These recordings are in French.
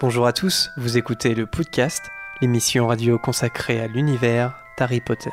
Bonjour à tous, vous écoutez le podcast, l'émission radio consacrée à l'univers d'Harry Potter.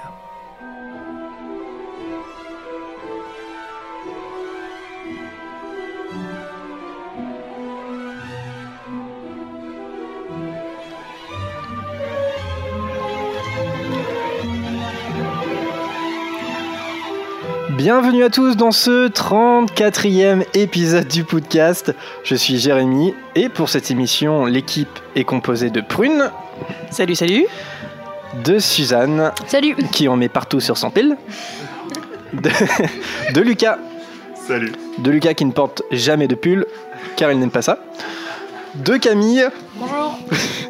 Bienvenue à tous dans ce 34e épisode du podcast. Je suis Jérémy et pour cette émission, l'équipe est composée de Prune, Salut, salut. de Suzanne, Salut. qui en met partout sur son pile, de, de Lucas, Salut. de Lucas qui ne porte jamais de pull car il n'aime pas ça, de Camille, Bonjour.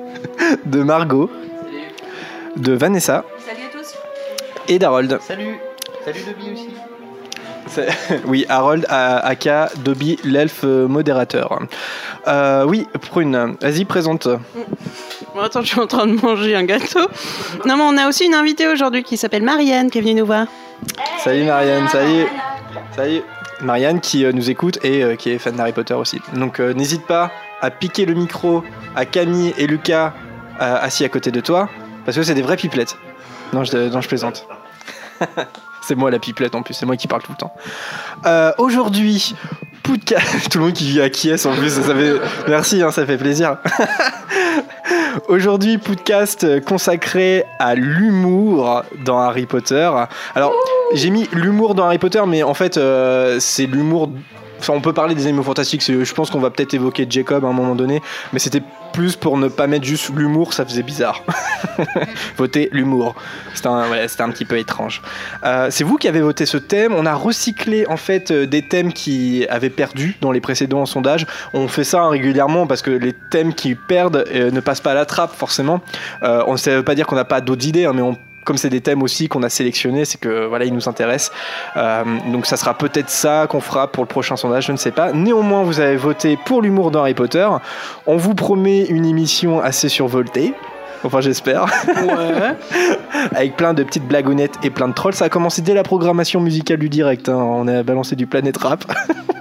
de Margot, de Vanessa Salut à tous. et d'Harold. Salut Salut Dobby aussi Oui, Harold, aka Dobby, l'elfe euh, modérateur. Euh, oui, Prune, vas-y, présente. Bon, attends, je suis en train de manger un gâteau. Non, mais on a aussi une invitée aujourd'hui qui s'appelle Marianne qui est venue nous voir. Salut Marianne, salut. Salut. Marianne qui euh, nous écoute et qui est fan d'Harry Potter aussi. Donc euh, n'hésite pas à piquer le micro à Camille et Lucas euh, assis à côté de toi, parce que c'est des vraies pipelettes. Non, je, non, je plaisante. c'est moi la pipelette en plus, c'est moi qui parle tout le temps. Euh, Aujourd'hui, podcast. Tout le monde qui acquiesce en plus, ça fait... merci, hein, ça fait plaisir. Aujourd'hui, podcast consacré à l'humour dans Harry Potter. Alors, j'ai mis l'humour dans Harry Potter, mais en fait, euh, c'est l'humour. Enfin, on peut parler des animaux fantastiques. Je pense qu'on va peut-être évoquer Jacob à un moment donné, mais c'était plus pour ne pas mettre juste l'humour, ça faisait bizarre. Voter l'humour. C'était un, un petit peu étrange. Euh, c'est vous qui avez voté ce thème. On a recyclé en fait euh, des thèmes qui avaient perdu dans les précédents sondages. On fait ça hein, régulièrement parce que les thèmes qui perdent euh, ne passent pas à la trappe forcément. Euh, on ne veut pas dire qu'on n'a pas d'autres idées, hein, mais on comme c'est des thèmes aussi qu'on a sélectionnés, c'est que voilà, ils nous intéressent. Euh, donc ça sera peut-être ça qu'on fera pour le prochain sondage, je ne sais pas. Néanmoins, vous avez voté pour l'humour dans Harry Potter. On vous promet une émission assez survoltée. Enfin, j'espère. Ouais. Avec plein de petites blagounettes et plein de trolls. Ça a commencé dès la programmation musicale du direct. hein. On a balancé du Planet Rap.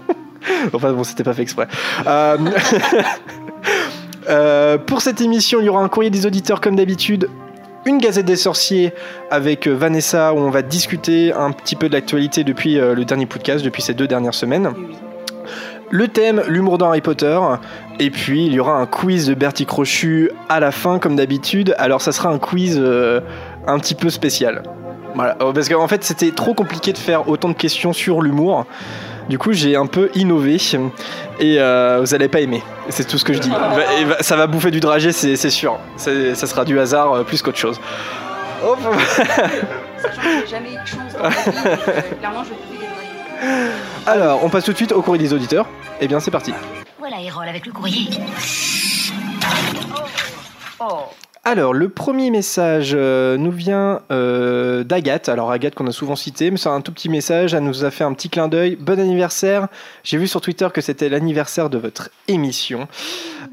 enfin, bon, c'était pas fait exprès. Euh, euh, pour cette émission, il y aura un courrier des auditeurs comme d'habitude. Une gazette des sorciers avec euh, Vanessa où on va discuter un petit peu de l'actualité depuis euh, le dernier podcast, depuis ces deux dernières semaines. Le thème, l'humour dans Harry Potter. Et puis, il y aura un quiz de Bertie Crochu à la fin, comme d'habitude. Alors, ça sera un quiz euh, un petit peu spécial. Voilà. Euh, Parce qu'en fait, c'était trop compliqué de faire autant de questions sur l'humour. Du coup, j'ai un peu innové. Et euh, vous allez pas aimer. C'est tout ce que je dis. Va- et va- Ça va bouffer du dragé, c'est sûr. Ça sera du hasard euh, plus qu'autre chose. Hop. Sachant que j'ai jamais eu de chance dans ma vie, euh, clairement je pouvais. Alors, on passe tout de suite au courrier des auditeurs. Eh bien, c'est parti. Voilà Erol avec le courrier. Oh. Alors, le premier message euh, nous vient euh, d'Agathe. Alors, Agathe qu'on a souvent cité, mais c'est un tout petit message. Elle nous a fait un petit clin d'œil. Bon anniversaire. J'ai vu sur Twitter que c'était l'anniversaire de votre émission.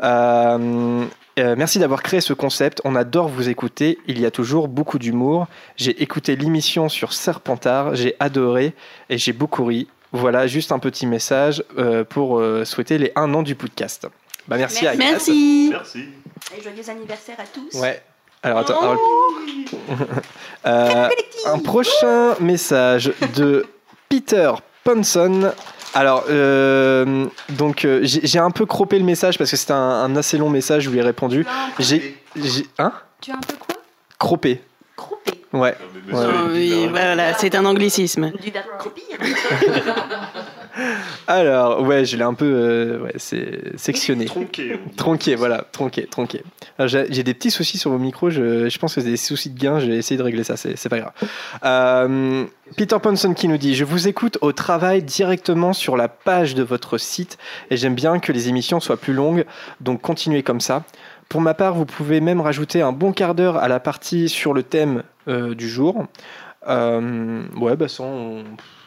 Euh, merci d'avoir créé ce concept. On adore vous écouter. Il y a toujours beaucoup d'humour. J'ai écouté l'émission sur Serpentard. J'ai adoré et j'ai beaucoup ri. Voilà, juste un petit message pour souhaiter les un an du podcast. Bah, merci, Agathe. Merci. Merci. Et joyeux anniversaire à tous. Ouais. Alors attends. alors- Euh, un prochain message de Peter Ponson. Alors, euh, donc euh, j'ai un peu croppé le message parce que c'était un, un assez long message. Je lui ai répondu. J'ai, j'ai, hein, Tu as un peu quoi? Croppé. Croppé? Ouais. Oh, oui, voilà, c'est un anglicisme. Du. Alors, ouais, je l'ai un peu, euh, ouais, c'est sectionné. Tronqué. Tronqué, voilà, tronqué, tronqué. J'ai des petits soucis sur vos micros, je, je pense que c'est des soucis de gain, je vais essayer de régler ça, c'est c'est pas grave. Euh, Peter Ponson qui nous dit Je vous écoute au travail directement sur la page de votre site et j'aime bien que les émissions soient plus longues, donc continuez comme ça. Pour ma part, vous pouvez même rajouter un bon quart d'heure à la partie sur le thème euh, du jour. Euh, ouais, bah ça, on-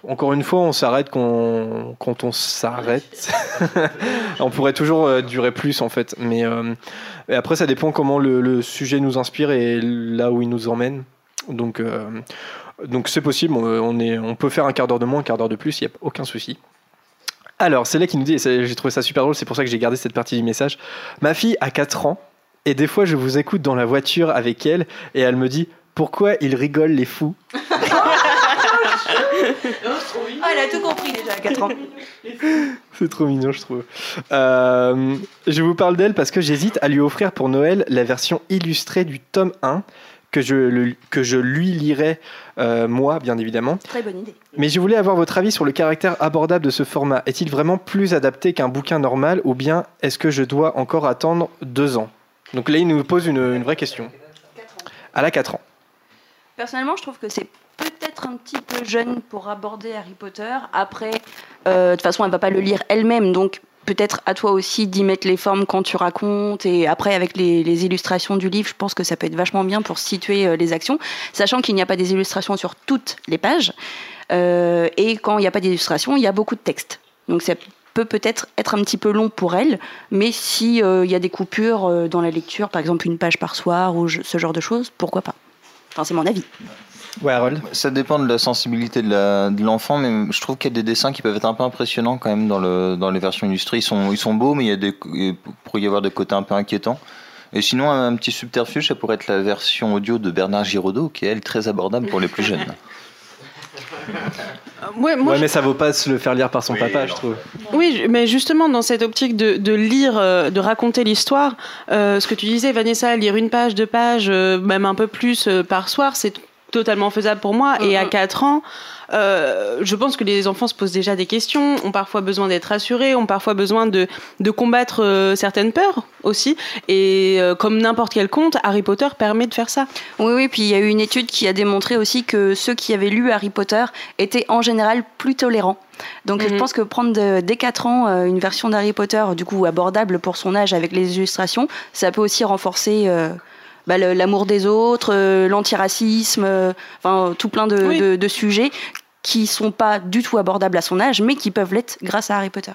encore une fois, on s'arrête quand, quand on s'arrête. on pourrait toujours euh, durer plus en fait, mais euh, après ça dépend comment le, le sujet nous inspire et là où il nous emmène. Donc euh, donc c'est possible, on, est, on peut faire un quart d'heure de moins, un quart d'heure de plus, il n'y a aucun souci. Alors, c'est là qui nous dit, et j'ai trouvé ça super drôle, c'est pour ça que j'ai gardé cette partie du message. Ma fille a 4 ans, et des fois je vous écoute dans la voiture avec elle, et elle me dit Pourquoi ils rigolent les fous? Ah, elle a tout compris déjà à 4 ans. C'est trop mignon, je trouve. Euh, je vous parle d'elle parce que j'hésite à lui offrir pour Noël la version illustrée du tome 1 que je, le- que je lui lirai euh, moi, bien évidemment. Très bonne idée. Mais je voulais avoir votre avis sur le caractère abordable de ce format. Est-il vraiment plus adapté qu'un bouquin normal ou bien est-ce que je dois encore attendre deux ans? Donc là, il nous pose une, une vraie question. Elle a 4 ans. Personnellement, je trouve que c'est peut-être un petit peu jeune pour aborder Harry Potter. Après, euh, de toute façon, elle va pas le lire elle-même, donc peut-être à toi aussi d'y mettre les formes quand tu racontes. Et après, avec les, illustrations du livre, je pense que ça peut être vachement bien pour situer euh, les actions, sachant qu'il n'y a pas des illustrations sur toutes les pages. Euh, et quand il n'y a pas d'illustration, il y a beaucoup de texte. Donc ça peut peut-être être un petit peu long pour elle, mais si euh, il y a des coupures dans la lecture, par exemple une page par soir ou ce genre de choses, pourquoi pas? Enfin, c'est mon avis. Ouais, Harold Ça dépend de la sensibilité de l'enfant, mais je trouve qu'il y a des dessins qui peuvent être un peu impressionnants quand même dans, le, dans les versions illustrées. Ils sont, ils sont beaux, mais il y a des, il pourrait y avoir des côtés un peu inquiétants. Et sinon, un petit subterfuge, ça pourrait être la version audio de Bernard Giraudot, qui est elle très abordable pour les plus jeunes. Ouais, moi, Ouais, je- mais ça vaut pas se le faire lire par son papa, je trouve. Oui, mais justement dans cette optique de, de lire, euh, de raconter l'histoire, euh, ce que tu disais, Vanessa, lire une page, deux pages, euh, même un peu plus euh, par soir, c'est totalement faisable pour moi. Et à Mhm. 4 ans, euh, je pense que les enfants se posent déjà des questions, ont parfois besoin d'être rassurés, ont parfois besoin de, de combattre euh, certaines peurs aussi. Et euh, comme n'importe quel conte, Harry Potter permet de faire ça. Oui, oui, puis il y a eu une étude qui a démontré aussi que ceux qui avaient lu Harry Potter étaient en général plus tolérants. Donc je Mhm. pense que prendre de- dès 4 ans une version d'Harry Potter, du coup abordable pour son âge avec les illustrations, ça peut aussi renforcer bah, l'amour des autres, euh, l'antiracisme, euh, enfin tout plein de, Oui. de- de sujets qui sont pas du tout abordables à son âge, mais qui peuvent l'être grâce à Harry Potter.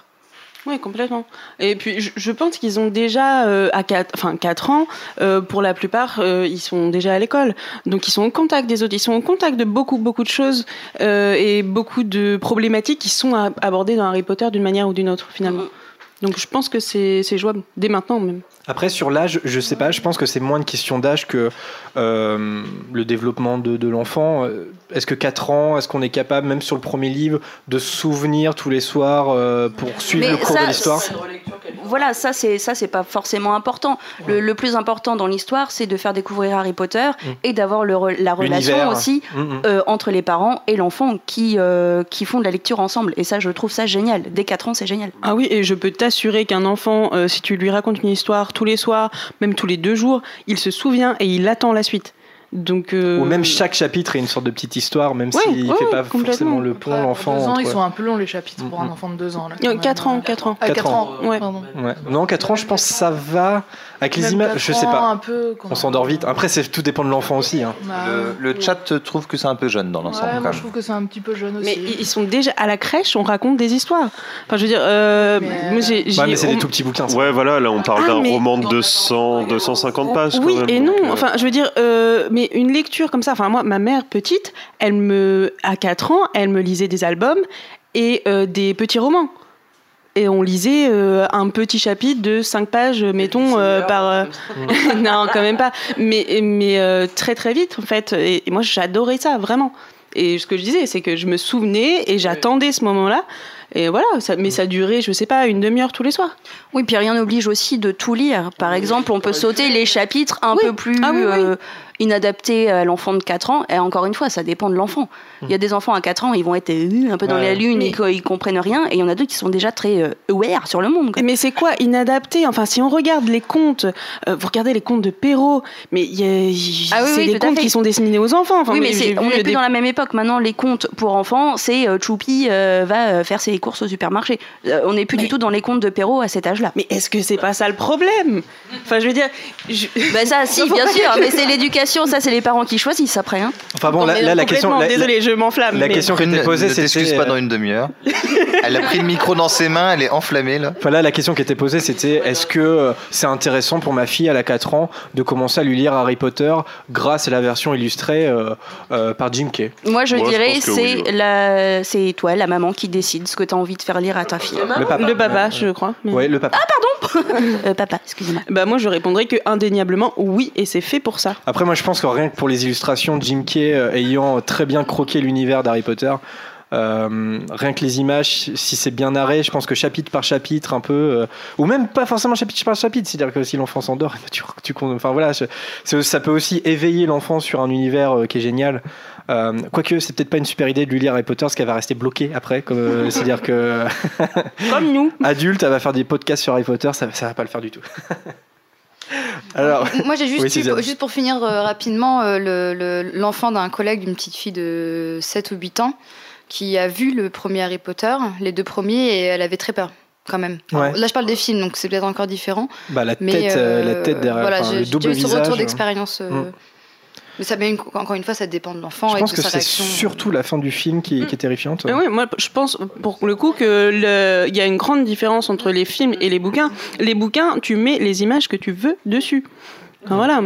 Oui, complètement. Et puis, je, je pense qu'ils ont déjà, euh, à 4, enfin, 4 ans, euh, pour la plupart, euh, ils sont déjà à l'école. Donc, ils sont au contact des autres, ils sont au contact de beaucoup, beaucoup de choses et beaucoup de problématiques qui sont abordées dans Harry Potter d'une manière ou d'une autre, finalement. Donc, je pense que c'est c'est jouable, dès maintenant même. Après, sur l'âge, je sais pas, je pense que c'est moins une question d'âge que euh, le développement de, de l'enfant. Euh, Est-ce que 4 ans, est-ce qu'on est capable, même sur le premier livre, de se souvenir tous les soirs euh, pour suivre Mais le cours ça, de l'histoire Voilà, ça c'est ça c'est pas forcément important. Le, le plus important dans l'histoire, c'est de faire découvrir Harry Potter Mm. et d'avoir la relation aussi Mm, mm. euh, entre les parents et l'enfant qui euh, qui font de la lecture ensemble. Et ça, je trouve ça génial. Dès 4 ans, c'est génial. Ah oui, et je peux t'assurer qu'un enfant, euh, si tu lui racontes une histoire tous les soirs, même tous les deux jours, il se souvient et il attend la suite. Donc, euh, Ou même chaque chapitre est une sorte de petite histoire, même Ouais, s'il ouais, fait ouais, pas complètement. forcément le pont, l'enfant. Deux ans, entre- ils sont un peu longs les chapitres pour un enfant de deux ans. Là, Euh, quand même. 4 ans, 4 ans. Ah, Quatre 4 ans. Ouais. Non, 4 ans, je pense que ça va. Avec les images, je sais pas. Un peu, quand On s'endort vite. Après, c'est tout dépend de l'enfant aussi. hein. Bah, Le, le chat trouve que c'est un peu jeune dans l'ensemble. ouais, quand moi même. je trouve que c'est un petit peu jeune aussi. Mais ils sont déjà à la crèche, on raconte des histoires. Enfin, je veux dire, euh, Mais- j'ai, Ouais, mais c'est on- des tout petits bouquins. ça. Ouais, voilà, là on parle Ah, d'un mais- roman de 200, 250 pages. quand Oui même, et non. euh, Enfin, je veux dire, euh, mais une lecture comme ça. Enfin, moi, ma mère petite, elle me, à 4 ans, elle me lisait des albums et euh, des petits romans. Et on lisait euh, un petit chapitre de 5 pages, mettons, euh, par. euh, non, quand même pas. Mais, mais euh, très très vite, en fait. Et, et moi, j'adorais ça, vraiment. Et ce que je disais, c'est que je me souvenais et j'attendais ce moment-là. Et voilà, ça, mais ça durait, je sais pas, une demi-heure tous les soirs. Oui, puis rien n'oblige aussi de tout lire. Par exemple, on peut sauter les chapitres un Oui. peu plus Ah oui, oui. Inadaptés à l'enfant de 4 ans. Et encore une fois, ça dépend de l'enfant. Mm. Il y a des enfants à 4 ans, ils vont être euh, un peu dans Ouais. la lune, Mais- et qu'ils ils comprennent rien. Et il y en a d'autres qui sont déjà très euh, aware sur le monde. quoi. Mais c'est quoi inadapté? Enfin, si on regarde les contes, euh, vous regardez les contes de Perrault, mais il y a- il- Ah oui, c'est oui, des contes qui sont destinés aux enfants. Enfin, oui, mais j'ai c'est- on n'est plus des- dans la même époque. Maintenant, les contes pour enfants, c'est euh, Choupi euh, va euh, faire ses courses au supermarché. Euh, on n'est plus Mais- du tout dans les contes de Perrault à cet âge-là. Mais est-ce que c'est pas ça le problème? Enfin, je veux dire, je- Bah ça, si, bien sûr, mais c'est l'éducation, ça, c'est les parents qui choisissent après. Hein. Enfin bon, Non, là, là, la question. la- Désolée, je m'enflamme. la mais- question qui était posée, ne t'excuse c'était. pas dans une demi-heure. Elle a pris le micro dans ses mains, elle est enflammée là. Enfin là, la question qui était posée, c'était est-ce que euh, c'est intéressant pour ma fille, elle a 4 ans, de commencer à lui lire Harry Potter grâce à la version illustrée euh, euh, par Jim Kay Moi, je Moi, dirais, c'est oui, ouais. la, c'est toi, la maman, qui décide ce que tu as envie de faire lire à ta fille Le papa. Le papa, je crois. mais- Ouais, le papa. Euh, Papa, excusez-moi. Bah moi, je répondrais que indéniablement oui, et c'est fait pour ça. Après, moi, je pense que rien que pour les illustrations, Jim Kay euh, ayant très bien croqué l'univers d'Harry Potter, euh, rien que les images, si c'est bien narré, je pense que chapitre par chapitre, un peu, euh, ou même pas forcément chapitre par chapitre, c'est-à-dire que si l'enfant s'endort, tu, tu, enfin voilà, je- ça peut aussi éveiller l'enfant sur un univers euh, qui est génial. Quoique, c'est peut-être pas une super idée de lui lire Harry Potter, parce qu'elle va rester bloquée après. comme, C'est-à-dire que Comme nous. adulte, elle va faire des podcasts sur Harry Potter, ça, ça va pas le faire du tout. Alors, Moi, j'ai juste, Oui, Suzanne. juste pour finir euh, rapidement, euh, le- le- l'enfant d'un collègue d'une petite fille de 7 ou 8 ans qui a vu le premier Harry Potter, les deux premiers, et elle avait très peur. Quand même. Ouais. Là, je parle des films, donc c'est peut-être encore différent. bah, la, Mais tête, euh, la tête derrière, voilà, enfin, j'ai le double eu ce visage. retour euh. d'expérience. Mm. Mais ça, met une- encore une fois, ça dépend de l'enfant Je et pense de que c'est surtout la fin du film qui, qui est terrifiante. Mais oui, moi je pense pour le coup que il y a une grande différence entre les films et les bouquins. Les bouquins, tu mets les images que tu veux dessus. Enfin, voilà.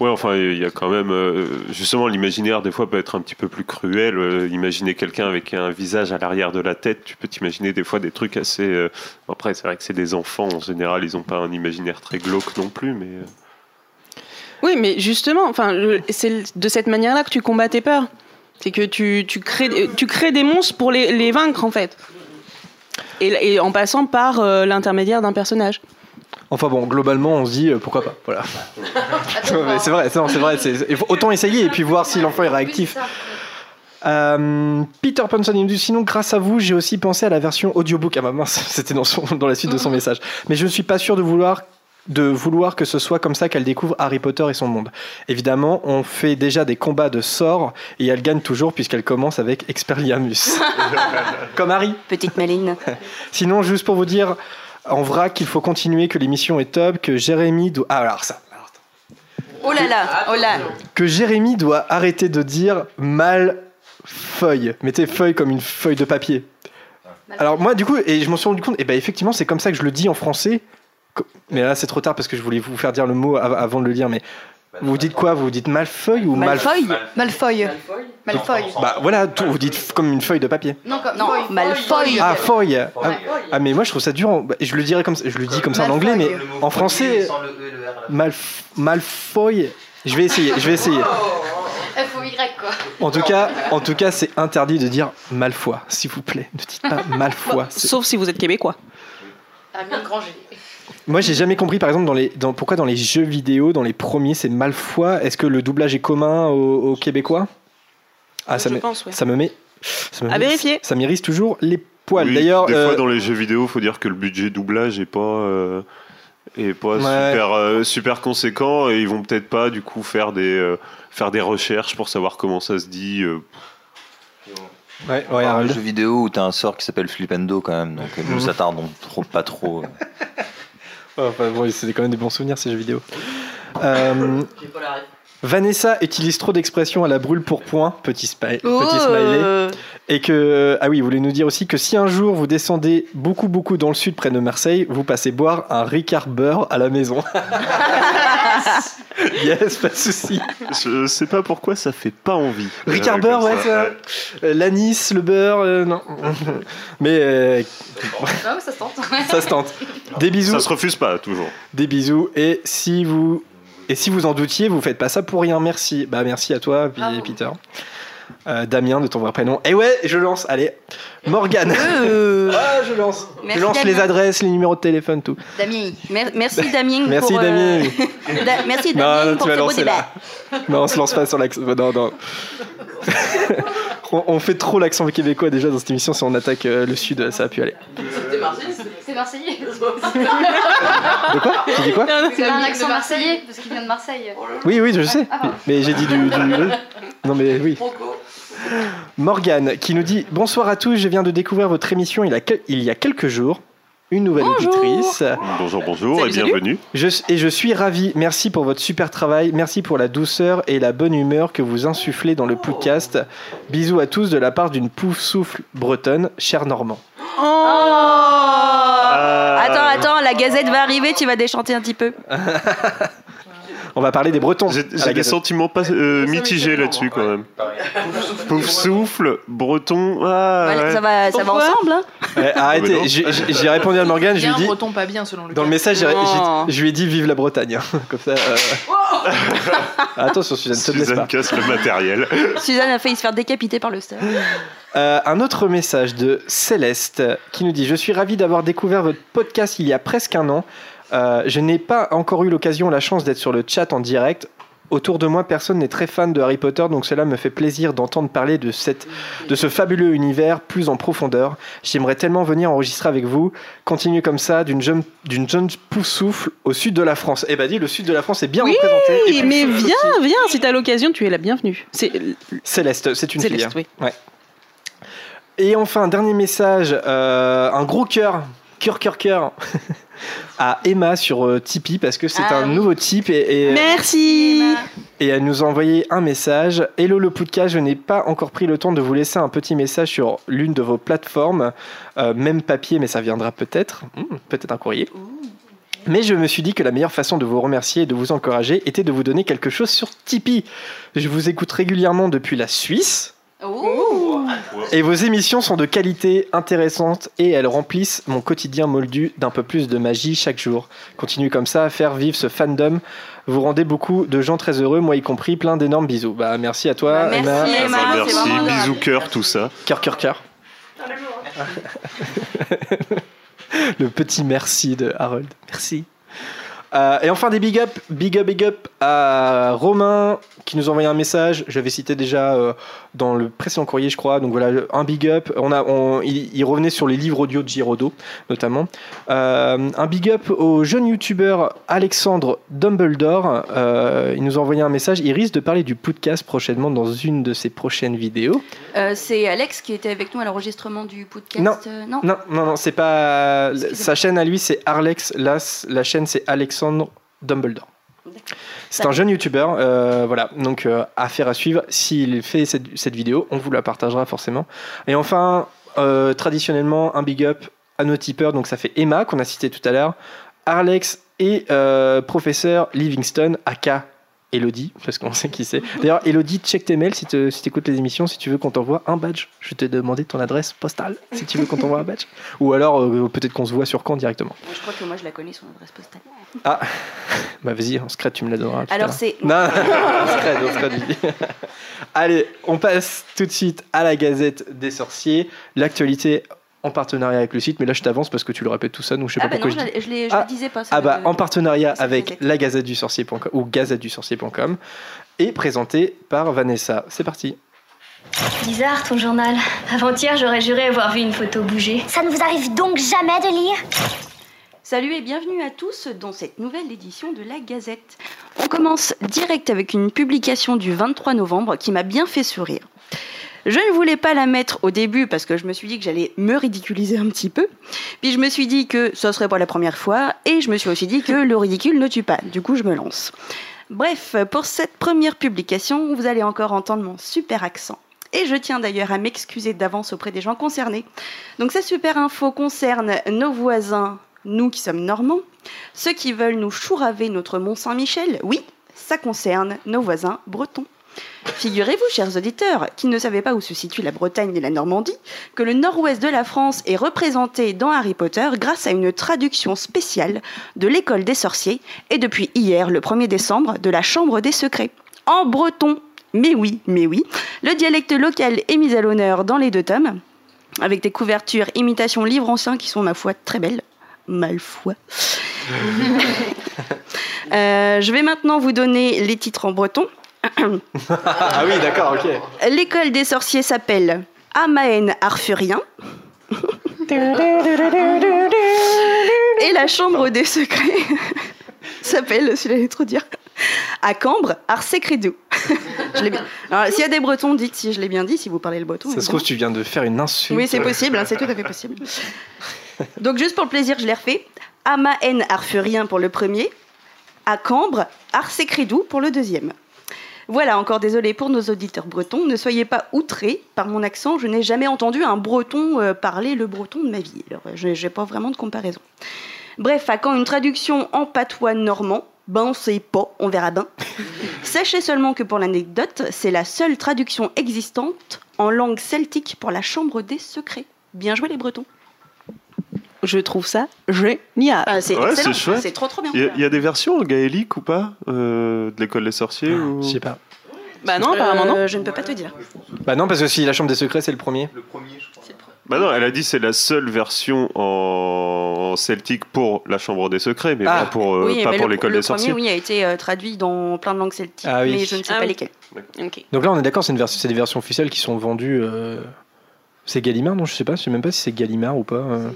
Ouais, enfin, il y a quand même. euh, justement, l'imaginaire, des fois, peut être un petit peu plus cruel. Euh, imaginer quelqu'un avec un visage à l'arrière de la tête, tu peux t'imaginer des fois des trucs assez. euh, Après, c'est vrai que c'est des enfants, en général, ils n'ont pas un imaginaire très glauque non plus, mais. Oui, mais justement, enfin, c'est de cette manière-là que tu combats tes peurs. C'est que tu, tu, crées, tu crées des monstres pour les, les vaincre, en fait. Et, et en passant par euh, l'intermédiaire d'un personnage. Enfin bon, globalement, on se dit euh, pourquoi pas. Voilà. C'est vrai, c'est vrai. c'est- il faut autant essayer et puis voir si l'enfant est réactif. Euh, Peter Ponson il dit sinon grâce à vous j'ai aussi pensé à la version audiobook ah bah mince c'était dans, son- dans la suite de son message mais je ne suis pas sûr de vouloir de vouloir que ce soit comme ça qu'elle découvre Harry Potter et son monde évidemment on fait déjà des combats de sorts et elle gagne toujours puisqu'elle commence avec Expelliarmus comme Harry Petite Maline. sinon juste pour vous dire en vrac qu'il faut continuer que l'émission est top que Jérémy doit ah alors ça Oh là là, oh là. que Jérémy doit arrêter de dire mal feuille. Mettez feuille comme une feuille de papier. Alors moi du coup, et je m'en suis rendu compte, et ben effectivement c'est comme ça que je le dis en français. Mais là c'est trop tard parce que je voulais vous faire dire le mot av- avant de le dire. Mais vous dites quoi? Vous dites malfeuille ou mal Malfoy Malfoy. Malfoy. Bah voilà, tout, vous dites comme une feuille de papier. Non, comme, Non, foy, Malfoy. Ah feuille. Ah, ah, mais moi je trouve ça dur. en- bah, je le dirais comme ça, je le dis comme ça en anglais, mais en français malf malfeuille. Je vais essayer. Je vais essayer. F-O-Y, quoi. En tout cas, en tout cas, c'est interdit de dire malfoy, s'il vous plaît. Ne dites pas malfoy. Sauf si vous êtes québécois. Ah, bien grand G. Moi, j'ai jamais compris, par exemple, dans les, dans, pourquoi dans les jeux vidéo, dans les premiers, c'est malfoy. Est-ce que le doublage est commun aux, aux Québécois? Ah, ça Je me, pense, ouais. ça me met, ça me À met- vérifier. Ça m'irrisse toujours les poils. oui, D'ailleurs, des euh, fois, dans les jeux vidéo, faut dire que le budget doublage est pas. euh, est pas Ouais. super, euh, super conséquent et ils vont peut-être pas du coup faire des, euh, faire des recherches pour savoir comment ça se dit. euh, ouais, ouais, un jeu vidéo où t'as un sort qui s'appelle Flipendo quand même, donc euh, nous Mhm. s'attardons trop, pas trop. Enfin, bon, c'est quand même des bons souvenirs ces jeux vidéo. Euh, Vanessa utilise trop d'expressions à la brûle pour point, petit, spi- Oh, petit smiley. Et que, ah oui, vous voulez nous dire aussi que si un jour vous descendez beaucoup, beaucoup dans le sud près de Marseille, vous passez boire un Ricard beurre à la maison. yes, pas de souci. Je sais pas pourquoi ça fait pas envie. Ricard Euh, beurre, ouais, ça. Euh, L'anis, le beurre, euh, non. Mais euh, Ah, ça se tente. ça se tente. Des bisous, Ça se refuse pas toujours. des bisous. Et si vous, et si vous en doutiez, vous faites pas ça pour rien. Merci. Bah merci à toi, puis. Peter. Euh, Damien de ton vrai prénom. Et ouais, je lance. Allez, Morgane. euh, Ah, je lance. Merci, je lance Damien. les adresses, les numéros de téléphone, tout. Damien. Mer- merci Damien. Merci, pour, euh, Damien. Da- merci Damien non, pour tu vas lancer débat. là. Non, on se lance pas sur l'accent. Non, non. On, on fait trop l'accent québécois déjà dans cette émission. Si on attaque euh, le sud, ça a pu aller. C'est Marseillais. De quoi Tu dis quoi C'est un accent marseillais parce qu'il vient de Marseille. Oui, oui, je sais. Ah. Mais j'ai dit du. du- Non, mais oui. Morgane qui nous dit Bonsoir à tous, je viens de découvrir votre émission il y a quelques jours. Une nouvelle auditrice. Bonjour, bonjour Salut, et bienvenue. Je, et je suis ravi. Merci pour votre super travail. Merci pour la douceur et la bonne humeur que vous insufflez dans le podcast. Bisous à tous de la part d'une pouf souffle bretonne, cher Normand. Attends, attends, la gazette va arriver, tu vas déchanter un petit peu. On va parler des Bretons. J'ai des Gazette. sentiments pas, euh, mitigés là-dessus quand même. Pouf souffle, breton. Ah, Ouais. Ça va, ça va ensemble. hein. Ouais, arrêtez, non. j'ai- j'ai j'ai répondu à Morgane, je lui dit. breton pas bien selon le Dans le message, je lui ai dit vive la Bretagne. Comme ça. euh. Attention, Suzanne, te Suzanne pas. casse le matériel. Suzanne a failli se faire décapiter par le staff. Euh, un autre message de Céleste qui nous dit Je suis ravi d'avoir découvert votre podcast il y a presque un an. Euh, je n'ai pas encore eu l'occasion, la chance d'être sur le chat en direct. Autour de moi, personne n'est très fan de Harry Potter, donc cela me fait plaisir d'entendre parler de, cette, de ce fabuleux univers plus en profondeur. J'aimerais tellement venir enregistrer avec vous. Continuez comme ça, d'une jeune, d'une jeune poussoufle au sud de la France. Eh ben dis, le sud de la France est bien Oui, représenté. Oui, mais Poussoufle viens, aussi. viens, si t'as l'occasion, tu es la bienvenue. C'est Céleste, c'est une Céleste, fille. oui. hein. Et enfin, dernier message, euh, un gros cœur, cœur, cœur, cœur, à Emma sur euh, Tipeee parce que c'est Ah un oui. nouveau type et, et, Merci. et elle nous a envoyé un message. Hello le podcast, je n'ai pas encore pris le temps de vous laisser un petit message sur l'une de vos plateformes, Euh, même papier, mais ça viendra peut-être, Hmm, peut-être un courrier. Mais je me suis dit que la meilleure façon de vous remercier et de vous encourager était de vous donner quelque chose sur Tipeee. Je vous écoute régulièrement depuis la Suisse. Et vos émissions sont de qualité, intéressantes et elles remplissent mon quotidien moldu d'un peu plus de magie chaque jour. Continuez comme ça à faire vivre ce fandom. Vous rendez beaucoup de gens très heureux, moi y compris. Plein d'énormes bisous. Bah merci à toi, Bah, merci, Emma. Ah bah, merci, bisous cœur, tout ça. Cœur, cœur, cœur. Le petit merci de Harold. Merci. Euh, et enfin des big up, big up, big up à Romain qui nous a envoyé un message. J'avais cité déjà euh, dans le précédent courrier, je crois. Donc voilà, un big up. On a, on- il, il revenait sur les livres audio de Girodo, notamment. Euh, un big up au jeune youtubeur Alexandre Dumbledore. Euh, il nous a envoyé un message. Il risque de parler du podcast prochainement dans une de ses prochaines vidéos. Euh, c'est Alex qui était avec nous à l'enregistrement du podcast. Non. non. Non, non, non, c'est pas. Excusez-moi. Sa chaîne à lui, c'est Arlex. La, la chaîne, c'est Alexandre Dumbledore. C'est un jeune youtubeur, euh, voilà, donc euh, affaire à suivre. S'il fait cette, cette vidéo, on vous la partagera forcément. Et enfin, euh, traditionnellement, un big up à nos tipeurs, donc ça fait Emma qu'on a cité tout à l'heure, Arlex et euh, professeur Livingston, aka Elodie, parce qu'on sait qui c'est. D'ailleurs, Elodie, check tes mails si tu si écoutes les émissions, si tu veux qu'on t'envoie un badge. Je vais te demander ton adresse postale, si tu veux qu'on t'envoie un badge. Ou alors, euh, peut-être qu'on se voit sur quand directement. Je crois que moi je la connais son adresse postale. Ah, bah vas-y, en secret, tu me la donneras. Alors c'est Non, on se crée, on se crée, je dis. Allez, on passe tout de suite à la Gazette des Sorciers. L'actualité en partenariat avec le site, mais là je t'avance parce que tu le répètes tout ça, donc je sais ah pas bah pourquoi non, je je, Ah. le disais pas. ça, Ah bah, en partenariat avec la Gazette du Sorcier.com ou Gazette du Sorcier.com et présenté par Vanessa. C'est parti. Bizarre ton journal. Avant-hier, j'aurais juré avoir vu une photo bouger. Ça ne vous arrive donc jamais de lire? Salut et bienvenue à tous dans cette nouvelle édition de la Gazette. On commence direct avec une publication du 23 novembre qui m'a bien fait sourire. Je ne voulais pas la mettre au début parce que je me suis dit que j'allais me ridiculiser un petit peu. Puis je me suis dit que ce serait pas la première fois et je me suis aussi dit que le ridicule ne tue pas. Du coup, je me lance. Bref, pour cette première publication, vous allez encore entendre mon super accent. Et je tiens d'ailleurs à m'excuser d'avance auprès des gens concernés. Donc cette super info concerne nos voisins, nous qui sommes normands, ceux qui veulent nous chouraver notre Mont Saint-Michel, oui, ça concerne nos voisins bretons. Figurez-vous, chers auditeurs, qui ne savaient pas où se situe la Bretagne et la Normandie, que le nord-ouest de la France est représenté dans Harry Potter grâce à une traduction spéciale de l'école des sorciers et depuis hier, le 1er décembre, de la Chambre des secrets. En breton. Mais oui, mais oui. Le dialecte local est mis à l'honneur dans les deux tomes, avec des couvertures imitation livres anciens qui sont, ma foi, très belles. Malfoy. Euh, je vais maintenant vous donner les titres en breton. Ah oui, d'accord, ok. L'école des sorciers s'appelle Amaen Arthurien. Et la chambre des secrets s'appelle, si j'allais trop dire, à Cambre, Arsecredou. Je l'ai bien. Alors, s'il y a des Bretons, dites si je l'ai bien dit, si vous parlez le breton. Ça se trouve, tu viens de faire une insulte. Oui, c'est possible, hein, c'est tout à fait possible. Donc, juste pour le plaisir, je l'ai refait. Amaen Arthurien pour le premier, à Cambre, Arsecredou pour le deuxième. Voilà, encore désolé pour nos auditeurs bretons. Ne soyez pas outrés par mon accent. Je n'ai jamais entendu un breton euh, parler le breton de ma vie. Alors, je n'ai pas vraiment de comparaison. Bref, à quand une traduction en patois normand? Ben, on sait pas, on verra bien. Sachez seulement que pour l'anecdote, c'est la seule traduction existante en langue celtique pour la Chambre des Secrets. Bien joué les Bretons. Je trouve ça génial. Ah, c'est Ouais, excellent, c'est chouette. c'est trop trop bien. Il y, a- il y a des versions en gaélique ou pas euh, de l'école des sorciers ou... Je sais pas. Bah non, apparemment non. Euh, je ne peux pas te dire. Bah non, parce que si la chambre des secrets, c'est le premier. Bah non, elle a dit c'est la seule version en celtique pour la Chambre des Secrets, mais Ah. pas pour, euh, oui, pas mais pour le, l'école le des sorciers. premier, oui, a été euh, traduit dans plein de langues celtiques, Ah oui. mais je ne sais Ah pas oui. lesquelles. Donc là, on est d'accord, c'est une vers- c'est des versions officielles qui sont vendues. euh, C'est Gallimard Non, je sais pas, je sais même pas si c'est Gallimard ou pas. euh.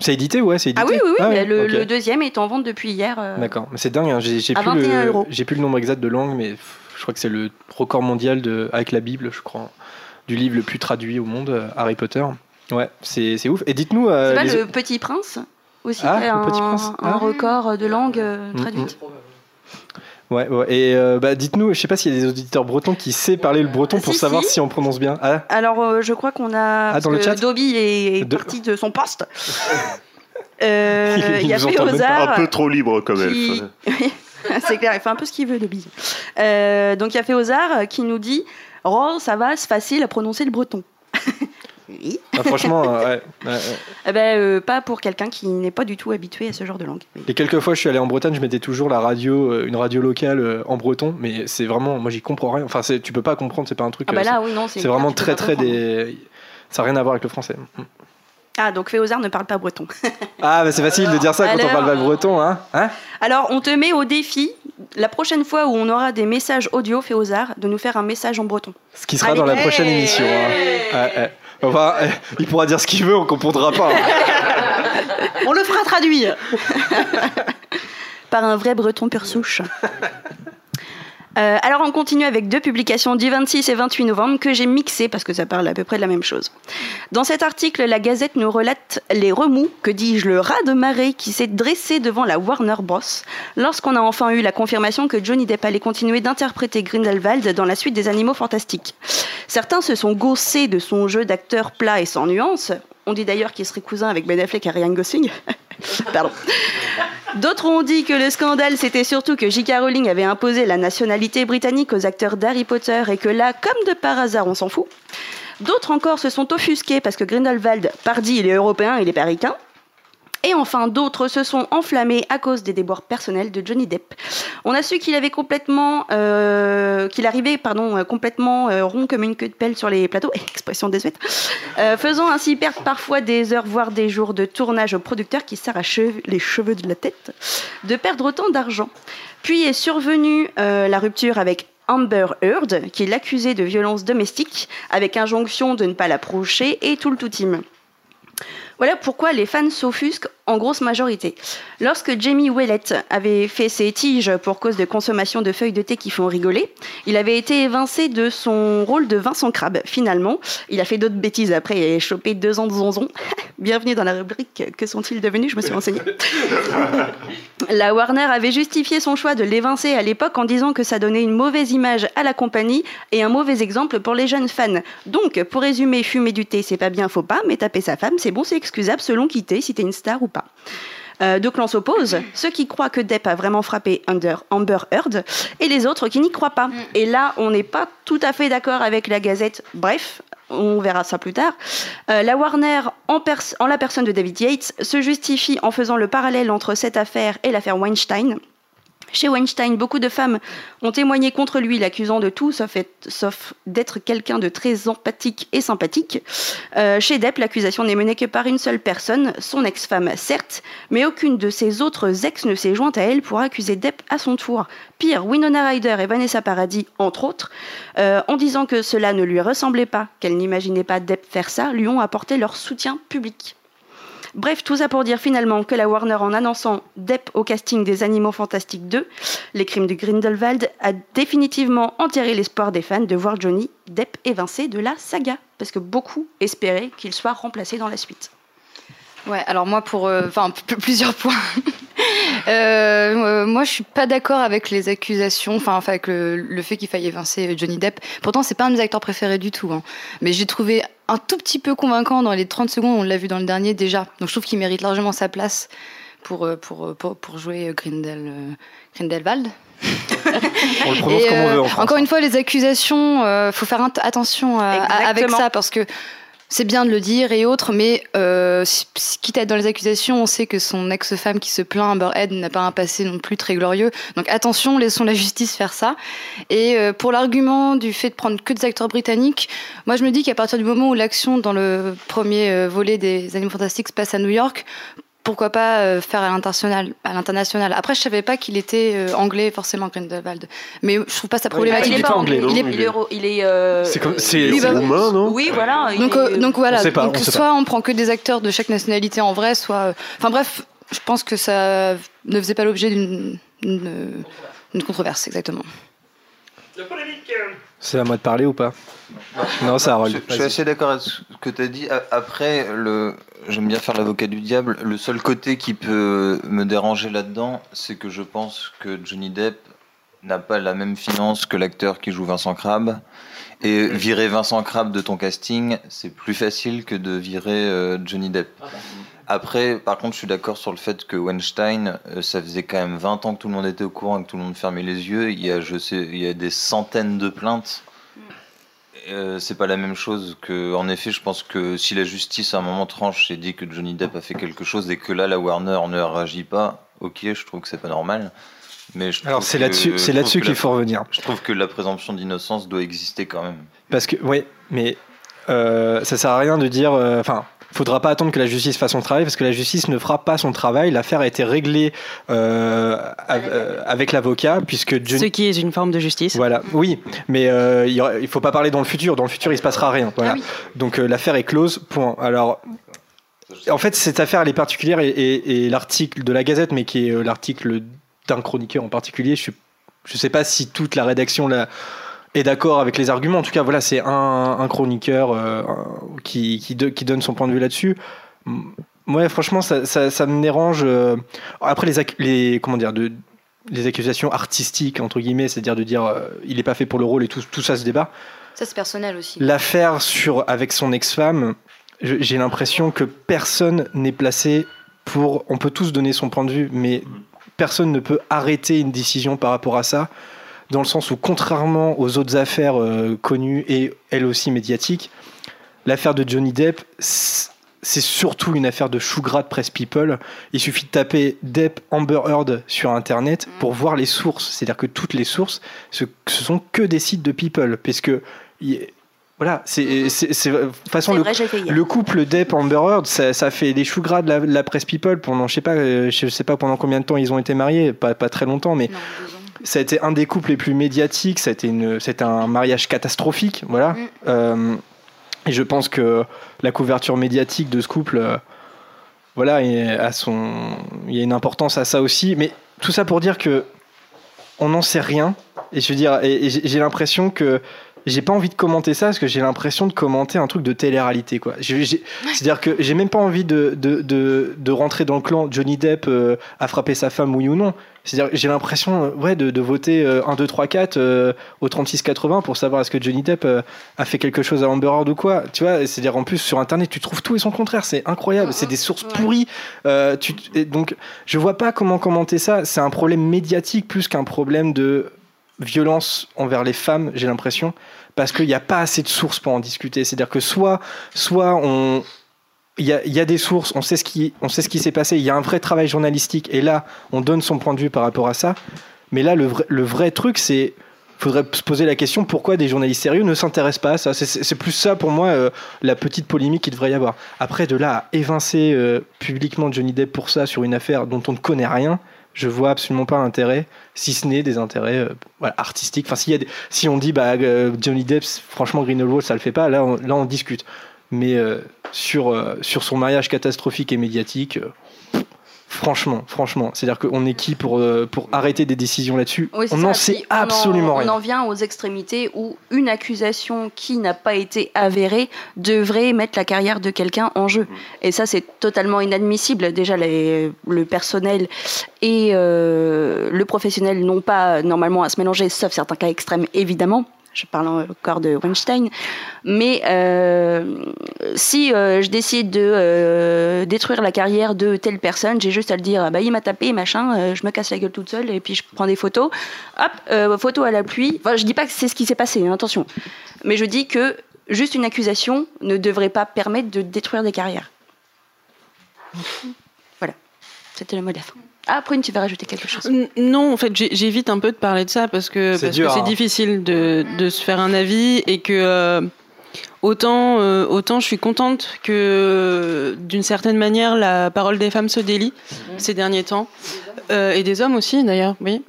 C'est édité, ouais, c'est édité. Ah oui, oui, oui, ouais, le, deuxième est en vente depuis hier. euh, D'accord, c'est dingue, hein, j'ai plus, 21 le- plus le nombre exact de langues, mais je crois que c'est le record mondial de, avec la Bible, je crois, du livre le plus traduit au monde, euh, Harry Potter. Ouais, c'est c'est ouf. Et dites-nous. euh, C'est pas les- le Petit Prince aussi Ah, le Petit un, Ah. record de langue euh, Mm, traduite. Ouais, ouais. Et euh, bah, dites-nous, je sais pas s'il y a des auditeurs bretons qui savent parler le breton pour Si, savoir si. si on prononce bien. Ah, Alors, euh, je crois qu'on a. parce dans le chat Dobby est De- parti de son poste. Euh, Il y a. Féozard. Un peu trop libre comme qui-. Oui, c'est clair, il fait un peu ce qu'il veut, Dobby. Euh, donc, il y a Féozard qui nous dit Oh, ça va, c'est facile à prononcer le breton. Oui. ah, franchement, euh, ouais, ouais, ouais. Eh ben, euh, pas pour quelqu'un qui n'est pas du tout habitué à ce genre de langue. Oui. Et quelques fois, je suis allé en Bretagne, je mettais toujours la radio, euh, une radio locale euh, en breton, mais c'est vraiment, moi, j'y comprends rien. Enfin, tu peux pas comprendre, c'est pas un truc. Ah, bah euh, là, oui, non, c'est vraiment très, très comprendre. des. Ça n'a rien à voir avec le français. Ah, donc Féozard ne parle pas breton. Ah, bah c'est facile de dire ça quand on parle pas le breton, hein, hein? Alors, on te met au défi, la prochaine fois où on aura des messages audio Féozard, de nous faire un message en breton. Ce qui sera Allez. dans la prochaine émission. hein. Enfin, il pourra dire ce qu'il veut, on comprendra pas. hein. On le fera traduire. par un vrai breton pur souche. Euh, alors on continue avec deux publications du 26 et 28 novembre que j'ai mixées parce que ça parle à peu près de la même chose. Dans cet article, la Gazette nous relate les remous, que dis-je, le raz de marée qui s'est dressé devant la Warner Bros. lorsqu'on a enfin eu la confirmation que Johnny Depp allait continuer d'interpréter Grindelwald dans la suite des Animaux Fantastiques. Certains se sont gaussés de son jeu d'acteur plat et sans nuance. On dit d'ailleurs qu'il serait cousin avec Ben Affleck et Ryan Gosling. D'autres ont dit que le scandale, c'était surtout que J.K. Rowling avait imposé la nationalité britannique aux acteurs d'Harry Potter et que là, comme de par hasard, on s'en fout. D'autres encore se sont offusqués parce que Grindelwald, pardi, il est européen, il est pas ricain. Et enfin, d'autres se sont enflammés à cause des déboires personnels de Johnny Depp. On a su qu'il avait complètement, euh, qu'il arrivait, pardon, euh, complètement euh, rond comme une queue de pelle sur les plateaux, expression désuète, faisant ainsi perdre parfois des heures, voire des jours de tournage aux producteurs qui s'arrachent les cheveux de la tête de perdre autant d'argent. Puis est survenue la rupture avec Amber Heard, qui l'accusait de violence domestique, avec injonction de ne pas l'approcher et tout le tout team. Voilà pourquoi les fans s'offusquent en grosse majorité. Lorsque Jamie Ouellet avait fait ses tiges pour cause de consommation de feuilles de thé qui font rigoler, il avait été évincé de son rôle de Vincent Crabbe. Finalement, il a fait d'autres bêtises après et chopé deux ans de zonzon. Bienvenue dans la rubrique Que sont-ils devenus? Je me suis renseignée. La Warner avait justifié son choix de l'évincer à l'époque en disant que ça donnait une mauvaise image à la compagnie et un mauvais exemple pour les jeunes fans. Donc, pour résumer, fumer du thé, c'est pas bien, faut pas, mais taper sa femme, c'est bon, c'est excusable selon qui t'es, si t'es une star ou pas. Euh, deux clans s'opposent, ceux qui croient que Depp a vraiment frappé Under, Amber Heard et les autres qui n'y croient pas. Et là, on n'est pas tout à fait d'accord avec la Gazette. Bref, on verra ça plus tard. Euh, la Warner, en la personne de David Yates, se justifie en faisant le parallèle entre cette affaire et l'affaire Weinstein. Chez Weinstein, beaucoup de femmes ont témoigné contre lui, l'accusant de tout sauf, être- sauf d'être quelqu'un de très empathique et sympathique. Euh, chez Depp, l'accusation n'est menée que par une seule personne, son ex-femme, certes, mais aucune de ses autres ex ne s'est jointe à elle pour accuser Depp à son tour. Pire, Winona Ryder et Vanessa Paradis, entre autres, euh, en disant que cela ne lui ressemblait pas, qu'elle n'imaginait pas Depp faire ça, lui ont apporté leur soutien public. Bref, tout ça pour dire finalement que la Warner, en annonçant Depp au casting des Animaux Fantastiques 2, Les Crimes de Grindelwald, a définitivement enterré l'espoir des fans de voir Johnny Depp évincé de la saga, parce que beaucoup espéraient qu'il soit remplacé dans la suite. Ouais, alors moi pour, euh, enfin plusieurs points. Euh, euh, moi, je suis pas d'accord avec les accusations, enfin, enfin, avec le, le fait qu'il faille évincer Johnny Depp. Pourtant, c'est pas un de mes acteurs préférés du tout, hein. mais j'ai trouvé un tout petit peu convaincant dans les 30 secondes. On l'a vu dans le dernier déjà, donc je trouve qu'il mérite largement sa place pour, pour, pour, pour jouer Grindel, euh, Grindelwald. On le prononce Et, comme on veut en France. Encore une fois, les accusations, euh, faut faire attention à- à- avec ça parce que c'est bien de le dire et autres, mais euh, quitte à être dans les accusations, on sait que son ex-femme qui se plaint, Amber Heard, n'a pas un passé non plus très glorieux. Donc attention, laissons la justice faire ça. Et euh, pour l'argument du fait de prendre que des acteurs britanniques, moi je me dis qu'à partir du moment où l'action dans le premier euh, volet des Animaux Fantastiques se passe à New York, pourquoi pas euh, faire à l'international, à l'international. Après, je savais pas qu'il était euh, anglais forcément Grindelwald, mais je trouve pas ça Ouais, problématique. il est pas anglais, il non, est, il est- il est, ro- il est, euh, C'est comme- c'est- bah, roumain, non? Oui, voilà. il Donc, est- euh, donc voilà, On sait pas, Donc, on sait soit on prend que des acteurs de chaque nationalité en vrai, soit. Enfin bref, je pense que ça ne faisait pas l'objet d'une d'une controverse, exactement. C'est à moi de parler ou pas? Non, c'est Harold. Je, je suis assez d'accord avec ce que tu as dit. Après, le, j'aime bien faire l'avocat du diable. Le seul côté qui peut me déranger là-dedans, c'est que je pense que Johnny Depp n'a pas la même finance que l'acteur qui joue Vincent Crabbe. Et virer Vincent Crabbe de ton casting, c'est plus facile que de virer euh, Johnny Depp. Après, par contre, je suis d'accord sur le fait que Weinstein, euh, ça faisait quand même 20 ans que tout le monde était au courant et que tout le monde fermait les yeux. Il y a, je sais, il y a des centaines de plaintes. Euh, c'est pas la même chose que. En effet, je pense que si la justice à un moment tranche et dit que Johnny Depp a fait quelque chose et que là, la Warner ne réagit pas, ok, je trouve que c'est pas normal. Mais je Alors c'est là-dessus, c'est là-dessus qu'il faut revenir. Je trouve que la présomption d'innocence doit exister quand même. Parce que, oui, mais euh, ça sert à rien de dire. euh, Enfin, faudra pas attendre que la justice fasse son travail parce que la justice ne fera pas son travail. L'affaire a été réglée euh, euh, avec l'avocat puisque Ce qui est une forme de justice. Voilà, oui, mais euh, il il faut pas parler dans le futur. Dans le futur, il se passera rien. Voilà. Ah oui. Donc euh, l'affaire est close. Point. Alors. En fait, cette affaire, elle est particulière et, et- et l'article de la Gazette, mais qui est l'article d'un chroniqueur en particulier, je ne sais pas si toute la rédaction là, est d'accord avec les arguments. En tout cas, voilà, c'est un, un chroniqueur euh, qui, qui, de- qui donne son point de vue là-dessus. Ouais, franchement, ça, ça, ça me dérange. euh, Après, les, comment dire, de, les accusations artistiques, entre guillemets, c'est-à-dire de dire euh, il n'est pas fait pour le rôle et tout, tout ça se débat. Ça, c'est personnel aussi. L'affaire sur avec son ex-femme, j'ai l'impression que personne n'est placé pour. On peut tous donner son point de vue, mais personne ne peut arrêter une décision par rapport à ça, dans le sens où, contrairement aux autres affaires euh, connues et elles aussi médiatiques, l'affaire de Johnny Depp, c'est surtout une affaire de chou gras de presse people. Il suffit de taper Depp Amber Heard sur Internet pour voir les sources. C'est-à-dire que toutes les sources, ce, ce sont que des sites de people, puisque il- voilà, c'est toute façon le, vrai, couple Depp Amber Heard, ça, ça fait des choux gras de la, de la presse people pendant je sais pas, euh, je sais pas pendant combien de temps ils ont été mariés, pas pas très longtemps, mais Non. Ça a été un des couples les plus médiatiques, c'était un mariage catastrophique, voilà. Mm. Euh, et je pense que la couverture médiatique de ce couple, euh, voilà, à son, il y a une importance à ça aussi. Mais tout ça pour dire que on n'en sait rien. Et je veux dire, et, j'ai l'impression que j'ai pas envie de commenter ça parce que j'ai l'impression de commenter un truc de télé-réalité quoi. C'est-à-dire que j'ai même pas envie de, de, de, de rentrer dans le clan Johnny Depp euh, a frappé sa femme oui ou non. C'est-à-dire j'ai l'impression euh, ouais, de, de voter euh, 1, 2, 3, 4 euh, au 36-80 pour savoir est-ce que Johnny Depp euh, a fait quelque chose à Amber Heard ou quoi. Tu vois, c'est-à-dire en plus sur internet tu trouves tout et son contraire, c'est incroyable, c'est des sources pourries. Euh, tu, donc je vois pas comment commenter ça, c'est un problème médiatique plus qu'un problème de violence envers les femmes, j'ai l'impression, parce qu'il n'y a pas assez de sources pour en discuter. C'est-à-dire que soit, soit on, il y a, des sources, on sait ce qui, on sait ce qui s'est passé, il y a un vrai travail journalistique, et là, on donne son point de vue par rapport à ça. Mais là, le vrai, le vrai truc, c'est, faudrait se poser la question pourquoi des journalistes sérieux ne s'intéressent pas à ça? C'est plus ça pour moi euh, la petite polémique qu'il devrait y avoir. Après, de là à évincer euh, publiquement Johnny Depp pour ça sur une affaire dont on ne connaît rien, je vois absolument pas l'intérêt, si ce n'est des intérêts euh, artistiques. Enfin, y a si on dit bah, euh, Johnny Depp, franchement, Greenwald, ça le fait pas, là on, là, on discute. Mais euh, sur, sur son mariage catastrophique et médiatique, franchement, franchement, c'est-à-dire qu'on est qui pour, euh, pour arrêter des décisions là-dessus Oui, On n'en sait on en- absolument On rien. en vient aux extrémités où une accusation qui n'a pas été avérée devrait mettre la carrière de quelqu'un en jeu. Et ça, c'est totalement inadmissible. Déjà, les- le personnel et euh, le professionnel n'ont pas normalement à se mélanger, sauf certains cas extrêmes, évidemment. Je parle encore de Weinstein, mais euh, si euh, je décide de euh, détruire la carrière de telle personne, j'ai juste à le dire, ah bah il m'a tapé, machin, je me casse la gueule toute seule et puis je prends des photos. Hop, photo à la pluie. Enfin, je dis pas que c'est ce qui s'est passé, hein, attention, mais je dis que juste une accusation ne devrait pas permettre de détruire des carrières. Voilà, c'était le mot de la fin. Ah, Prune, tu vas rajouter quelque chose? Non, en fait, j'évite un peu de parler de ça parce que C'est parce dur, que c'est hein. difficile de, de se faire un avis et que euh, autant euh, autant je suis contente que d'une certaine manière la parole des femmes se délie ces derniers temps Euh, et des hommes aussi d'ailleurs, oui.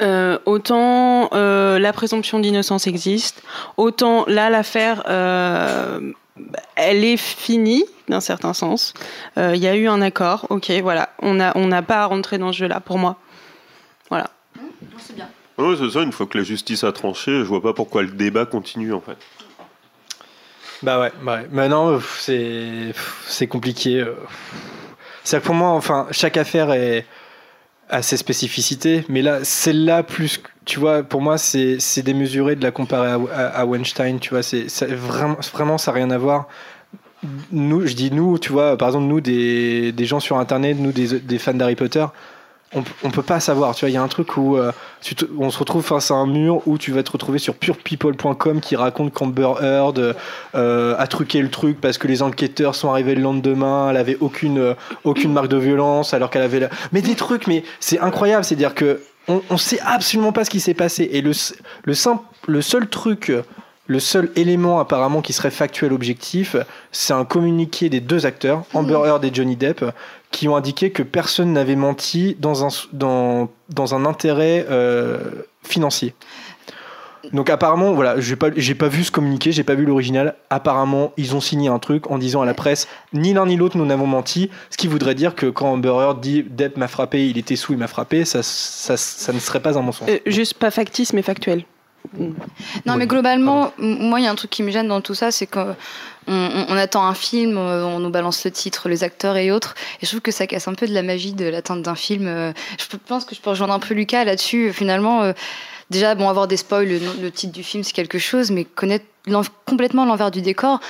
Euh, autant euh, la présomption d'innocence existe, autant là l'affaire euh, elle est finie d'un certain sens. Euh, Il y a eu un accord, ok, voilà. On n'a on n'a pas à rentrer dans ce jeu-là pour moi. Voilà. C'est bien. Ouais, c'est ça, une fois que la justice a tranché, je vois pas pourquoi le débat continue en fait. Bah ouais, bah ouais. Maintenant, pff, c'est compliqué. euh. C'est que pour moi, enfin, chaque affaire est a ses spécificités, mais là, celle-là plus, tu vois, pour moi, c'est c'est démesuré de la comparer à, à, à Weinstein, tu vois, c'est c'est vraiment, vraiment, ça n'a rien à voir. Nous, je dis nous, tu vois, par exemple, nous, des, des gens sur Internet, nous, des, des fans d'Harry Potter, on, on peut pas savoir, tu vois, il y a un truc où euh, on se retrouve face à un mur où tu vas te retrouver sur purepeople.com qui raconte qu'Amber Heard euh, a truqué le truc parce que les enquêteurs sont arrivés le lendemain, elle avait aucune, euh, aucune marque de violence alors qu'elle avait... La... Mais des trucs, mais c'est incroyable, c'est-à-dire que on, on sait absolument pas ce qui s'est passé. Et le, le, simple, le seul truc... Le seul élément apparemment qui serait factuel objectif, c'est un communiqué des deux acteurs, Amber Heard et Johnny Depp, qui ont indiqué que personne n'avait menti dans un, dans, dans un intérêt euh, financier. Donc apparemment, voilà, j'ai pas, j'ai pas vu ce communiqué, j'ai pas vu l'original. Apparemment, ils ont signé un truc en disant à la presse, ni l'un ni l'autre nous n'avons menti. Ce qui voudrait dire que quand Amber Heard dit Depp m'a frappé, il était sous, il m'a frappé, ça, ça, ça ne serait pas un mensonge. Euh, juste pas factice mais factuel. Non, mais globalement, moi, il y a un truc qui me gêne dans tout ça, c'est qu'on on, on attend un film, euh, on nous balance le titre, les acteurs et autres, et je trouve que ça casse un peu de la magie de l'attente d'un film. Euh, Je pense que je peux rejoindre un peu Lucas là-dessus. Finalement, euh, déjà, bon, avoir des spoils, le, titre du film, c'est quelque chose, mais connaître complètement l'envers du décor,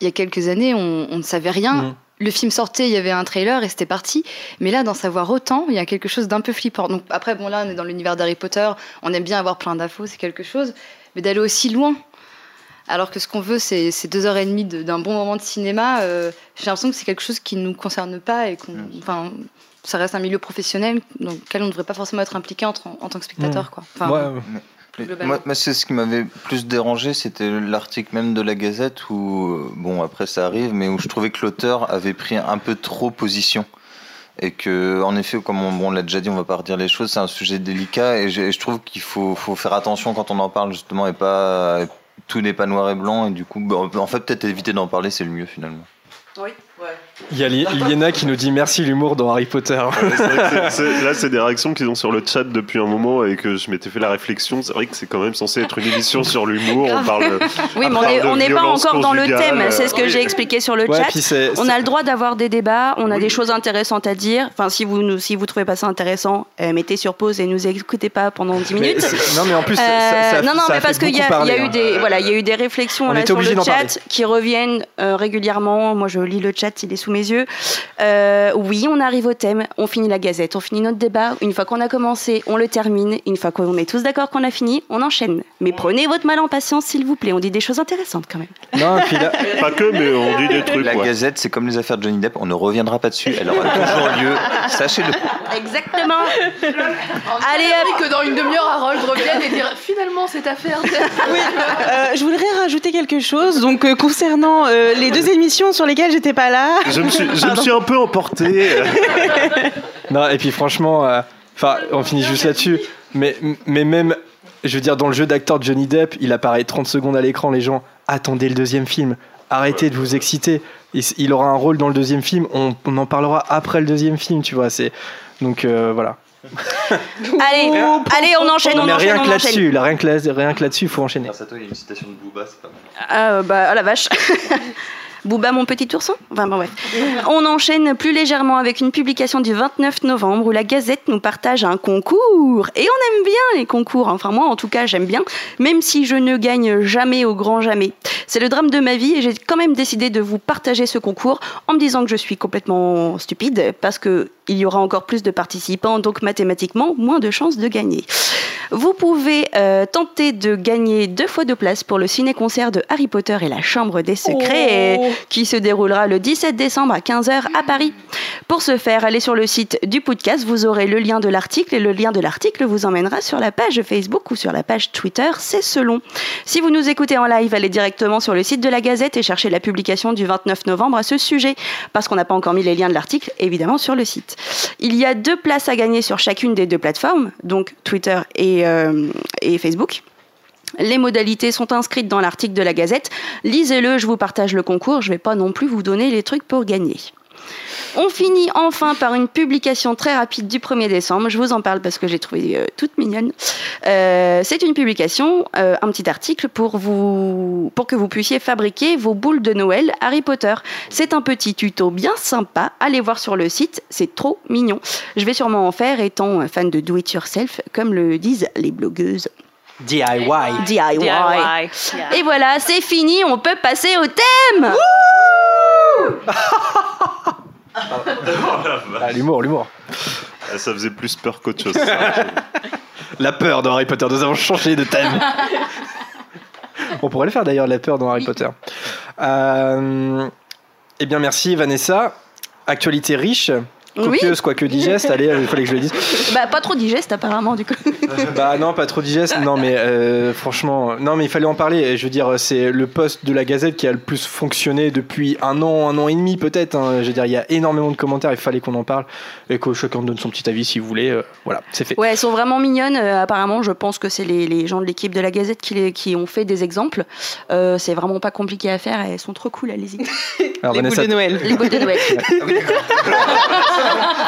il y a quelques années, on, on ne savait rien. Mhm. Le film sortait, il y avait un trailer et c'était parti. Mais là, d'en savoir autant, il y a quelque chose d'un peu flippant. Donc après, bon là, on est dans l'univers d'Harry Potter, on aime bien avoir plein d'infos, c'est quelque chose. Mais d'aller aussi loin, alors que ce qu'on veut, c'est deux heures et demie de- d'un bon moment de cinéma, euh, j'ai l'impression que c'est quelque chose qui ne nous concerne pas et qu'on, enfin, ça reste un milieu professionnel dans lequel on ne devrait pas forcément être impliqué en, en tant que spectateur, quoi. Enfin, Ouais, Globalement. Moi, moi, c'est ce qui m'avait plus dérangé, c'était l'article même de la Gazette où, euh, bon, après ça arrive, mais où je trouvais que l'auteur avait pris un peu trop position. Et que, en effet, comme on, bon, l'a déjà dit, on va pas redire les choses, c'est un sujet délicat et je, et je trouve qu'il faut, faut faire attention quand on en parle, justement, et pas. Tout n'est pas noir et blanc, et du coup, bah, en fait, peut-être éviter d'en parler, c'est le mieux finalement. Oui, Il y a Li- Liena qui nous dit merci l'humour dans Harry Potter. Vrai là, c'est des réactions qu'ils ont sur le chat depuis un moment et que je m'étais fait la réflexion. C'est vrai que c'est quand même censé être une émission sur l'humour. On parle. Oui, mais on n'est pas encore dans le thème. C'est ce que oui. j'ai expliqué sur le Ouais, chat. On a le droit d'avoir des débats, on a des choses intéressantes à dire. Enfin, si vous nous, si vous trouvez pas ça intéressant, euh, mettez sur pause et nous écoutez pas pendant 10 Mais minutes. non mais en plus, ça- Euh, ça, ça- non, non, ça a mais parce qu'il y, a- y eu hein. des, voilà, il y a eu des réflexions On là, sur le chat qui reviennent euh, régulièrement. Moi, je lis le chat, il est sous mes yeux. Euh, oui, on arrive au thème, on finit la gazette, on finit notre débat. Une fois qu'on a commencé, on le termine. Une fois qu'on est tous d'accord qu'on a fini, on enchaîne. Mais prenez votre mal en patience, s'il vous plaît. On dit des choses intéressantes quand même. Non, et puis là, Pas que, mais on dit des trucs. La ouais. Gazette, c'est comme les affaires de Johnny Depp, on ne reviendra pas dessus, elle aura toujours lieu, sachez-le. Exactement. Allez, que dans une demi-heure, Harold revienne et dire finalement cette affaire. Euh, je voudrais rajouter quelque chose donc euh, concernant euh, les deux émissions sur lesquelles j'étais pas là. Je me suis, je me suis un peu emporté. non, et puis franchement, euh, enfin, on finit juste là-dessus. Mais, mais même, je veux dire, dans le jeu d'acteur de Johnny Depp, il apparaît 30 secondes à l'écran. Les gens, attendez le deuxième film. Arrêtez de vous exciter. Il, il aura un rôle dans le deuxième film. On, on en parlera après le deuxième film, tu vois. C'est donc euh, voilà. Allez, allez, on enchaîne, on mais enchaîne, rien on que enchaîne. là-dessus, là, rien que là, rien que là-dessus, il faut enchaîner. Grâce à toi, il y a une citation de Booba, c'est pas mal. Ah, bah, ah, la vache. Booba, mon petit ourson. Enfin bon. On enchaîne plus légèrement avec une publication du 29 novembre où la Gazette nous partage un concours. Et on aime bien les concours. Enfin, moi, en tout cas, j'aime bien, même si je ne gagne jamais au grand jamais. C'est le drame de ma vie et j'ai quand même décidé de vous partager ce concours en me disant que je suis complètement stupide parce que il y aura encore plus de participants, donc mathématiquement, moins de chances de gagner. Vous pouvez euh, tenter de gagner deux fois de place pour le ciné-concert de Harry Potter et la Chambre des Secrets, Oh. Qui se déroulera le 17 décembre à 15h à Paris. Pour ce faire, allez sur le site du podcast, vous aurez le lien de l'article et le lien de l'article vous emmènera sur la page Facebook ou sur la page Twitter, c'est selon. Si vous nous écoutez en live, allez directement sur le site de la Gazette et cherchez la publication du 29 novembre à ce sujet, parce qu'on n'a pas encore mis les liens de l'article, évidemment, sur le site. Il y a deux places à gagner sur chacune des deux plateformes, donc Twitter et, euh, et Facebook. Les modalités sont inscrites dans l'article de la Gazette. Lisez-le, je vous partage le concours. Je ne vais pas non plus vous donner les trucs pour gagner. On finit enfin par une publication très rapide du 1er décembre. Je vous en parle parce que j'ai trouvé euh, toute mignonne. Euh, c'est une publication, euh, un petit article pour, pour que vous puissiez fabriquer vos boules de Noël Harry Potter. C'est un petit tuto bien sympa. Allez voir sur le site, c'est trop mignon. Je vais sûrement en faire étant fan de do it yourself, comme le disent les blogueuses. DIY. DIY. Et voilà, c'est fini, on peut passer au thème Ah, l'humour, l'humour. Ah, Ça faisait plus peur qu'autre chose. ça. La peur dans Harry Potter. Nous avons changé de thème. On pourrait le faire d'ailleurs, la peur dans Harry Potter. Euh, eh bien, merci Vanessa. Actualité riche, copieuse, quoique digeste. Allez, il fallait que je le dise. Bah, pas trop digeste apparemment du coup. Bah non, pas trop digeste. Non, mais euh, franchement, non, mais il fallait en parler. Je veux dire, c'est le poste de la Gazette qui a le plus fonctionné depuis un an, un an et demi peut-être. hein. Je veux dire, il y a énormément de commentaires. Il fallait qu'on en parle et que chacun donne son petit avis si vous voulez. Euh, voilà, c'est fait. Ouais, elles sont vraiment mignonnes. Euh, apparemment, je pense que c'est les, les gens de l'équipe de la Gazette qui, les- qui ont fait des exemples. Euh, c'est vraiment pas compliqué à faire. Elles sont trop cool, allez-y. Alors, Les boules de Noël. Les boules de Noël.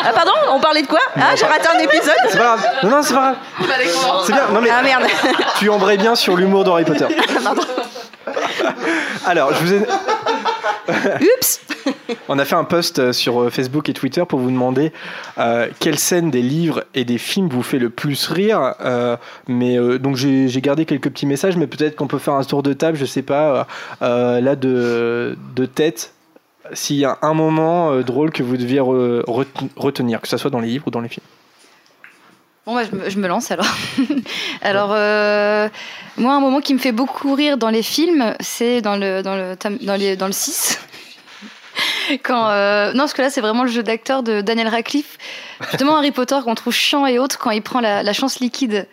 Ah pardon, on parlait de quoi Ah, j'ai raté un épisode. c'est pas grave. Non, non, c'est pas grave. C'est bien. Non, mais Ah merde. tu embrayes bien sur l'humour d'Harry Potter. Alors, je vous ai. Oups. On a fait un post euh, sur euh, Facebook et Twitter pour vous demander euh, quelle scène des livres et des films vous fait le plus rire. Euh, mais euh, donc j'ai gardé quelques petits messages, mais peut-être qu'on peut faire un tour de table, je sais pas, là de, de tête. S'il y a un moment euh, drôle que vous deviez re- reten- retenir, que ce soit dans les livres ou dans les films. Bon, bah, je, me, lance alors. alors, euh, moi, un moment qui me fait beaucoup rire dans les films, c'est dans le, dans, dans le 6. Quand, euh, non, parce que là, c'est vraiment le jeu d'acteur de Daniel Radcliffe. Justement, Harry Potter, qu'on trouve chiant et autres, quand il prend la, la chance liquide.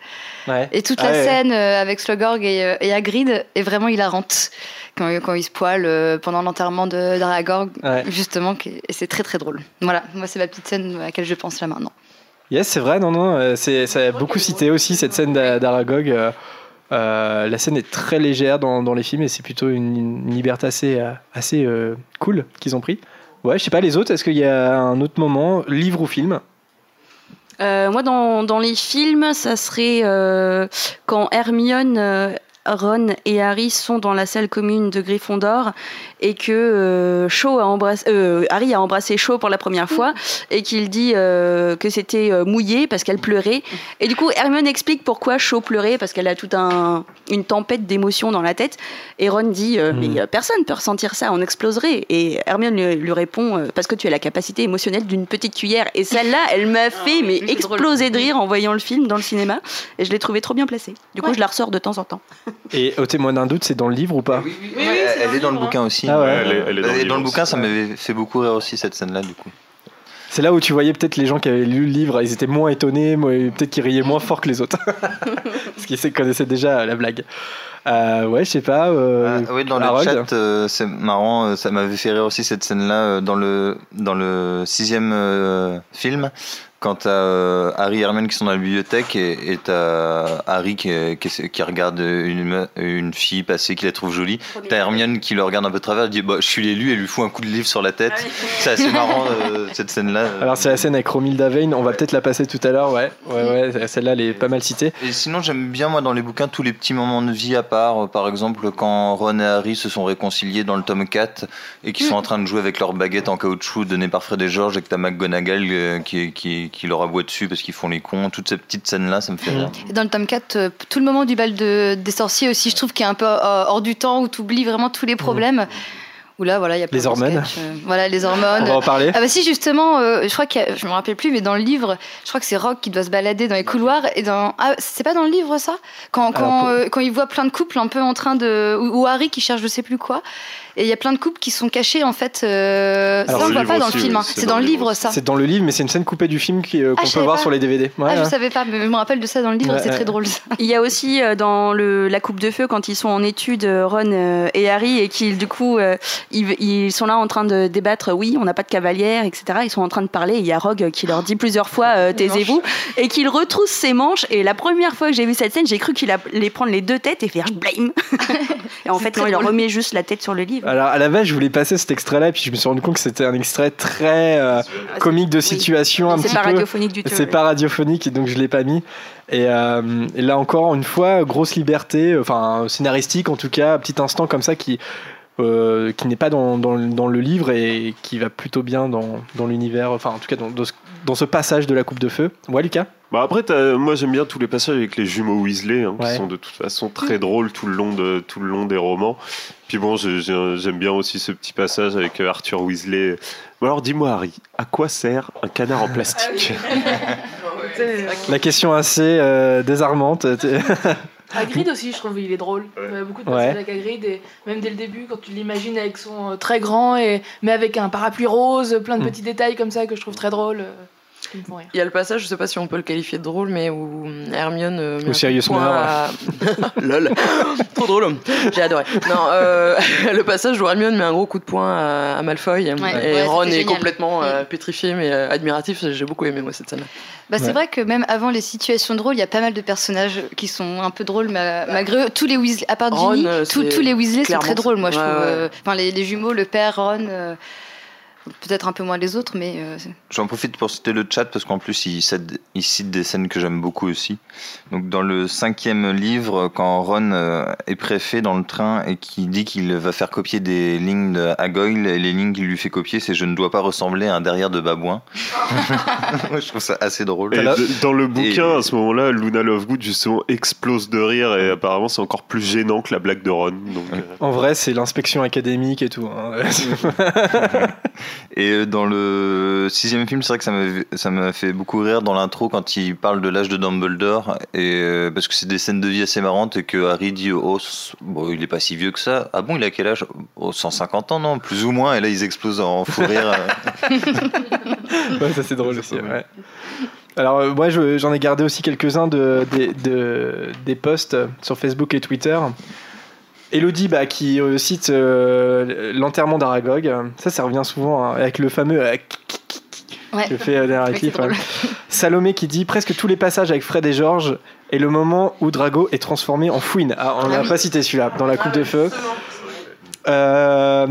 Ouais. Et toute Ah la ouais, scène euh, avec Slughorn et, euh, et Hagrid est vraiment hilarante. Quand, quand il se poile euh, pendant l'enterrement de d'Aragorn, Ouais. justement, et c'est très très drôle. Voilà, moi, c'est la petite scène à laquelle je pense là maintenant. Yes, c'est vrai, non, non, c'est, ça a beaucoup cité aussi cette scène d'A- d'Aragog. Euh, la scène est très légère dans, les films et c'est plutôt une, liberté assez, euh, euh, cool qu'ils ont pris. Ouais, je sais pas, les autres, est-ce qu'il y a un autre moment, livre ou film? Moi, dans, les films, ça serait quand Hermione, Ron et Harry sont dans la salle commune de Gryffondor et que euh, Cho a embrassé, euh, Harry a embrassé Cho pour la première fois et qu'il dit euh, que c'était mouillé parce qu'elle pleurait. Et du coup, Hermione explique pourquoi Cho pleurait parce qu'elle a toute un, une tempête d'émotions dans la tête. Et Ron dit euh, Mhm. mais personne peut ressentir ça, on exploserait. Et Hermione lui, lui répond parce que tu as la capacité émotionnelle d'une petite cuillère. Et celle-là, elle m'a fait mais exploser de rire en voyant le film dans le cinéma. Et je l'ai trouvé trop bien placé. Du coup, Ouais. je la ressors de temps en temps. Et au témoin d'un doute, c'est dans le livre ou pas elle, elle est dans le bouquin aussi. Ah ouais. Elle est- elle est dans le Et livre dans le bouquin, ça m'avait fait beaucoup rire aussi cette scène-là, du coup. C'est là où tu voyais peut-être les gens qui avaient lu le livre, ils étaient moins étonnés, peut-être qu'ils riaient moins fort que les autres. Parce qu'ils connaissaient déjà la blague. Euh, ouais, je sais pas. euh, Ah, oui, dans le chat, euh, c'est marrant, euh, ça m'avait fait rire aussi cette scène-là euh, dans le dans le sixième euh, film. Quand t'as euh, Harry et Hermione qui sont dans la bibliothèque et t'as Harry qui, qui, qui regarde une, fille passer qu'il la trouve jolie, t'as Hermione qui le regarde un peu de travers, elle dit bah, je suis l'élu et lui fout un coup de livre sur la tête. C'est assez marrant euh, cette scène-là. Alors c'est la scène avec Romilda Vane, on va peut-être la passer tout à l'heure, ouais. Ouais, ouais, celle-là elle est pas mal citée. Et sinon, j'aime bien, moi, dans les bouquins, tous les petits moments de vie à part. Par exemple, quand Ron et Harry se sont réconciliés dans le tome 4 et qu'ils sont en train de jouer avec leur baguette en caoutchouc donnée par Fred et George et que t'as McGonagall euh, qui, qui, qui leur aboie dessus parce qu'ils font les cons. Toutes ces petites scènes-là, ça me fait rire. Et dans le tome 4, euh, tout le moment du bal de- des sorciers aussi, je trouve qu'il est un peu euh, hors du temps, où tu oublies vraiment tous les problèmes. Où là, voilà, il y a plein Les hormones. euh, voilà, les hormones. On va en parler. Ah bah si, justement, euh, je crois a- je me rappelle plus, mais dans le livre, je crois que c'est Rock qui doit se balader dans les couloirs. Et dans, ah, c'est pas dans le livre ça? Quand, quand, Alors, pour- euh, quand il voit plein de couples un peu en train de. Ou, ou Harry qui cherche je sais plus quoi. Et il y a plein de couples qui sont cachés en fait. euh, Alors, ça, on le voit pas dans aussi, le film. oui, hein. c'est dans le livre ça. C'est dans le livre, mais c'est une scène coupée du film euh, Ah, qu'on peut voir pas. sur les DVD. Ouais, Ah, je ouais. savais pas, mais je me rappelle de ça dans le livre, Ouais, c'est ouais. très drôle. ça. Il y a aussi euh, dans le, la coupe de feu quand ils sont en études euh, Ron euh, et Harry et qu'ils du coup euh, ils, ils sont là en train de débattre oui on n'a pas de cavalière etc ils sont en train de parler et il y a Rogue qui leur dit plusieurs fois euh, taisez-vous et qu'il retrousse ses manches et la première fois que j'ai vu cette scène j'ai cru qu'il allait prendre les deux têtes et faire blame et en fait non il leur remet juste la tête sur le livre Alors à la base, je voulais passer cet extrait-là, et puis je me suis rendu compte que c'était un extrait très euh, comique de situation, un c'est pas peu. radiophonique du tout C'est pas radiophonique, et donc je l'ai pas mis. Et, euh, et là encore une fois, grosse liberté, enfin scénaristique en tout cas, petit instant comme ça qui euh, qui n'est pas dans, dans, le- dans le livre et qui va plutôt bien dans, dans l'univers, enfin en tout cas dans ce passage de la coupe de feu. Ouais Lucas? Bah après, moi j'aime bien tous les passages avec les jumeaux Weasley, hein, Ouais. qui sont de toute façon très drôles tout le long de tout le long des romans. Puis bon, j'aime bien aussi ce petit passage avec euh, Arthur Weasley. Bon alors dis-moi Harry, à quoi sert un canard en plastique? La question assez euh, désarmante. Hagrid aussi, je trouve, il est drôle. Il y a beaucoup de Ouais. personnages avec Hagrid, et même dès le début, quand tu l'imagines avec son euh, très grand, et, mais avec un parapluie rose, plein de Mm. petits détails comme ça que je trouve très drôle, euh, qui me font rire. Il y a le passage, je sais pas si on peut le qualifier de drôle, mais où Hermione euh, met un coup de Sirius poing meurt. à- Lol, trop drôle. J'ai adoré. Non, euh, le passage où Hermione met un gros coup de poing à, à Malfoy et ouais, Ron est génial. complètement euh, pétrifié mais euh, admiratif. J'ai beaucoup aimé moi cette scène. Bah, c'est Ouais. vrai que même avant les situations drôles, il y a pas mal de personnages qui sont un peu drôles, mais malgré eux, tous les Weasley, à part Ron, Ginny, euh, tous, les Weasley sont très drôles, moi je trouve. Euh, Enfin, les, les jumeaux, le père, Ron, euh, peut-être un peu moins les autres, mais euh, J'en profite pour citer le chat parce qu'en plus il cite, il cite des scènes que j'aime beaucoup aussi. Donc dans le cinquième livre, quand Ron euh, est préfet dans le train et qui dit qu'il va faire copier des lignes de Agoyle, et les lignes qu'il lui fait copier, c'est je ne dois pas ressembler à un derrière de babouin. Moi je trouve ça assez drôle. Et dans le bouquin, à ce moment-là, Luna Lovegood justement explose de rire et apparemment c'est encore plus gênant que la blague de Ron. Donc, En vrai, c'est l'inspection académique et tout. hein. Et euh, dans le sixième film, c'est vrai que ça m'a fait beaucoup rire dans l'intro quand il parle de l'âge de Dumbledore, et euh, parce que c'est des scènes de vie assez marrantes et que Harry dit oh bon il est pas si vieux que ça. Ah bon il a quel âge? Oh, 150 ans non? Plus ou moins et là ils explosent en fou rire. ouais, ça c'est drôle aussi. ouais. Alors euh, moi je- j'en ai gardé aussi quelques-uns de, des- de- des posts sur Facebook et Twitter. Elodie bah, qui euh, cite euh, l'enterrement d'Aragog. Ça ça revient souvent hein, avec le fameux euh, ouais. que fait euh, Ouais, ouais. Salomé qui dit presque tous les passages avec Fred et Georges et le moment où Drago est transformé en fouine. Ah, on Ah n'a oui. pas cité celui-là dans la coupe de feu. Euh,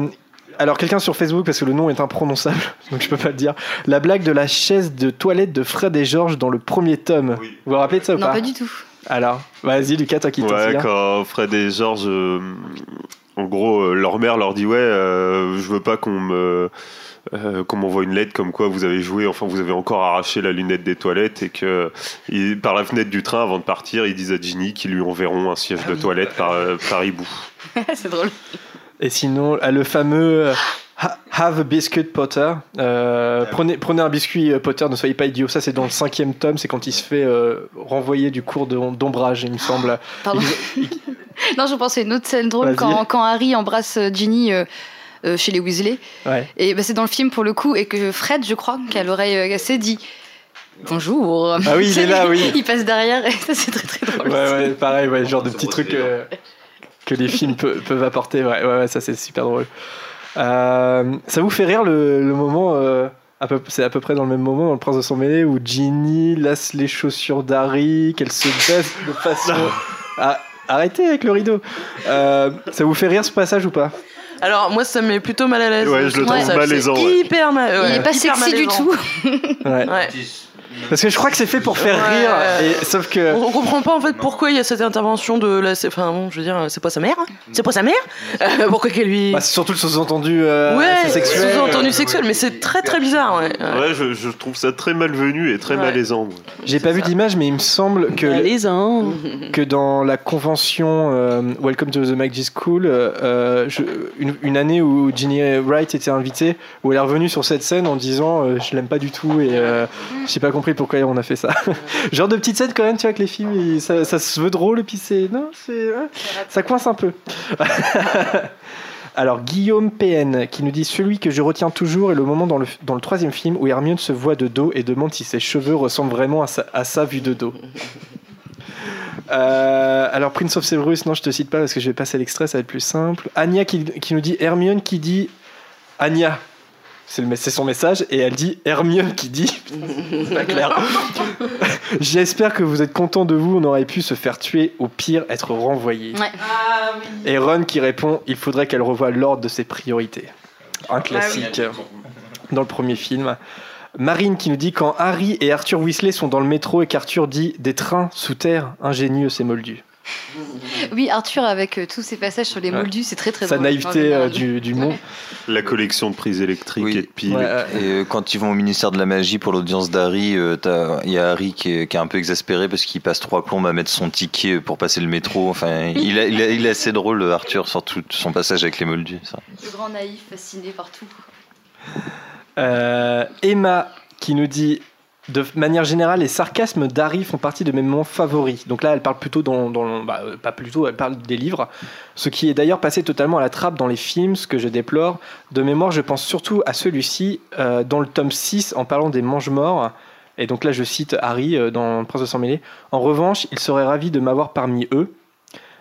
alors quelqu'un sur Facebook parce que le nom est imprononçable donc je peux pas le dire. La blague de la chaise de toilette de Fred et Georges dans le premier tome. Vous vous rappelez de ça ou non, pas pas du tout. Alors vas-y Lucas toi qui t'en ouais, quand Fred et George, euh, en gros, euh, leur mère leur dit ouais, euh, je veux pas qu'on me euh, qu'on m'envoie une lettre comme quoi vous avez joué, enfin vous avez encore arraché la lunette des toilettes et que par la fenêtre du train avant de partir, ils disent à Ginny qu'ils lui enverront un siège de toilette par, par hibou. c'est drôle. Et sinon, ah, le fameux euh, ha- Have a biscuit Potter. Euh, prenez, prenez un biscuit euh, Potter, ne soyez pas idiot. Ça, c'est dans le cinquième tome. C'est quand il se fait euh, renvoyer du cours d'ombrage, il me semble. Pardon. non, je pense à une autre scène drôle quand, quand Harry embrasse Ginny euh, euh, chez les Weasley. Ouais. Et bah, c'est dans le film pour le coup, et que Fred, je crois, qui a l'oreille cassée, dit Bonjour. Ah oui, il est là, oui. il passe derrière, et ça, c'est très très drôle. Ouais, ouais, pareil, ouais, genre de petits trucs euh, que les films pe- peuvent apporter. Ouais, ouais, ouais, ça, c'est super drôle. Euh, ça vous fait rire le, le moment euh, c'est à peu près dans le même moment dans le Prince de sang mêlé où Ginny laisse les chaussures d'Harry, qu'elle se baisse de façon. Arrêtez avec le rideau. Euh, ça vous fait rire ce passage ou pas? Alors, moi, ça me met plutôt mal à l'aise. Ouais, je le trouve malaisant. Hyper mal. Il est pas sexy du tout. Ouais. Ouais. Parce que je crois que c'est fait pour faire Ouais. rire, et, sauf que. On, on comprend pas en fait pourquoi il y a cette intervention de la. Enfin bon, je veux dire, c'est pas sa mère C'est pas sa mère Euh, Pourquoi qu'elle lui. Bah, c'est surtout le sous-entendu euh, ouais, sexuel. sous-entendu sexuel, mais c'est très très bizarre. Ouais. Ouais. Ouais, je, je trouve ça très malvenu et très Ouais. malaisant. J'ai pas vu d'image, mais il me semble que, Malaisant. que dans la convention euh, Welcome to the Magic School, euh, euh, je- une, une année où Ginny Wright était invitée, où elle est revenue sur cette scène en disant euh, je l'aime pas du tout et euh, j'ai pas compris pourquoi on a fait ça. Genre de petites scènes quand même, tu vois, que les films, ça, se veut drôle et puis. Non, c'est. ouais, ça coince un peu. Alors Guillaume PN qui nous dit celui que je retiens toujours est le moment dans le, dans le troisième film où Hermione se voit de dos et demande si ses cheveux ressemblent vraiment à sa, à sa vue de dos. Euh, alors Prince of Severus, non je te cite pas parce que je vais passer l'extrait, ça va être plus simple. Anya qui, qui nous dit Hermione qui dit Anya. C'est son message et elle dit Hermione qui dit. C'est pas clair. J'espère que vous êtes content de vous. On aurait pu se faire tuer, au pire être renvoyé. Ouais. Et Ron qui répond il faudrait qu'elle revoie l'ordre de ses priorités. Un classique dans le premier film. Marine qui nous dit quand Harry et Arthur Weasley sont dans le métro et qu'Arthur dit des trains sous terre, ingénieux c'est moldu. Oui, Arthur, avec euh, tous ses passages sur les Ouais. moldus, c'est très très Sa drôle. naïveté euh, du, du mot. La collection de prises électriques et de piles. Ouais, euh, Et euh, quand ils vont au ministère de la magie pour l'audience d'Harry, euh, il y a Harry qui est, qui est un peu exaspéré parce qu'il passe trois plombes à mettre son ticket pour passer le métro. Enfin, il, a- il, a- il est assez drôle, Arthur, sur tout son passage avec les moldus. Ça. Le grand naïf, fasciné par tout. Euh, Emma qui nous dit de manière générale, les sarcasmes d'Harry font partie de mes moments favoris. Donc là, elle parle plutôt bah, euh, pas plutôt, elle parle des livres, ce qui est d'ailleurs passé totalement à la trappe dans les films, ce que je déplore. De mémoire, je pense surtout à celui-ci euh, dans le tome 6 en parlant des mange-morts. Et donc là, je cite Harry dans Prince de sang mêlé. En revanche, il serait ravi de m'avoir parmi eux.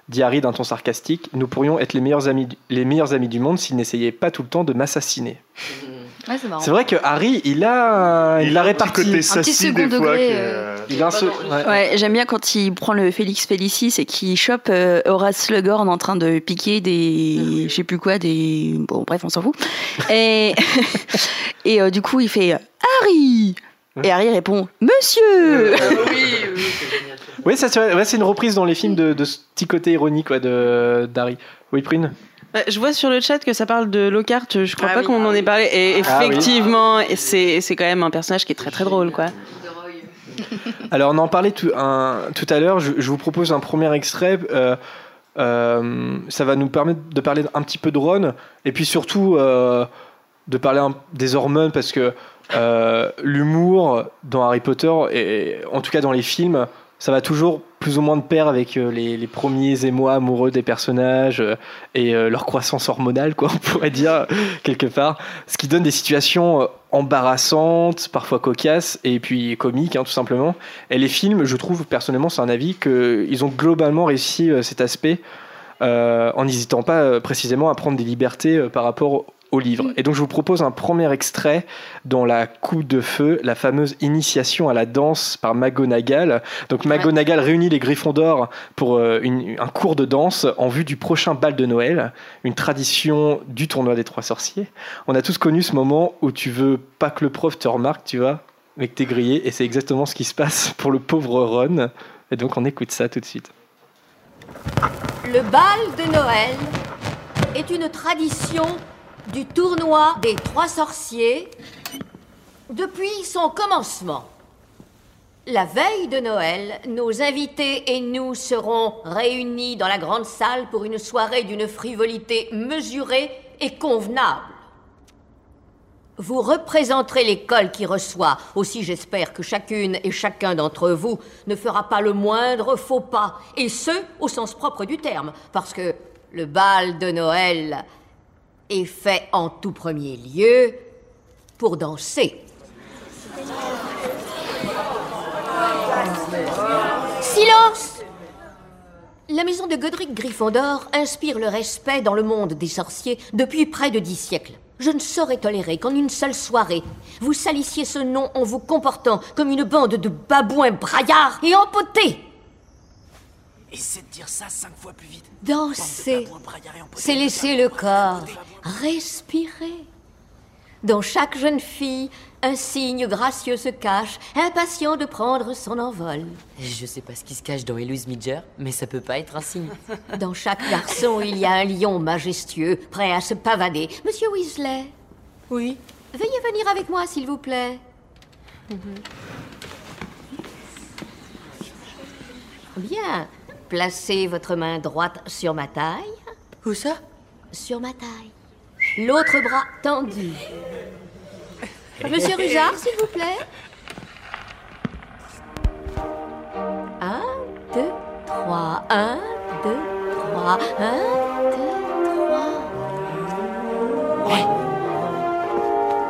Dit Harry d'un ton sarcastique, nous pourrions être les meilleurs amis, les meilleurs amis du monde s'il n'essayait pas tout le temps de m'assassiner. Ouais, c'est vrai que Harry, il a, il, Il a un petit réparti. côté petit sassy second des fois. degré, que- euh, Il a un se- ouais. Ouais, j'aime bien quand il prend le Félix Félicis et qu'il chope euh, Horace Slughorn en train de piquer des. Je sais plus quoi, des. Bon, bref, on s'en fout. Et, et euh, du coup, il fait Harry Et Harry répond Monsieur oui, oui, c'est génial. Oui, ça, c'est. Ouais, une reprise dans les films de, de ce petit côté ironique d'Harry. Oui, Prune? Bah, Je vois sur le chat que ça parle de Lockhart, je crois Ah pas oui, qu'on ah en ait parlé. Et Ah effectivement, c'est c'est quand même un personnage qui est très très drôle, quoi. Alors, on en parlait tout, un- tout à l'heure. Je, je vous propose un premier extrait. euh, euh, ça va nous permettre de parler un petit peu de Ron et puis surtout euh, de parler un- des hormones parce que euh, l'humour dans Harry Potter et en tout cas dans les films ça va toujours plus ou moins de pair avec euh, les, premiers émois amoureux des personnages euh, et euh, leur croissance hormonale, quoi, on pourrait dire, quelque part. Ce qui donne des situations embarrassantes, parfois cocasses, et puis comiques, hein, tout simplement. Et les films, je trouve, personnellement, c'est un avis, qu'ils ont globalement réussi cet aspect en n'hésitant pas précisément à prendre des libertés par rapport au livre. Et donc je vous propose un premier extrait dans La Coupe de Feu, la fameuse initiation à la danse par McGonagall. Donc McGonagall réunit les Gryffondors pour euh, une- un cours de danse en vue du prochain bal de Noël, une tradition du tournoi des trois sorciers. On a tous connu ce moment où tu veux pas que le prof te remarque, tu vois, mais que t'es grillé, et c'est exactement ce qui se passe pour le pauvre Ron. Et donc on écoute ça tout de suite. Le bal de Noël est une tradition du tournoi des trois sorciers depuis son commencement. La veille de Noël, nos invités et nous serons réunis dans la grande salle pour une soirée d'une frivolité mesurée et convenable. Vous représenterez l'école qui reçoit. Aussi, j'espère que chacune et chacun d'entre vous ne fera pas le moindre faux pas, et ce, au sens propre du terme, parce que le bal de Noël est fait en tout premier lieu pour danser. Silence La maison de Godric Gryffondor inspire le respect dans le monde des sorciers depuis près de dix siècles. Je ne saurais tolérer qu'en une seule soirée, vous salissiez ce nom en vous comportant comme une bande de babouins braillards et empotés. Essaie de dire ça cinq fois plus vite. Danser, c'est laisser le corps respirer. Dans chaque jeune fille, un signe gracieux se cache, impatient de prendre son envol. Je sais pas ce qui se cache dans Héloïse Midger, mais ça peut pas être un signe. Dans chaque garçon, il y a un lion majestueux, prêt à se pavader. Monsieur Weasley Oui. Veuillez venir avec moi, s'il vous plaît. Bien. Placez votre main droite sur ma taille. Où ça? Sur ma taille. L'autre bras tendu. Monsieur Rujard, s'il vous plaît. Un, deux, trois. Un, deux, trois. Un, deux, trois.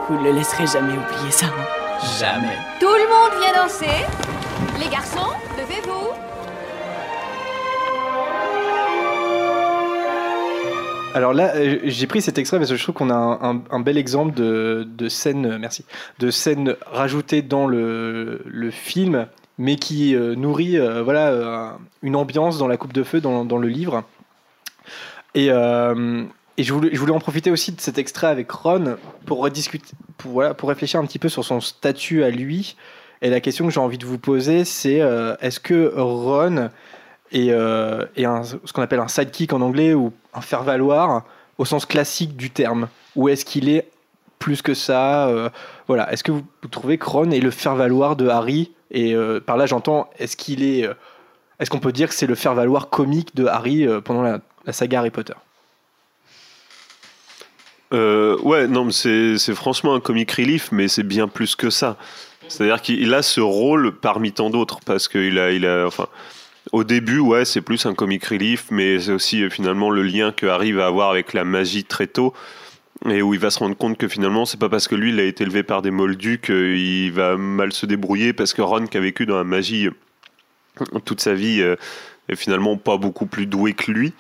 Vous le laisserez jamais oublier ça. hein? Jamais. Tout le monde vient danser. Les garçons, levez-vous. Alors là, euh, j'ai pris cet extrait parce que je trouve qu'on a un, bel exemple de, scène, euh, merci, de scène rajoutée dans le, film, mais qui euh, nourrit voilà une ambiance dans la coupe de feu dans, le livre. Et, je, voulais, en profiter aussi de cet extrait avec Ron pour pour voilà, pour réfléchir un petit peu sur son statut à lui. Et la question que j'ai envie de vous poser, c'est est-ce que Ron et, euh, ce qu'on appelle un sidekick en anglais ou un faire-valoir au sens classique du terme Ou est-ce qu'il est plus que ça euh, Voilà. Est-ce que vous, trouvez que Ron est le faire-valoir de Harry Et euh, par là, j'entends, est-ce qu'il est. est-ce qu'on peut dire que c'est le faire-valoir comique de Harry pendant la, saga Harry Potter? Ouais, non, mais c'est c'est franchement un comic relief, mais c'est bien plus que ça. C'est-à-dire qu'il a ce rôle parmi tant d'autres, parce qu'il a, il a, enfin, au début, ouais, c'est plus un comic relief, mais c'est aussi euh, finalement le lien que Harry va avoir avec la magie très tôt, et où il va se rendre compte que finalement, c'est pas parce que lui, il a été élevé par des moldus qu'il va mal se débrouiller, parce que Ron, qui a vécu dans la magie toute sa vie, euh, est finalement pas beaucoup plus doué que lui.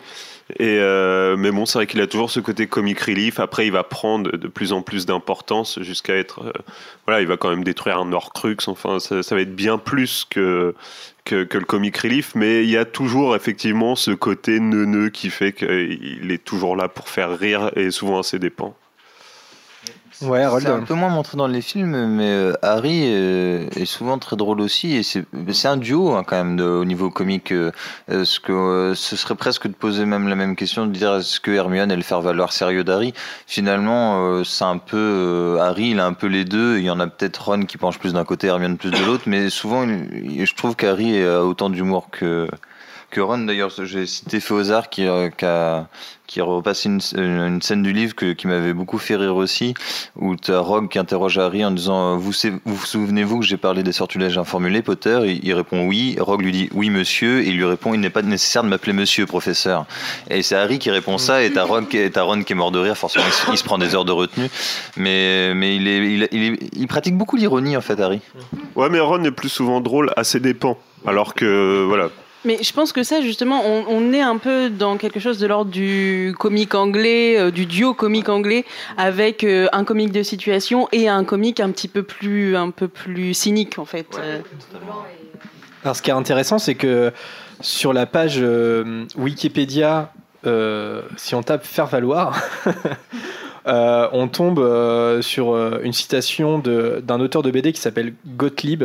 Et euh, mais bon, c'est vrai qu'il a toujours ce côté comic relief. Après, il va prendre de plus en plus d'importance jusqu'à être, euh, voilà, il va quand même détruire un Horcrux. Enfin, ça, va être bien plus que, que que le comic relief. Mais il y a toujours effectivement ce côté neuneux qui fait qu'il est toujours là pour faire rire et souvent à ses dépens. Ouais, C'est un peu moins montré dans les films, mais euh, Harry euh, est souvent très drôle aussi. Et c'est c'est un duo hein, quand même de, au niveau comique. euh, Est-ce que euh, ce serait presque de poser même la même question de dire est-ce que Hermione est le faire valoir sérieux d'Harry? Finalement, euh, c'est un peu euh, Harry, il a un peu les deux. Il y en a peut-être Ron qui penche plus d'un côté, Hermione plus de l'autre, mais souvent, il- je trouve qu'Harry a autant d'humour que que Ron d'ailleurs j'ai cité Féozard qui, euh, a qui a repassé une, une scène du livre que- qui m'avait beaucoup fait rire aussi où tu as Rogue qui interroge Harry en disant euh, vous vous, vous souvenez-vous que j'ai parlé des sortilèges informulés Potter? Il, il répond oui. Rogue lui dit oui monsieur. Et il lui répond il n'est pas nécessaire de m'appeler monsieur professeur. Et c'est Harry qui répond ça et est- t'as Ron qui est mort de rire forcément il, se- prend des heures de retenue. Mais mais il il, il pratique beaucoup l'ironie en fait Harry. Ouais, mais Ron est plus souvent drôle à ses dépens. Alors que voilà. Mais je pense que ça, justement, on, on est un peu dans quelque chose de l'ordre du comique anglais, euh, du duo comique anglais, avec euh, un comique de situation et un comique un petit peu plus, un peu plus cynique, en fait. Euh, Alors, ce qui est intéressant, c'est que sur la page euh, Wikipédia, euh, si on tape faire valoir, euh, on tombe euh, sur euh, une citation de- d'un auteur de BD qui s'appelle Gottlieb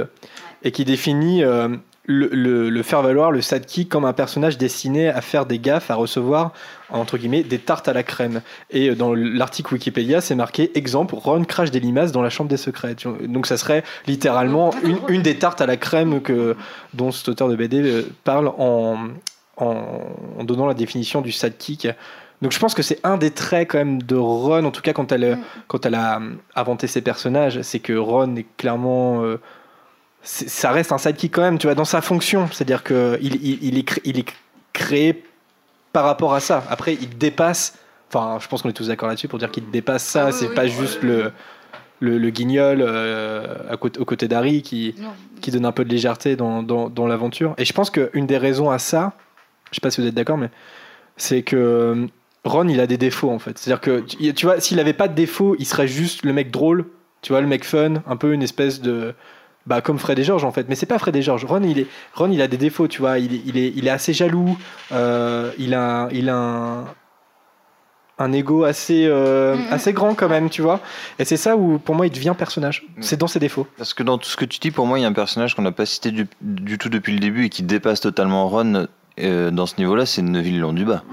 et qui définit euh, le, le- le faire valoir, le sidekick, comme un personnage destiné à faire des gaffes, à recevoir entre guillemets des tartes à la crème. Et euh, dans l'article Wikipédia, c'est marqué exemple Ron crache des limaces dans la chambre des secrets. Donc ça serait littéralement une, une des tartes à la crème que dont cet auteur de BD euh, parle en, en, en donnant la définition du sidekick. Donc je pense que c'est un des traits quand même de Ron, en tout cas quand elle, quand elle a euh, inventé ses personnages, c'est que Ron est clairement... euh, ça reste un sidekick quand même, tu vois, dans sa fonction. C'est-à-dire qu'il il, il est, cré- il est créé par rapport à ça. Après, il dépasse... Enfin, je pense qu'on est tous d'accord là-dessus pour dire qu'il dépasse ça. c'est pas juste le... Le, le guignol euh, à côté, aux côtés d'Harry qui, Non. qui donne un peu de légèreté dans, dans, dans l'aventure. Et je pense qu'une des raisons à ça, je sais pas si vous êtes d'accord, mais c'est que euh, Ron, il a des défauts en fait. C'est-à-dire que, tu tu vois, s'il avait pas de défauts, il serait juste le mec drôle, tu vois, le mec fun, un peu une espèce de. Bah, comme Fred et George en fait. Mais c'est pas Fred et George. Ron, il, est, Ron, il a des défauts, tu vois. Il est, il est, il est assez jaloux. euh, il a, il a un, un ego assez, euh, assez grand quand même, tu vois. Et c'est ça où, pour moi, il devient personnage. C'est dans ses défauts. Parce que dans tout ce que tu dis, pour moi, il y a un personnage qu'on n'a pas cité du, du tout depuis le début et qui dépasse totalement Ron euh, dans ce niveau-là, c'est Neville Londuba.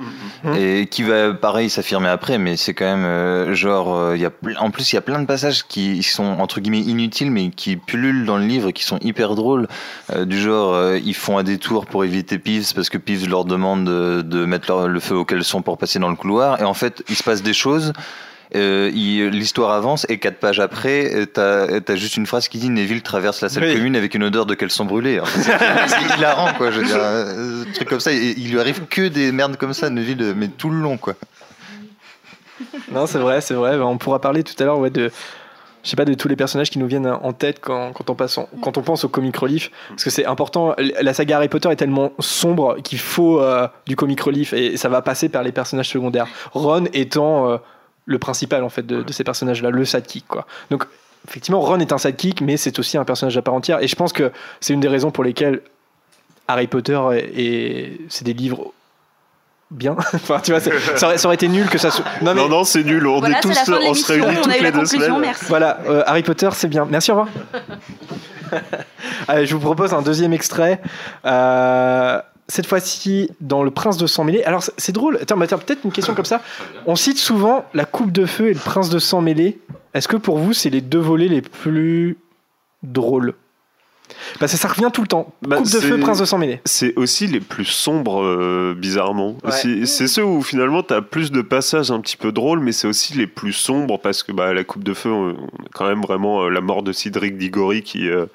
Mhm. Et qui va, pareil, s'affirmer après, mais c'est quand même euh, genre, euh, y a, en plus, il y a plein de passages qui sont entre guillemets inutiles, mais qui pullulent dans le livre qui sont hyper drôles. Euh, du genre, ils font un détour pour éviter Peeves parce que Peeves leur demande de, de mettre leur- le feu au caleçon pour passer dans le couloir. Et en fait, il se passe des choses. Euh, L'histoire avance et quatre pages après, euh, t'as as juste une phrase qui dit Neville traverse la salle Oui. commune avec une odeur de caleçon brûlé. C'est hilarant, quoi. Je veux dire, euh, un truc comme ça. Et il lui arrive que des merdes comme ça, Neville, mais tout le long, quoi. Non, c'est vrai, c'est vrai. On pourra parler tout à l'heure ouais, de, je sais pas, de tous les personnages qui nous viennent en tête quand, quand, on, passe en- quand on pense au comic relief. Parce que c'est important. La saga Harry Potter est tellement sombre qu'il faut euh, du comic relief et ça va passer par les personnages secondaires. Ron étant euh, le principal en fait de, de ces personnages-là, le sidekick quoi. Donc effectivement, Ron est un sidekick, mais c'est aussi un personnage à part entière. Et je pense que c'est une des raisons pour lesquelles Harry Potter est- c'est des livres bien. enfin, tu vois, ça aurait, ça aurait été nul que ça soit. Non, non, c'est nul. On Voilà, est tous, la fin de on se réunit on toutes les deux semaines. merci. Voilà, euh, Harry Potter, c'est bien. Merci, au revoir. Allez, je vous propose un deuxième extrait. Euh, cette fois-ci, dans Le Prince de Sang Mêlé. Alors, c'est- drôle. Attends, mais attends, peut-être une question comme ça. On cite souvent La Coupe de Feu et Le Prince de Sang Mêlé. Est-ce que pour vous, c'est les deux volets les plus drôles? Parce que ça revient tout le temps. Bah, coupe de Feu, Prince de Sang Mêlé. C'est aussi les plus sombres, euh, bizarrement. Ouais. C'est- ceux où finalement tu as plus de passages un petit peu drôles, mais c'est aussi les plus sombres parce que bah, la Coupe de Feu, on a quand même vraiment euh, la mort de Cédric Diggory qui. euh,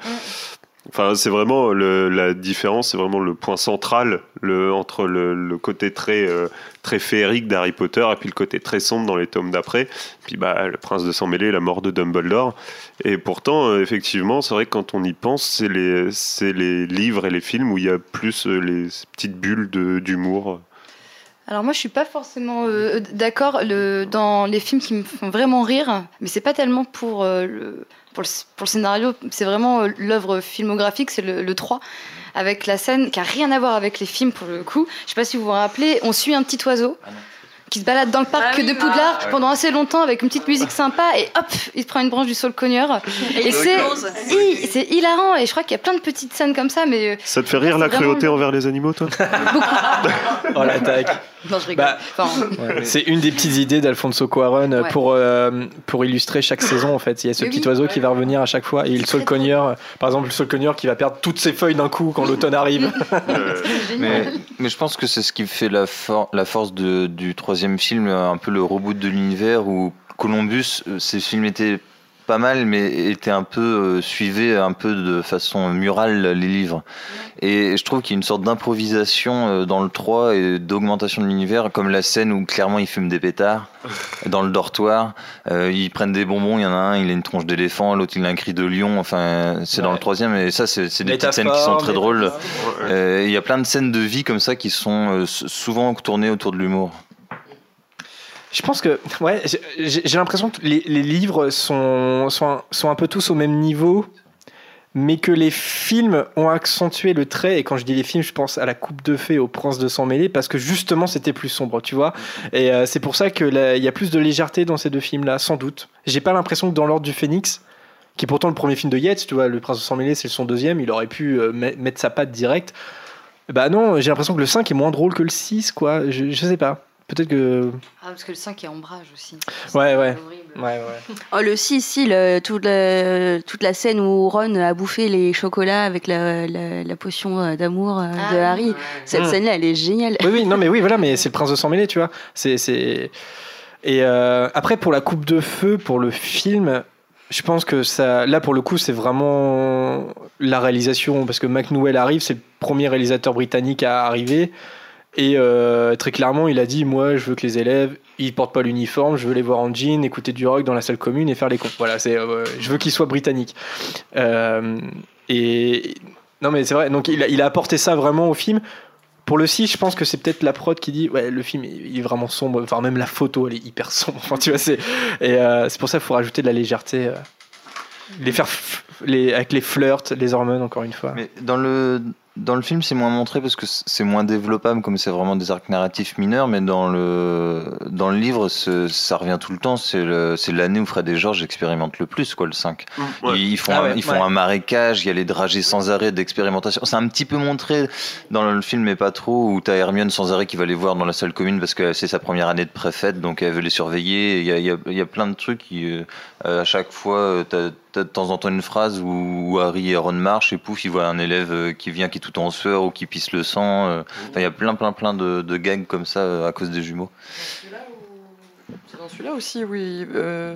Enfin, c'est vraiment le- la différence, c'est vraiment le point central entre le, côté très, euh, très féerique d'Harry Potter et puis le côté très sombre dans les tomes d'après. Puis bah, le prince de sang mêlé, la mort de Dumbledore. Et pourtant, euh, effectivement, c'est vrai que quand on y pense, c'est les, livres et les films où il y a plus euh, les petites bulles d'humour. Alors moi je suis pas forcément euh, d'accord dans les films qui me font vraiment rire, mais c'est pas tellement pour, euh, le, pour, le, scénario, c'est vraiment euh, l'œuvre filmographique, c'est le, le 3, avec la scène qui a rien à voir avec les films pour le coup. Je sais pas si vous vous rappelez, on suit un petit oiseau qui se balade dans le parc de Poudlard Ah, ouais. pendant assez longtemps avec une petite musique sympa et hop, il se prend une branche du saul cogneur. Et c'est hilarant et je crois qu'il y a plein de petites scènes comme ça, mais euh, Ça te fait rire la cruauté le- envers les animaux, toi Oh l'attaque. non je rigole. Bah, Enfin, Ouais, C'est une des petites idées d'Alfonso Cuarón euh, Ouais. pour, euh, pour illustrer chaque saison en fait. Il y a ce Mais petit oui. oiseau qui va revenir à chaque fois et le sol cogneur, par exemple le sol cogneur qui va perdre toutes ses feuilles d'un coup quand l'automne arrive. Mais, mais je pense que c'est ce qui fait la, for- la force de- du troisième film, un peu le reboot de l'univers où Columbus, euh, ces films étaient pas mal, mais étaient un peu euh, suivaient un peu de façon murale les livres. Et je trouve qu'il y a une sorte d'improvisation euh, dans le 3 et d'augmentation de l'univers, comme la scène où clairement ils fument des pétards dans le dortoir. Euh, ils prennent des bonbons, il y en a un, il a une tronche d'éléphant, l'autre il a un cri de lion. Enfin, c'est dans le troisième, et ça c'est des petites scènes qui sont très drôles. Euh, Il y a plein de scènes de vie comme ça qui sont euh, souvent tournées autour de l'humour. Je pense que, ouais, j'ai- l'impression que les, livres sont, sont, un- peu tous au même niveau, mais que les films ont accentué le trait. Et quand je dis les films, je pense à la Coupe de Fées, au Prince de Sang Mêlé, parce que justement c'était plus sombre, tu vois. Et euh, c'est pour ça qu'il y a plus de légèreté dans ces deux films-là, sans doute. J'ai pas l'impression que dans l'ordre du Phénix, qui est pourtant le premier film de Yates, tu vois, le Prince de Sang Mêlé, c'est son deuxième, il aurait pu euh, met- mettre sa patte direct. Bah non, j'ai l'impression que le 5 est moins drôle que le 6, quoi. Je, je sais pas. Peut-être que. ah, parce que le 5 est ombrage aussi. Ouais, ouais. horrible. Ouais, ouais. Oh, le 6, si, le- toute, la, toute la scène où Ron a bouffé les chocolats avec la, la, la potion euh, d'amour euh, de Ah, Harry. Cette Mm. scène-là, elle est géniale. Oui, oui, non, mais oui, voilà, mais c'est le prince de sang mêlé, tu vois. C'est, c'est... Et euh, après, pour la coupe de feu, pour le film, je pense que ça, là, pour le coup, c'est vraiment la réalisation, parce que Mac Newell arrive, c'est le premier réalisateur britannique à arriver. Et euh, très clairement, il a dit Moi, je veux que les élèves, ils portent pas l'uniforme, je veux les voir en jean, écouter du rock dans la salle commune et faire les cons. Voilà, euh, je veux qu'ils soient britanniques. Euh, et non, mais c'est vrai, donc il a, apporté ça vraiment au film pour le 6, je pense que c'est peut-être la prod qui dit ouais, le film il est vraiment sombre, enfin même la photo elle est hyper sombre. Enfin, tu vois, c'est et c'est pour ça qu'il faut rajouter de la légèreté, les faire avec les flirts, les hormones encore une fois. Mais dans le, dans le film, c'est moins montré parce que c'est moins développable, comme c'est vraiment des arcs narratifs mineurs, mais dans le, dans le livre, ça revient tout le temps. C'est l'année où Fred et George expérimentent le plus, quoi, le 5. Ils font, Ah un, ouais, ils font ouais. un marécage, il y a les dragées sans arrêt d'expérimentation. C'est un petit peu montré dans le film, mais pas trop, où t'as Hermione sans arrêt qui va les voir dans la salle commune parce que c'est sa première année de préfète, donc elle veut les surveiller. Il y a, il y a- il y a plein de trucs qui, euh, à chaque fois, euh, t'as t'as de temps en temps une phrase où, où Harry et Ron marchent et pouf, ils voient un élève euh, qui vient qui est tout en sueur ou qui pisse le sang. euh. Enfin, il y a plein, plein, plein de, de gags comme ça euh, à cause des jumeaux. C'est dans celui-là aussi, oui. Euh,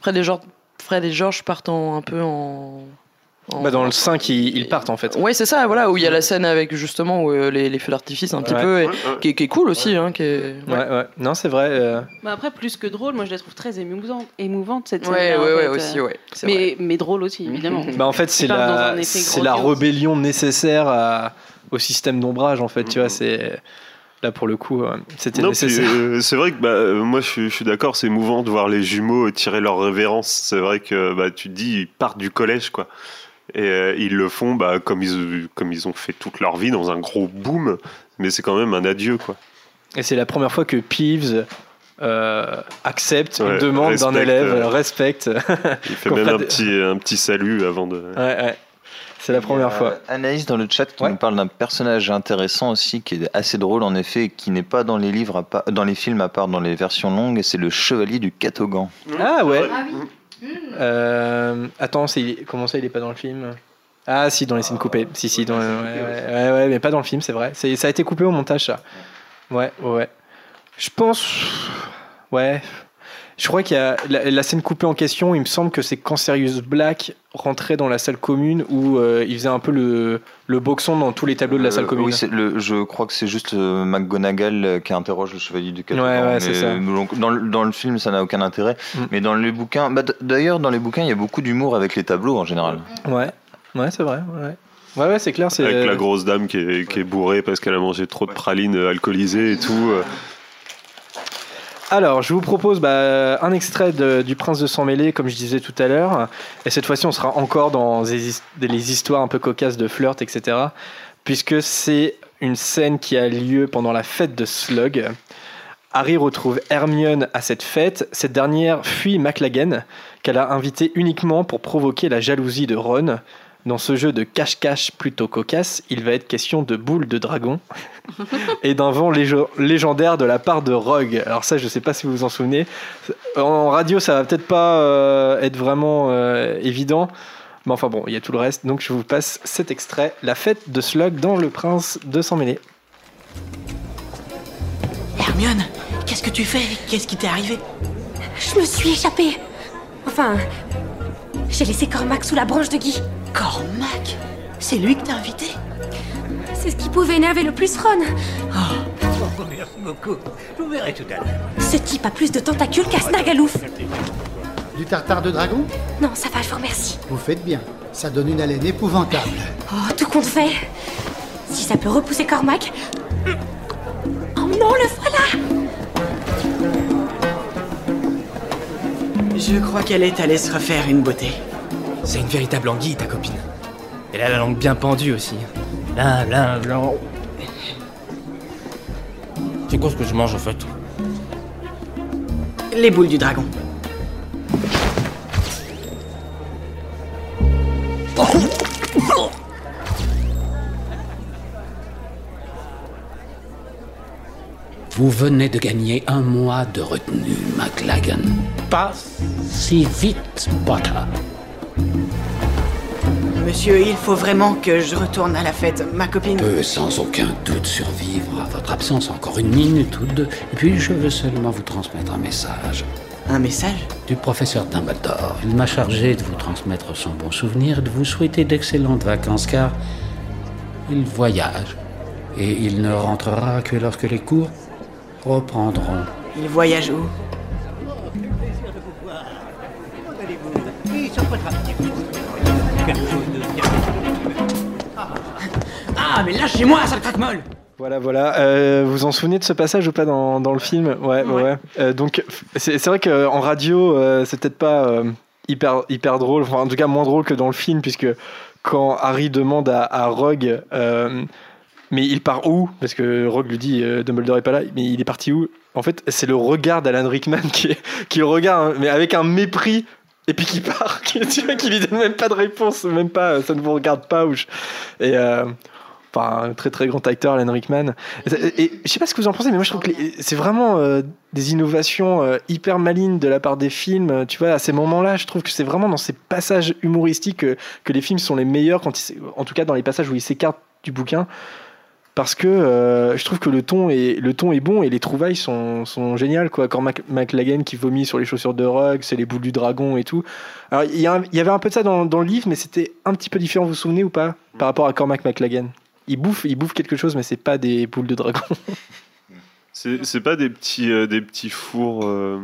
Fred, et George, Fred et George partent en- un peu en. En- Bah, dans le 5, ils, ils partent en fait. Ouais, c'est ça, voilà, où il y a la scène avec justement où, euh, les, les feux d'artifice un petit Ouais. peu, et- Ouais, ouais. Qui, est, qui est cool aussi. Hein, qui est... Ouais, ouais. Non, c'est vrai. euh, Bah après, plus que drôle, moi je la trouve très émouvante, émouvante cette Ouais, scène. ouais, ouais, aussi, ouais, c'est Mais, mais drôle aussi, évidemment. Bah en fait, c'est la, c'est la rébellion nécessaire à- au système d'ombrage en fait. Tu vois, c'est là pour le coup, euh, c'était nécessaire. euh, c'est vrai que bah, euh, moi je suis, je suis d'accord, c'est émouvant de voir les jumeaux tirer leur révérence. C'est vrai que bah, tu te dis, ils partent du collège quoi. Et euh, ils le font bah, comme, ils, comme ils ont fait toute leur vie dans un gros boom, mais c'est quand même un adieu quoi. Et c'est la première fois que Peeves euh, accepte Ouais, une demande d'un élève, euh, respecte. Il fait même un petit, un petit salut avant de. Ouais, ouais. C'est la première fois. Anaïs dans le chat qui nous parle d'un personnage intéressant aussi qui est assez drôle en effet et qui n'est pas dans les livres à part- dans les films à part dans les versions longues et c'est le chevalier du Catogan. Ah ouais. Euh, attends, c'est comment ça il est pas dans le film? Ah si, dans les scènes coupées. Si si, dans, ouais, ouais, ouais, ouais, mais pas dans le film, c'est vrai. C'est- Ça a été coupé au montage ça. Ouais, ouais, ouais. Je pense, ouais. Je crois qu'il y a la, la scène coupée en question. Il me semble que c'est quand Sirius Black rentrait dans la salle commune où euh, il faisait un peu le, le boxon dans tous les tableaux de la salle Euh, commune. Oui, le, je crois que c'est juste euh, McGonagall euh, qui interroge le chevalier du Catogan. Ouais, ouais, mais, c'est ça. donc, dans, le, dans le film, ça n'a aucun intérêt. Mm. Mais dans les bouquins, bah, d'ailleurs, dans les bouquins, il y a beaucoup d'humour avec les tableaux en général. Ouais, ouais, c'est vrai. Ouais, ouais, ouais c'est clair. C'est Avec la grosse dame qui est, qui est bourrée parce qu'elle a mangé trop de pralines alcoolisées et tout. Alors, je vous propose bah, un extrait du Prince de sang mêlé, comme je disais tout à l'heure. Et cette fois-ci, on sera encore dans les, his- les histoires un peu cocasses de flirt, etc. Puisque c'est une scène qui a lieu pendant la fête de Slug. Harry retrouve Hermione à cette fête. Cette dernière fuit McLaggen, qu'elle a invité uniquement pour provoquer la jalousie de Ron. Dans ce jeu de cache-cache plutôt cocasse, il va être question de boules de dragon et d'un vent lége- légendaire de la part de Rogue. Alors ça, je sais pas si vous vous en souvenez. En radio, ça va peut-être pas euh, être vraiment euh, évident. Mais enfin bon, il y a tout le reste. Donc je vous passe cet extrait. La fête de Slug dans Le Prince de Sang Mêlé. Hermione, qu'est-ce que tu fais? Qu'est-ce qui t'est arrivé? Je me suis échappée. Enfin, j'ai laissé Cormac sous la branche de Guy. Cormac C'est lui que t'as invité? C'est ce qui pouvait énerver le plus Ron. Oh, merci beaucoup. Je vous verrai tout à l'heure. Ce type a plus de tentacules qu'un snagalouf. Du tartare de dragon? Non, ça va, je vous remercie. Vous faites bien. Ça donne une haleine épouvantable. Oh, tout compte fait. Si ça peut repousser Cormac. Oh non, le voilà Je crois qu'elle est allée se refaire une beauté. C'est une véritable anguille, ta copine. Elle a la langue bien pendue aussi. Là, là, là. C'est quoi ce que je mange en fait Les boules du dragon. Vous venez de gagner un mois de retenue, McLagan. Pas si vite, Potter. Monsieur, il faut vraiment que je retourne à la fête. Ma copine. Peut sans aucun doute survivre à votre absence encore une minute ou deux, et puis je veux seulement vous transmettre un message. Un message? Du professeur Dumbledore. Il m'a chargé de vous transmettre son bon souvenir et de vous souhaiter d'excellentes vacances car il voyage et il ne rentrera que lorsque les cours reprendront. Il voyage où? Ah, mais lâchez-moi, sale craque-molle Voilà, voilà. Euh, vous en souvenez de ce passage ou pas dans, dans le film? Ouais, ouais. ouais. Euh, donc, c'est c'est vrai qu'en radio, euh, c'est peut-être pas euh, hyper, hyper drôle, enfin, en tout cas moins drôle que dans le film, puisque quand Harry demande à, à Rogue, euh, mais il part où? Parce que Rogue lui dit euh, Dumbledore est pas là, mais il est parti où? En fait, c'est le regard d'Alan Rickman qui, qui le regarde, hein, mais avec un mépris. Et puis qui part, qui, tu vois, qui lui donne même pas de réponse, même pas, euh, ça ne vous regarde pas. Ou je- Et euh, enfin, un très très grand acteur, Alan Rickman. Et, je sais pas ce que vous en pensez, mais moi je trouve que c'est vraiment euh, des innovations euh, hyper malines de la part des films. Tu vois, à ces moments-là, je trouve que c'est vraiment dans ces passages humoristiques que, les films sont les meilleurs, quand en tout cas dans les passages où ils s'écartent du bouquin. Parce que euh, je trouve que le ton est, le ton est bon et les trouvailles sont, sont géniales. Quoi. Quand McLagan qui vomit sur les chaussures de Rogue, c'est les boules du dragon et tout. Alors il y avait un peu de ça dans, dans le livre, mais c'était un petit peu différent, vous vous souvenez ou pas Par rapport à Cormac McLagan. Il bouffe, il bouffe quelque chose, mais c'est pas des boules de dragon. C'est pas des petits, euh, des petits fours. euh,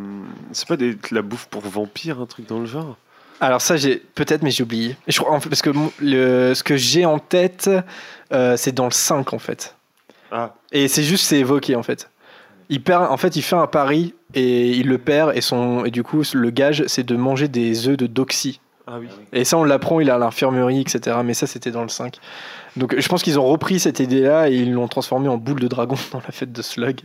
c'est pas des, de la bouffe pour vampires, un truc dans le genre? Alors ça, j'ai peut-être, mais j'ai oublié. Je crois, en fait, parce que le, ce que j'ai en tête, euh, c'est dans le 5 en fait. Ah. Et c'est juste, c'est évoqué en fait. Il perd, en fait, il fait un pari et il le perd et son et du coup, le gage, c'est de manger des œufs de doxy. Ah oui. Et ça, on l'apprend, il est à l'infirmerie, etc. Mais ça, c'était dans le 5. Donc, je pense qu'ils ont repris cette idée-là et ils l'ont transformée en boule de dragon dans la fête de Slug.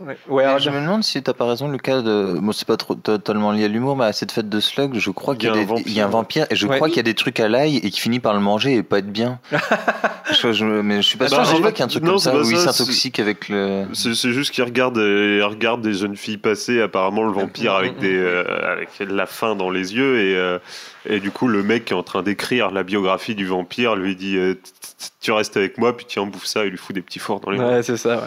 Ouais, ouais, Mais alors, je me demande si t'as pas raison, le cas de. Bon, c'est pas trop, totalement lié à l'humour, mais à cette fête de Slug, je crois qu'il y, a un des- vampire. il y a un vampire et je Ouais. crois qu'il y a des trucs à l'ail et qui finit par le manger et pas être bien. je, je- mais je suis pas Ah sûr, bah, je crois qu'il y a un truc non, comme ça où il ça, s'intoxique avec le. C'est juste regardent, euh, ils regardent des jeunes filles passer, apparemment le vampire avec, des, euh, avec la faim dans les yeux, et, euh, et du coup le mec qui est en train d'écrire la biographie du vampire lui dit euh, Tu restes avec moi, puis tiens, bouffe ça, et lui fout des petits fours dans les mains. Ouais, c'est ça. ouais.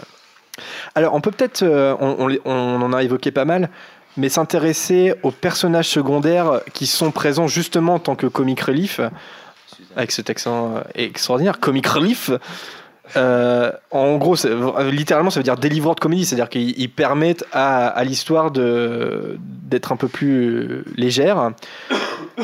Alors, on peut peut-être, euh, on, en a évoqué pas mal, mais s'intéresser aux personnages secondaires qui sont présents justement en tant que comic relief, avec cet accent euh, extraordinaire, comic relief. euh, en gros, littéralement, ça veut dire délivrant de comédie, c'est-à-dire qu'ils ils permettent à, l'histoire d'être un peu plus légère.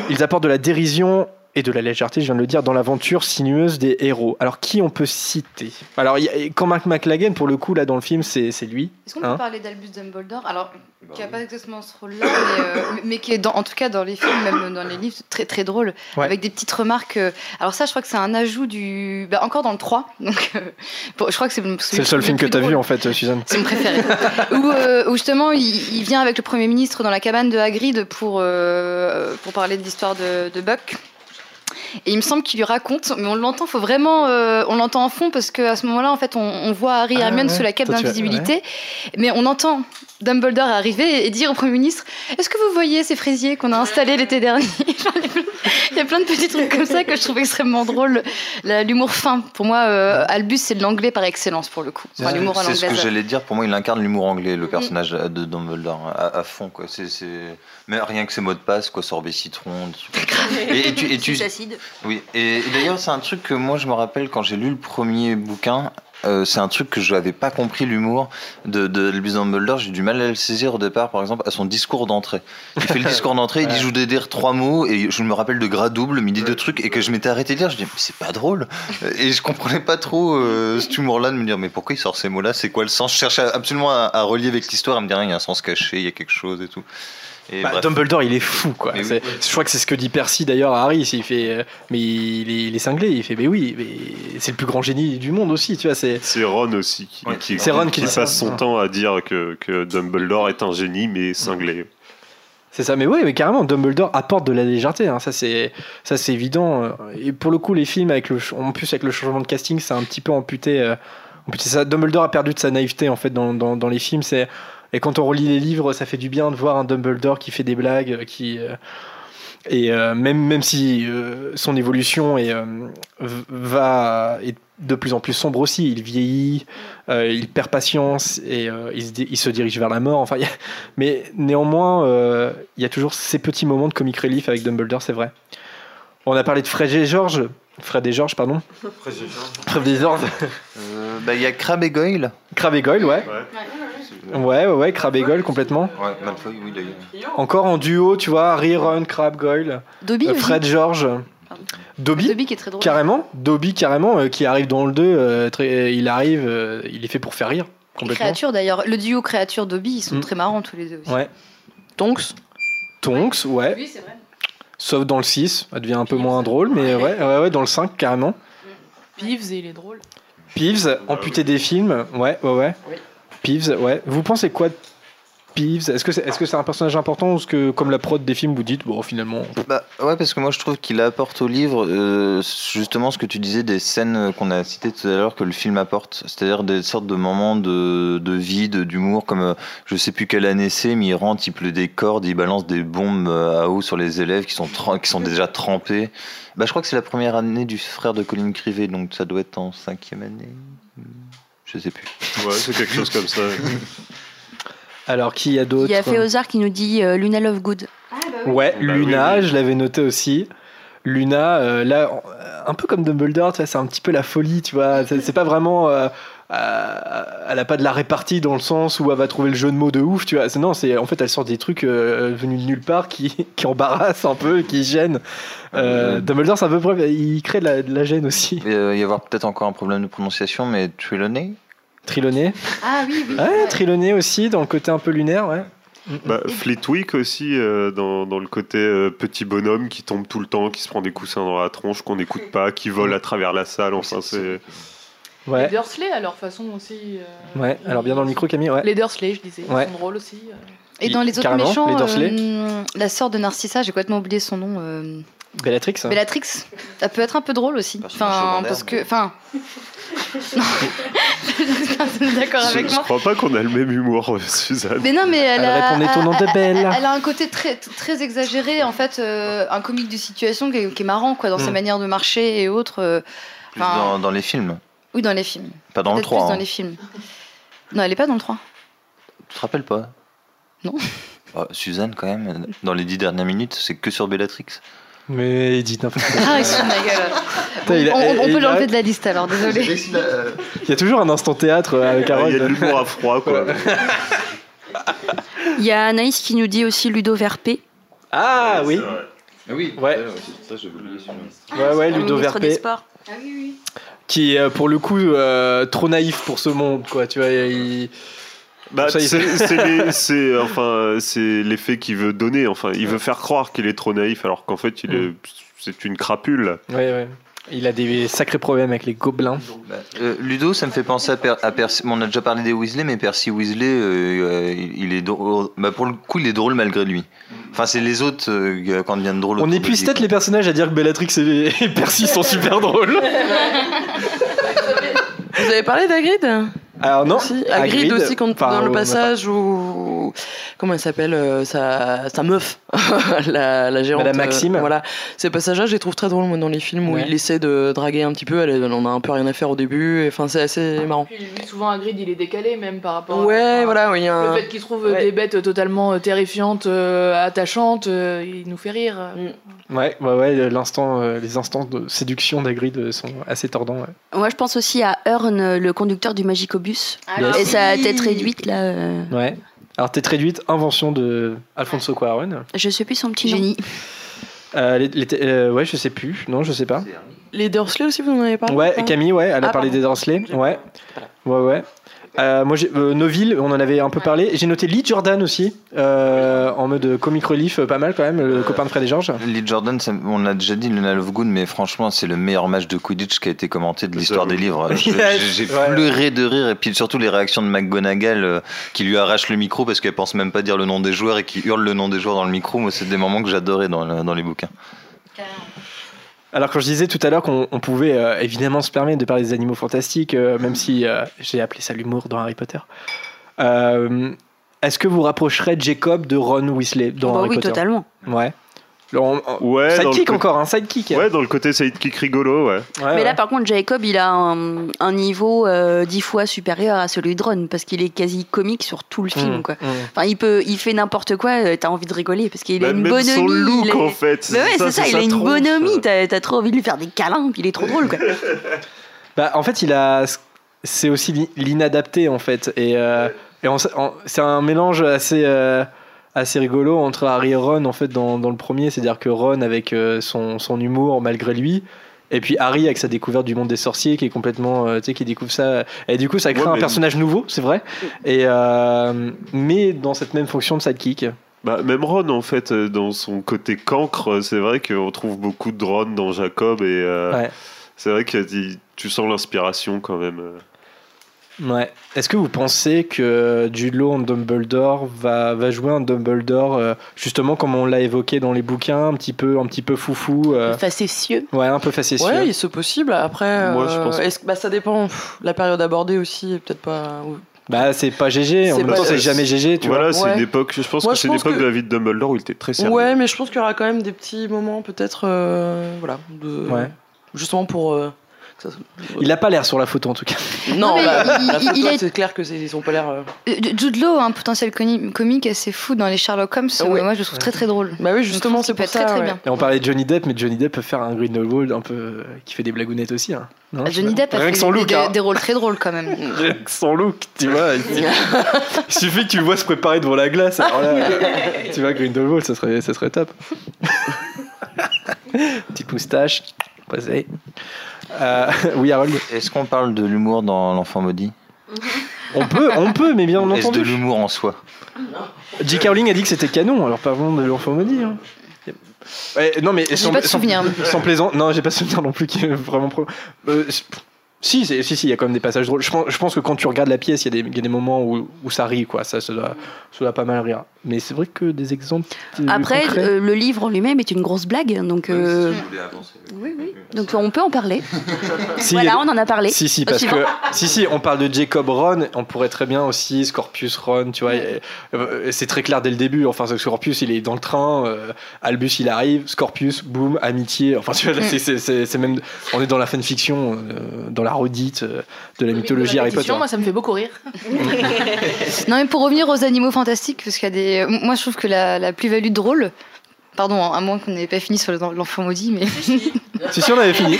Ils apportent de la dérision et de la légèreté, je viens de le dire, dans l'aventure sinueuse des héros. Alors, qui on peut citer? Alors, il y a- quand Mark McLagan, pour le coup, là, dans le film, c'est c'est lui. Est-ce qu'on hein. peut parler d'Albus Dumbledore? Alors, qui n'a pas exactement ce rôle-là, mais, euh, mais- qui est dans, en tout cas dans les films, même dans les livres, très très drôle, Ouais. avec des petites remarques. euh, alors ça, je crois que c'est un ajout du, bah, encore dans le 3. Donc, euh, bon, je crois que c'est C'est le seul film que tu as vu, en fait, euh, Suzanne. C'est mon préféré. où, euh, où justement, il, il vient avec le Premier ministre dans la cabane de Hagrid pour, euh, pour parler de l'histoire de, de Buck. Et il me semble qu'il lui raconte, mais on l'entend, faut vraiment, euh, on l'entend en fond parce qu'à ce moment-là, en fait, on, on voit Harry et Ah, Hermione ouais. sous la cape d'invisibilité, mais on entend Dumbledore arriver et dire au Premier ministre Est-ce que vous voyez ces fraisiers qu'on a installés l'été dernier? Il y a plein- de petits trucs comme ça que je trouve extrêmement drôle. L'humour fin, pour moi, euh, Albus, c'est de l'anglais par excellence pour le coup. Enfin, l'humour à C'est ce que j'allais dire. Pour moi, il incarne l'humour anglais, le personnage de Dumbledore, hein, à, à fond. Quoi. C'est... Mais rien que ses mots de passe, quoi, sorbet citron. Et, et tu, et tu- acide. Oui, et, et d'ailleurs, c'est un truc que moi, je me rappelle quand j'ai lu le premier bouquin. euh, c'est un truc que je n'avais pas compris l'humour de, de Albus Dumbledore. J'ai du mal à le saisir au départ, par exemple, à son discours d'entrée. Il fait le discours d'entrée, il dit je voudrais dire trois mots et je me rappelle de gras double, mais il dit deux trucs et que je m'étais arrêté de lire. Je dis mais c'est pas drôle et je comprenais pas trop euh, cet humour-là de me dire mais pourquoi il sort ces mots-là? C'est quoi le sens? Je cherchais absolument à, à relier avec l'histoire, à me dire il y a un sens caché, il y a quelque chose et tout. Et Bah. Dumbledore, il est fou, quoi. Oui. Je crois que c'est ce que dit Percy d'ailleurs à Harry. c'est- Il fait, euh, mais il est, il est cinglé. Il fait, mais oui, mais c'est le plus grand génie du monde aussi, tu vois. C'est C'est Ron aussi qui, qui, C'est Ron qui passe son temps à dire que, que Dumbledore est un génie mais cinglé. C'est ça, mais oui, mais carrément, Dumbledore apporte de la légèreté, hein, ça c'est ça c'est évident. euh, Et pour le coup, les films avec le en plus avec le changement de casting, c'est un petit peu amputé. euh, amputé ça. Dumbledore a perdu de sa naïveté en fait dans, dans, dans les films. C'est et quand on relit les livres, ça fait du bien de voir un Dumbledore qui fait des blagues, euh, qui euh, et euh, même même si euh, son évolution est, euh, va est de plus en plus sombre aussi, il vieillit, euh, il perd patience et euh, il, se, di- il se dirige vers la mort. Enfin, a- mais néanmoins, euh, il y a toujours ces petits moments de comic relief avec Dumbledore, c'est vrai. On a parlé de Fred et George, Fred et George, pardon. Fred et George. Euh, bah, il y a Crabbe et Goyle. Crabbe et Goyle, ouais. Ouais, ouais, ouais, Crabbe et Goyle complètement. Ouais, Malfoy, oui, d'ailleurs. Encore en duo, tu vois, Harry, Ron, Crabbe, Goyle. Dobby Euh, aussi. Fred, George. Dobby, Dobby qui est très drôle. carrément. Dobby, carrément, euh, qui arrive dans le 2. euh, très- il arrive, euh, il est fait pour faire rire. Les Complètement. créatures d'ailleurs, le duo créature Dobby, ils sont Mm. très marrants tous les deux aussi. Ouais. Tonks. Tonks, ouais. Oui, c'est vrai. Sauf dans le 6, elle devient un peu moins drôle, mais ouais, ouais, ouais, dans le 5, carrément. Peeves, il est drôle. Peeves, amputé des films, ouais, ouais, ouais. Peeves, ouais. Vous pensez quoi de Peeves? Est-ce que c'est est -ce c'est un personnage important ou est-ce que, comme la prod des films, vous dites, bon, finalement. Bah, ouais, parce que moi je trouve qu'il apporte au livre euh, justement ce que tu disais des scènes qu'on a citées tout à l'heure que le film apporte, c'est-à-dire des sortes de moments de, de d'humour, comme euh, je sais plus quelle année c'est, mais il rentre, il pleut des cordes, il balance des bombes euh, à eau sur les élèves qui sont, qui sont déjà trempés. Bah, je crois que c'est la première année du frère de Colin Crivet, donc ça doit être en cinquième année. Je sais plus. Ouais, c'est quelque chose comme ça. Alors, qui y a d'autres Il y a Féozard qui nous dit euh, Luna Lovegood. Ouais, Bah Luna, je l'avais noté aussi. Luna, euh, là, un peu comme Dumbledore, tu vois, c'est un petit peu la folie, tu vois. C'est pas vraiment. euh, elle a pas de la répartie dans le sens où elle va trouver le jeu de mots de ouf, tu vois. Non, c'est en fait elle sort des trucs euh, venus de nulle part qui, qui embarrassent un peu, qui gênent. Euh, Dumbledore, c'est un peu preuve, il crée de la, de la gêne aussi. Il va y avoir peut-être encore un problème de prononciation, mais Trelawney Triloné. Ah oui, oui. Ouais, Triloné aussi, dans le côté un peu lunaire, ouais. Bah, Fleetwick aussi, euh, dans, dans le côté euh, petit bonhomme qui tombe tout le temps, qui se prend des coussins dans la tronche, qu'on n'écoute pas, qui vole à travers la salle. Enfin, c'est. Les Dursley, à leur façon aussi. euh, ouais. Alors bien dans le micro, Camille, ouais. Les Dursley, je disais, Ouais. ils sont drôles aussi. euh. Et dans les autres Carrément, méchants, les euh, la sœur de Narcissa, j'ai complètement oublié son nom. euh, Bellatrix. Bellatrix, ça peut être un peu drôle aussi. Enfin, parce que, enfin, d'accord Je, avec je moi. crois pas qu'on a le même humour, Suzanne. Mais non, mais elle, Elle a, répondait ton nom de elle- belle. Elle, elle a un côté très, très exagéré, en fait, euh, un comique de situation qui est, qui est marrant, quoi, dans sa Mm. manière de marcher et autres. euh, dans les films. Oui, dans les films. Pas dans le Peut-être 3. Plus hein. dans les films. Non, elle est pas dans le 3. Tu te rappelles pas? Non. Ah, Suzanne, quand même, dans les dix dernières minutes, c'est que sur Bellatrix. Mais dites n'importe quoi. Ah, il se fout de ma gueule. On, on il peut l'enlever de la liste alors, désolé. Il y a toujours un instant théâtre euh, avec Ah, Harold. Il y a de l'humour à froid, quoi. Il y a Anaïs qui nous dit aussi Ludo Verpé. Ah oui. oui, Ouais. ça j'ai oublié. Ouais, ouais, le Ludo ministre des Verpé. Sports. Qui est euh, pour le coup euh, trop naïf pour ce monde, quoi. Tu vois, il. Bah, il- c'est c'est enfin c'est l'effet qu'il veut donner. Enfin, il veut faire croire qu'il est trop naïf, alors qu'en fait, il est c'est une crapule. Ouais, ouais. Il a des sacrés problèmes avec les gobelins. Euh, Ludo, ça me fait penser à, Per- à Percy. bon, on a déjà parlé des Weasley, mais Percy Weasley, euh, il il est drôle. Bah, pour le coup, il est drôle malgré lui. Enfin, c'est les autres euh, quand ils deviennent drôles. On épuise peut-être les personnages à dire que Bellatrix et et Percy sont super drôles. Vous avez parlé d'Agrid Alors non, Si, Hagrid aussi, quand, enfin, dans le passage où. Comment elle s'appelle euh, sa, sa meuf, la, la géante. Madame euh, Maxime. voilà. Ces passages-là, je les trouve très drôles, moi, dans les films où Ouais. il essaie de draguer un petit peu. Elle, elle en a un peu rien à faire au début. Enfin, c'est assez marrant. Puis lui, souvent, Hagrid, il est décalé même par rapport Ouais, à... voilà, oui, il y a un- Le fait qu'il trouve euh, des bêtes totalement euh, terrifiantes, euh, attachantes, euh, il nous fait rire. Ouais, ouais, ouais, l'instant, euh, les instants de séduction d'Agrid euh, sont assez tordants. ouais. Moi, je pense aussi à Earn, le conducteur du Magicobus. Yes. Et sa tête réduite, là. euh, Ouais. Alors, tête réduite, invention de Alfonso Cuarón. Je sais plus son petit Génie. Euh, les- euh, ouais, je sais plus. Non, je sais pas. Les Dursley aussi, vous en avez parlé Ouais, Camille, ouais, elle a Ah, parlé pardon. des Dursley. Ouais, ouais, ouais. Euh, moi, j'ai- euh, Noville, on en avait un peu parlé. J'ai noté Lee Jordan aussi, euh, en mode comic relief, euh, pas mal quand même, le copain de Fred et George. Lee Jordan, ça- on a déjà dit Luna Lovegood, mais franchement, c'est le meilleur match de Quidditch qui a été commenté de l'histoire des livres. J'ai Ouais. pleuré de rire, et puis surtout les réactions de McGonagall euh, qui lui arrache le micro parce qu'elle pense même pas dire le nom des joueurs et qui hurle le nom des joueurs dans le micro. Moi, c'est des moments que j'adorais dans, dans les bouquins. Alors quand je disais tout à l'heure qu'on on pouvait euh, évidemment se permettre de parler des animaux fantastiques, euh, même si euh, j'ai appelé ça l'humour dans Harry Potter. Est-ce que vous rapprocherez Jacob de Ron Weasley dans Bah Harry oui, Potter? totalement. Ouais. On- on- Ouais, sidekick co- encore, un sidekick. Ouais, dans le côté sidekick rigolo, ouais. Ouais, Mais là, ouais. par contre, Jacob, il a un, un niveau euh, dix fois supérieur à celui de Ron, parce qu'il est quasi comique sur tout le film. Mm, quoi. mm. Enfin, il, peut, il fait n'importe quoi, euh, t'as envie de rigoler, parce qu'il a Bah, une même bonhomie. son look, il est- en fait, Mais ouais, c'est ça, ça, il a une tronche. bonhomie, t'as t'as trop envie de lui faire des câlins, puis il est trop drôle. Quoi. Bah, en fait, il a. C'est aussi l'i- l'inadapté, en fait. Et, euh, et c'est un mélange assez, euh, assez rigolo entre Harry et Ron en fait dans, dans le premier, c'est-à-dire que Ron avec euh, son, son humour malgré lui. Et puis Harry avec sa découverte du monde des sorciers qui est complètement, euh, tu sais, qui découvre ça. Et du coup, ça crée Ouais, un personnage nouveau, c'est vrai. Et euh, mais dans cette même fonction de sidekick. Bah, même Ron, en fait, dans son côté cancre, c'est vrai qu'on trouve beaucoup de Ron dans Jacob et euh, Ouais. c'est vrai que tu sens l'inspiration quand même. Ouais. Est-ce que vous pensez que Jude en Dumbledore va, va jouer un Dumbledore euh, justement comme on l'a évoqué dans les bouquins, un petit peu, un petit peu foufou euh, Facétieux. Ouais, un peu facétieux. Ouais, c'est possible. Après, Moi, je euh, pense- est-ce que- bah, ça dépend. Pff, la période abordée aussi, peut-être pas. Bah, c'est pas GG, en C'est même pas- temps, c'est jamais GG, tu voilà, vois. c'est Ouais. une époque, je pense Moi, que c'est une pense époque que- de la vie de Dumbledore où il était très sérieux. Ouais, mais je pense qu'il y aura quand même des petits moments, peut-être, euh, voilà, de, Ouais. justement pour. euh, Il a pas l'air sur la photo en tout cas. Non, mais la, il- la il- photo, il est- c'est clair que c'est- ils ont pas l'air. euh, Euh, Jude Law a un potentiel coni- comique assez fou dans les Sherlock Holmes. Ouais. Moi, je le trouve très très drôle. Bah oui, justement, c'est pour très ça, très ouais. bien. Et on parlait de Johnny Depp, mais Johnny Depp peut faire un Grindelwald un peu euh, qui fait des blagounettes aussi. Hein. Non, Ah, Johnny Depp a fait que son des, look. des- hein. des rôles très drôles quand même. Rien que son look, tu vois. Il, il suffit que tu le vois se préparer devant la glace. Alors là, tu vois, Grindelwald, ça serait, ça serait top. Petite moustache. Posé. Euh, oui, Harold. Est-ce qu'on parle de l'humour dans L'Enfant Maudit? On peut, on peut, mais bien Est-ce de entendu. l'humour en soi? J. Rowling a dit que c'était canon, alors parlons de l'enfant maudit. hein. Ouais, non mais J'ai sans, pas de sans- souvenir. sans plaisant, non j'ai pas de souvenir non plus qui est vraiment pro. Euh, si, c'est- si, si, il y a quand même des passages drôles. Je pense, je pense que quand tu regardes la pièce, il y, a des- il y a des moments où, où ça rit, quoi. Ça, ça, doit, ça doit pas mal rire. Mais c'est vrai que des exemples. euh, Après, concrets- euh, le livre en lui-même est une grosse blague, donc euh, oui, oui. Donc on peut en parler. Si, voilà, on en a parlé. Si, si, parce que si, si, on parle de Jacob Ron, on pourrait très bien aussi Scorpius Ron, tu vois. euh, c'est très clair dès le début. Enfin, Scorpius, il est dans le train, euh, Albus, il arrive, Scorpius, boum, amitié. Enfin, tu vois, c'est- même. On est dans la fanfiction, euh, dans la redite euh, de la mythologie Harry Potter. Moi, ça me fait beaucoup rire. Non, mais pour revenir aux animaux fantastiques, parce qu'il y a des. Moi, je trouve que la, la plus-value drôle. Pardon, à moins qu'on n'ait pas fini sur le- l'enfant maudit, mais. C'est sûr, on avait fini.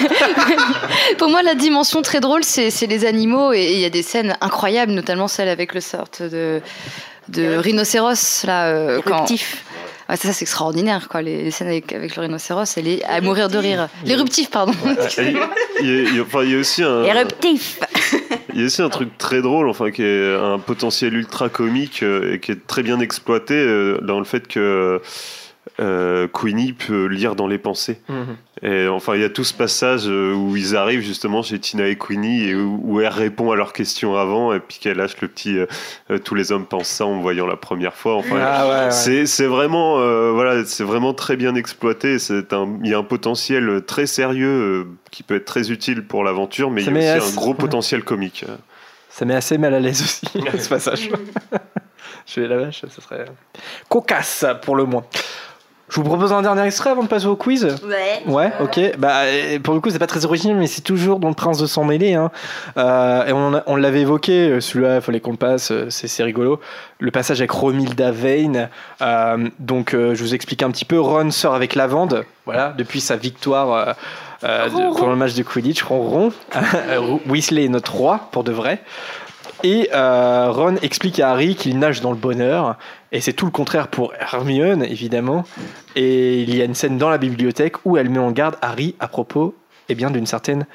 Pour moi, la dimension très drôle, c'est c'est les animaux et il y a des scènes incroyables, notamment celle avec le sorte de, de rhinocéros là. euh, quand-. Ouais, ça, c'est extraordinaire, quoi. Les, les scènes avec, avec le rhinocéros, elle est à mourir de rire. L'éruptif, pardon. Y, a- il y a aussi un, Éruptif. il y a aussi un truc très drôle, enfin, qui est un potentiel ultra comique euh, et qui est très bien exploité euh, dans le fait que euh, Queenie peut lire dans les pensées. Et enfin, il y a tout ce passage euh, où ils arrivent justement chez Tina et Queenie et où, où elle répond à leurs questions avant et puis qu'elle lâche le petit euh, euh, tous les hommes pensent ça en me voyant la première fois. Enfin, Ah ouais, ouais. c'est c'est vraiment euh, voilà, c'est vraiment très bien exploité. C'est un il y a un potentiel très sérieux qui peut être très utile pour l'aventure, mais Ça il y a aussi assez- un gros potentiel comique. Ça met assez mal à l'aise aussi, ce passage. Je vais la vache, ça serait cocasse pour le moins. Je vous propose un dernier extrait avant de passer au quiz. Ouais. Ouais, ok. Bah, pour le coup, c'est pas très original, mais c'est toujours dans le Prince de Sang Mêlé. Hein. Euh, et on, l'avait évoqué, euh, celui-là, il fallait qu'on le passe, euh, c'est rigolo. Le passage avec Romilda Vane. Euh, donc, euh, je vous explique un petit peu. Ron sort avec Lavande, voilà, depuis sa victoire de- le match de Quidditch. Ronron. Weasley est notre roi, pour de vrai. Et euh, Ron explique à Harry qu'il nage dans le bonheur, et c'est tout le contraire pour Hermione, évidemment. Et il y a une scène dans la bibliothèque où elle met en garde Harry à propos eh bien, d'une certaine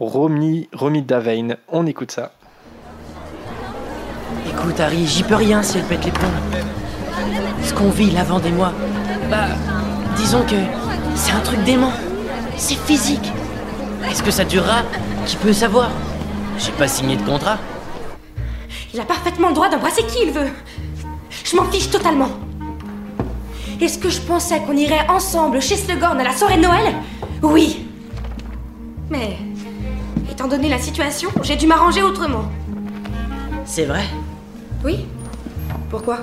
Romy, Romy Davane. On écoute ça. Écoute, Harry, j'y peux rien si elle pète les plombs. Ce qu'on vit, l'avant des mois, bah, disons que c'est un truc dément. C'est physique. Est-ce que ça durera? Qui peut savoir? J'ai pas signé de contrat. Il a parfaitement le droit d'embrasser qui il veut. Je m'en fiche totalement. Est-ce que je pensais qu'on irait ensemble chez Slughorn à la soirée de Noël? Oui. Mais, étant donné la situation, j'ai dû m'arranger autrement. C'est vrai? Oui Pourquoi?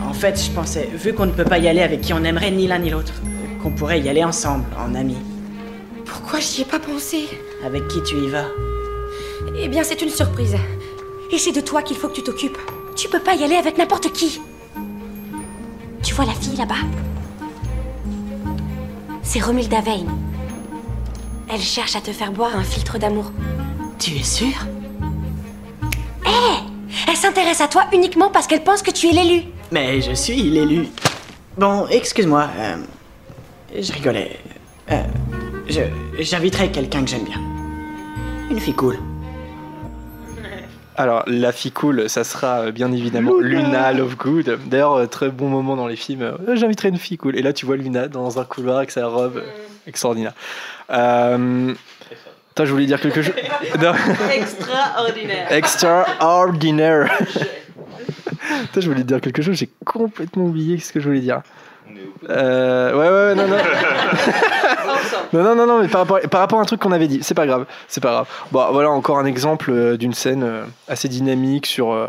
En fait, je pensais, vu qu'on ne peut pas y aller avec qui on aimerait ni l'un ni l'autre, qu'on pourrait y aller ensemble, en amis. Pourquoi j'y ai pas pensé? Avec qui tu y vas? Eh bien, c'est une surprise. Et c'est de toi qu'il faut que tu t'occupes. Tu peux pas y aller avec n'importe qui. Tu vois la fille là-bas? C'est Romilda Vane. Elle cherche à te faire boire un filtre d'amour. Tu es sûr Hé Elle s'intéresse à toi uniquement parce qu'elle pense que tu es l'élu. Mais je suis l'élu. Bon, excuse-moi. euh, je rigolais. Euh, je, j'inviterai quelqu'un que j'aime bien. Une fille cool. Alors, la fille cool, ça sera euh, bien évidemment Luna Lovegood. D'ailleurs, euh, très bon moment dans les films. euh, J'inviterai une fille cool. Et là, tu vois Luna dans un couloir avec sa robe extraordinaire. Euh... Toi, je voulais dire quelque chose. Extraordinaire. Extraordinaire. Toi, je voulais dire quelque chose, j'ai complètement oublié ce que je voulais dire. Euh, ouais, ouais, ouais, non, non. non, non, non, mais par rapport, par rapport à un truc qu'on avait dit, c'est pas grave, c'est pas grave. Bon, voilà encore un exemple euh, d'une scène euh, assez dynamique sur, euh,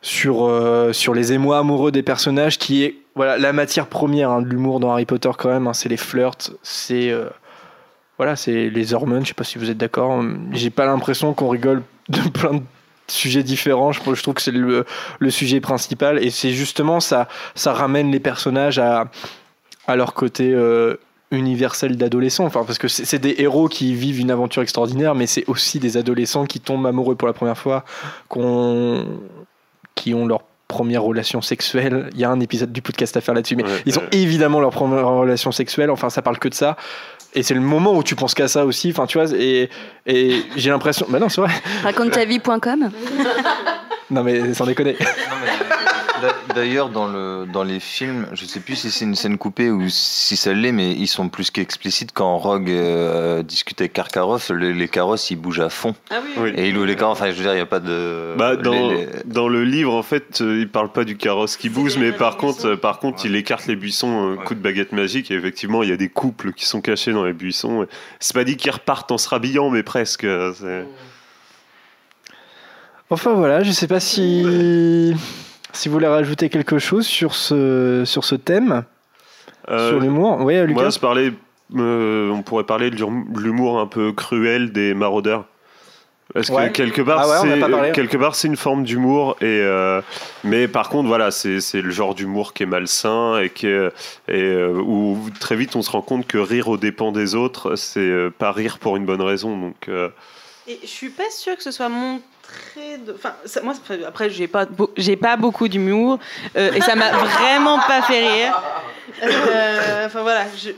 sur, sur les émois amoureux des personnages qui est voilà, la matière première hein, de l'humour dans Harry Potter quand même, hein, c'est les flirts, c'est voilà, les hormones, je sais pas si vous êtes d'accord, j'ai pas l'impression qu'on rigole de plein de sujets différents, je, je trouve que c'est le, le sujet principal et c'est justement ça, ça ramène les personnages à, à leur côté universel d'adolescent, enfin, parce que c'est des héros qui vivent une aventure extraordinaire, mais c'est aussi des adolescents qui tombent amoureux pour la première fois, qui ont leur première relation sexuelle. Il y a un épisode du podcast à faire là-dessus, mais ils ont évidemment leur première relation sexuelle, enfin ça parle que de ça. Et c'est le moment où tu penses qu'à ça aussi, enfin tu vois, et, et j'ai l'impression... Bah non, c'est vrai. Raconte ta vie.com. Non mais sans déconner. D'a- D'ailleurs, dans, le, dans les films, je sais plus si c'est une scène coupée ou si ça l'est, mais ils sont plus qu'explicites quand Rogue euh, discute avec Karkaroff, les, les carrosses ils bougent à fond. Ah Oui. Et il ouvre les carrosses, enfin je veux dire, il n'y a pas de. Bah, dans, les- les- dans le livre, en fait, euh, il parle pas du carrosse qui bouge, mais par contre, euh, par contre, il écarte les buissons, un coup de baguette magique, et effectivement, il y a des couples qui sont cachés dans les buissons. C'est pas dit qu'ils repartent en se rhabillant, mais presque. euh, c'est- Enfin voilà, je sais pas si si vous voulez rajouter quelque chose sur ce sur ce thème, Euh, sur l'humour. Oui, Lucas. Moi, je parlais, euh, on pourrait parler de l'hum- l'humour un peu cruel des maraudeurs. Parce que quelque part, Ah ouais, c'est quelque part c'est une forme d'humour et euh, mais par contre voilà c'est c'est le genre d'humour qui est malsain et qui est- et euh, où très vite on se rend compte que rire aux dépens des autres c'est euh, pas rire pour une bonne raison. Donc euh, Et je suis pas sûre que ce soit montré. De... Enfin, ça- moi, après, j'ai pas, beau- j'ai pas beaucoup d'humour euh, et ça m'a vraiment pas fait rire. Euh, Enfin voilà, je,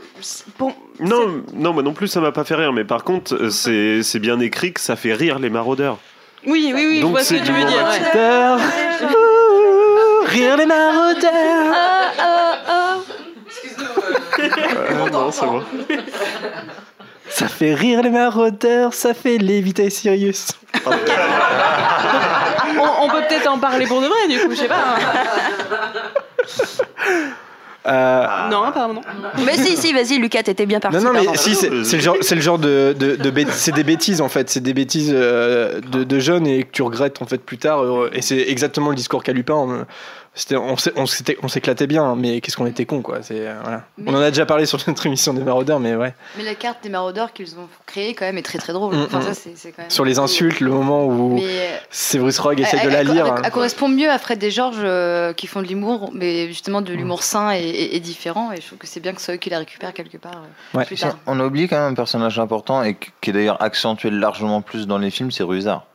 non non moi non plus ça m'a pas fait rire mais par contre euh, c'est c'est bien écrit que ça fait rire les maraudeurs oui, oui, oui, je Donc vois ce que c'est tu veux du dire. ouais. Ouh, Rire les maraudeurs. Euh, non c'est bon Ça fait rire les maraudeurs, ça fait léviter Sirius. on, on peut peut-être en parler pour de vrai, du coup, je sais pas. hein. Euh, Non, pardon. Mais si, si, vas-y, Lucas, t'étais bien parti. Non, non, mais pardon. si, c'est c'est le genre, c'est le genre de, de, de bêt- c'est des bêtises en fait, c'est des bêtises euh, de, de jeunes et que tu regrettes en fait plus tard. euh, Et c'est exactement le discours qu'a Lupin. On- C'était, on, s'est- on, s'était- on s'éclatait bien, mais qu'est-ce qu'on était con quoi. C'est euh, voilà. On en a déjà parlé sur notre émission des maraudeurs, mais ouais. Mais la carte des maraudeurs qu'ils ont créée quand même est très très drôle. Mm, Enfin, mm. ça, c'est c'est quand même. Sur les insultes, le moment où Mais, euh, Severus Rogue essaie de la elle- lire. Elle, hein. elle correspond mieux à Fred et Georges euh, qui font de l'humour, mais justement de l'humour sain et, et- et différent. Et je trouve que c'est bien que ce soit eux qui la récupèrent quelque part euh, Ouais. plus tard. On a oublié quand même un personnage important et qui qui est d'ailleurs accentué largement plus dans les films, c'est Rusard.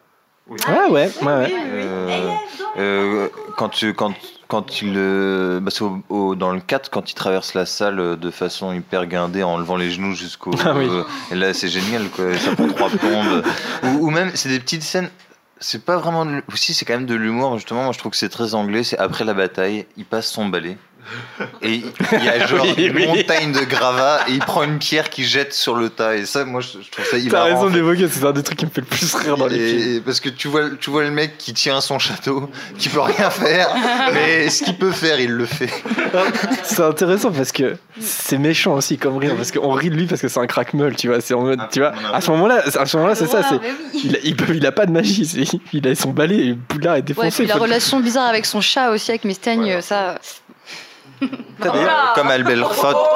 Ouais, ouais, ouais, ouais. Euh, euh, quand tu quand quand il euh, bah, c'est au- au- dans le 4 quand il traverse la salle euh, de façon hyper guindée en levant les genoux jusqu'au Ah oui. euh, et là c'est génial quoi. Ça prend trois plombes. Ou, ou même c'est des petites scènes c'est pas vraiment aussi c'est quand même de l'humour justement. Moi je trouve que c'est très anglais c'est après la bataille il passe son balai et il y a genre Oui, une oui. montagne de gravats et il prend une pierre qu'il jette sur le tas et ça moi je, je trouve ça T'as hilarant raison en fait. d'évoquer, c'est un des trucs qui me fait le plus rire dans les films. parce que tu vois, tu vois le mec qui tient son château, qui peut rien faire, mais ce qu'il peut faire, il le fait. C'est intéressant parce que c'est méchant aussi comme rire parce qu'on rit de lui parce que c'est un crack-meul, tu vois. C'est en mode, tu vois. À ce moment-là, à ce moment-là, c'est ça. C'est, il, a, il, peut- il a pas de magie. il a son balai et Poudlard est Ouais, défoncé. puis la relation bizarre avec son chat aussi, avec Mistaigne, ça. Comme à Belfort,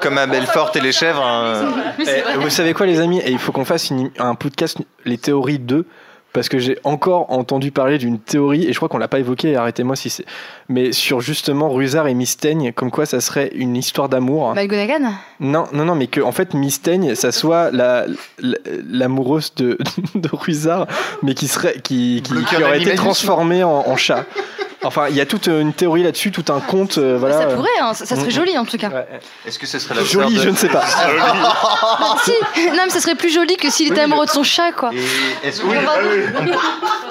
comme à Belfort et les chèvres. hein. Eh, vous savez quoi, les amis? Et Il faut qu'on fasse une- un podcast, les théories 2. Parce que j'ai encore entendu parler d'une théorie, et je crois qu'on l'a pas évoqué, arrêtez-moi si c'est. Mais sur justement Rusard et Mistaigne, comme quoi ça serait une histoire d'amour. McGonagall Non, non, non, mais que en fait Mistaigne, ça soit la, la- l'amoureuse de, de Rusard, mais qui serait, qui, aurait été transformée en, en chat. Enfin, il y a toute une théorie là-dessus, tout un conte. euh, voilà. Ça pourrait, hein, ça, ça serait Mm. joli en tout cas. Est-ce que ce serait la Joli, de- je ne sais pas. Non, si. non, mais ça serait plus joli que s'il était amoureux de son chat, quoi. Et est-ce que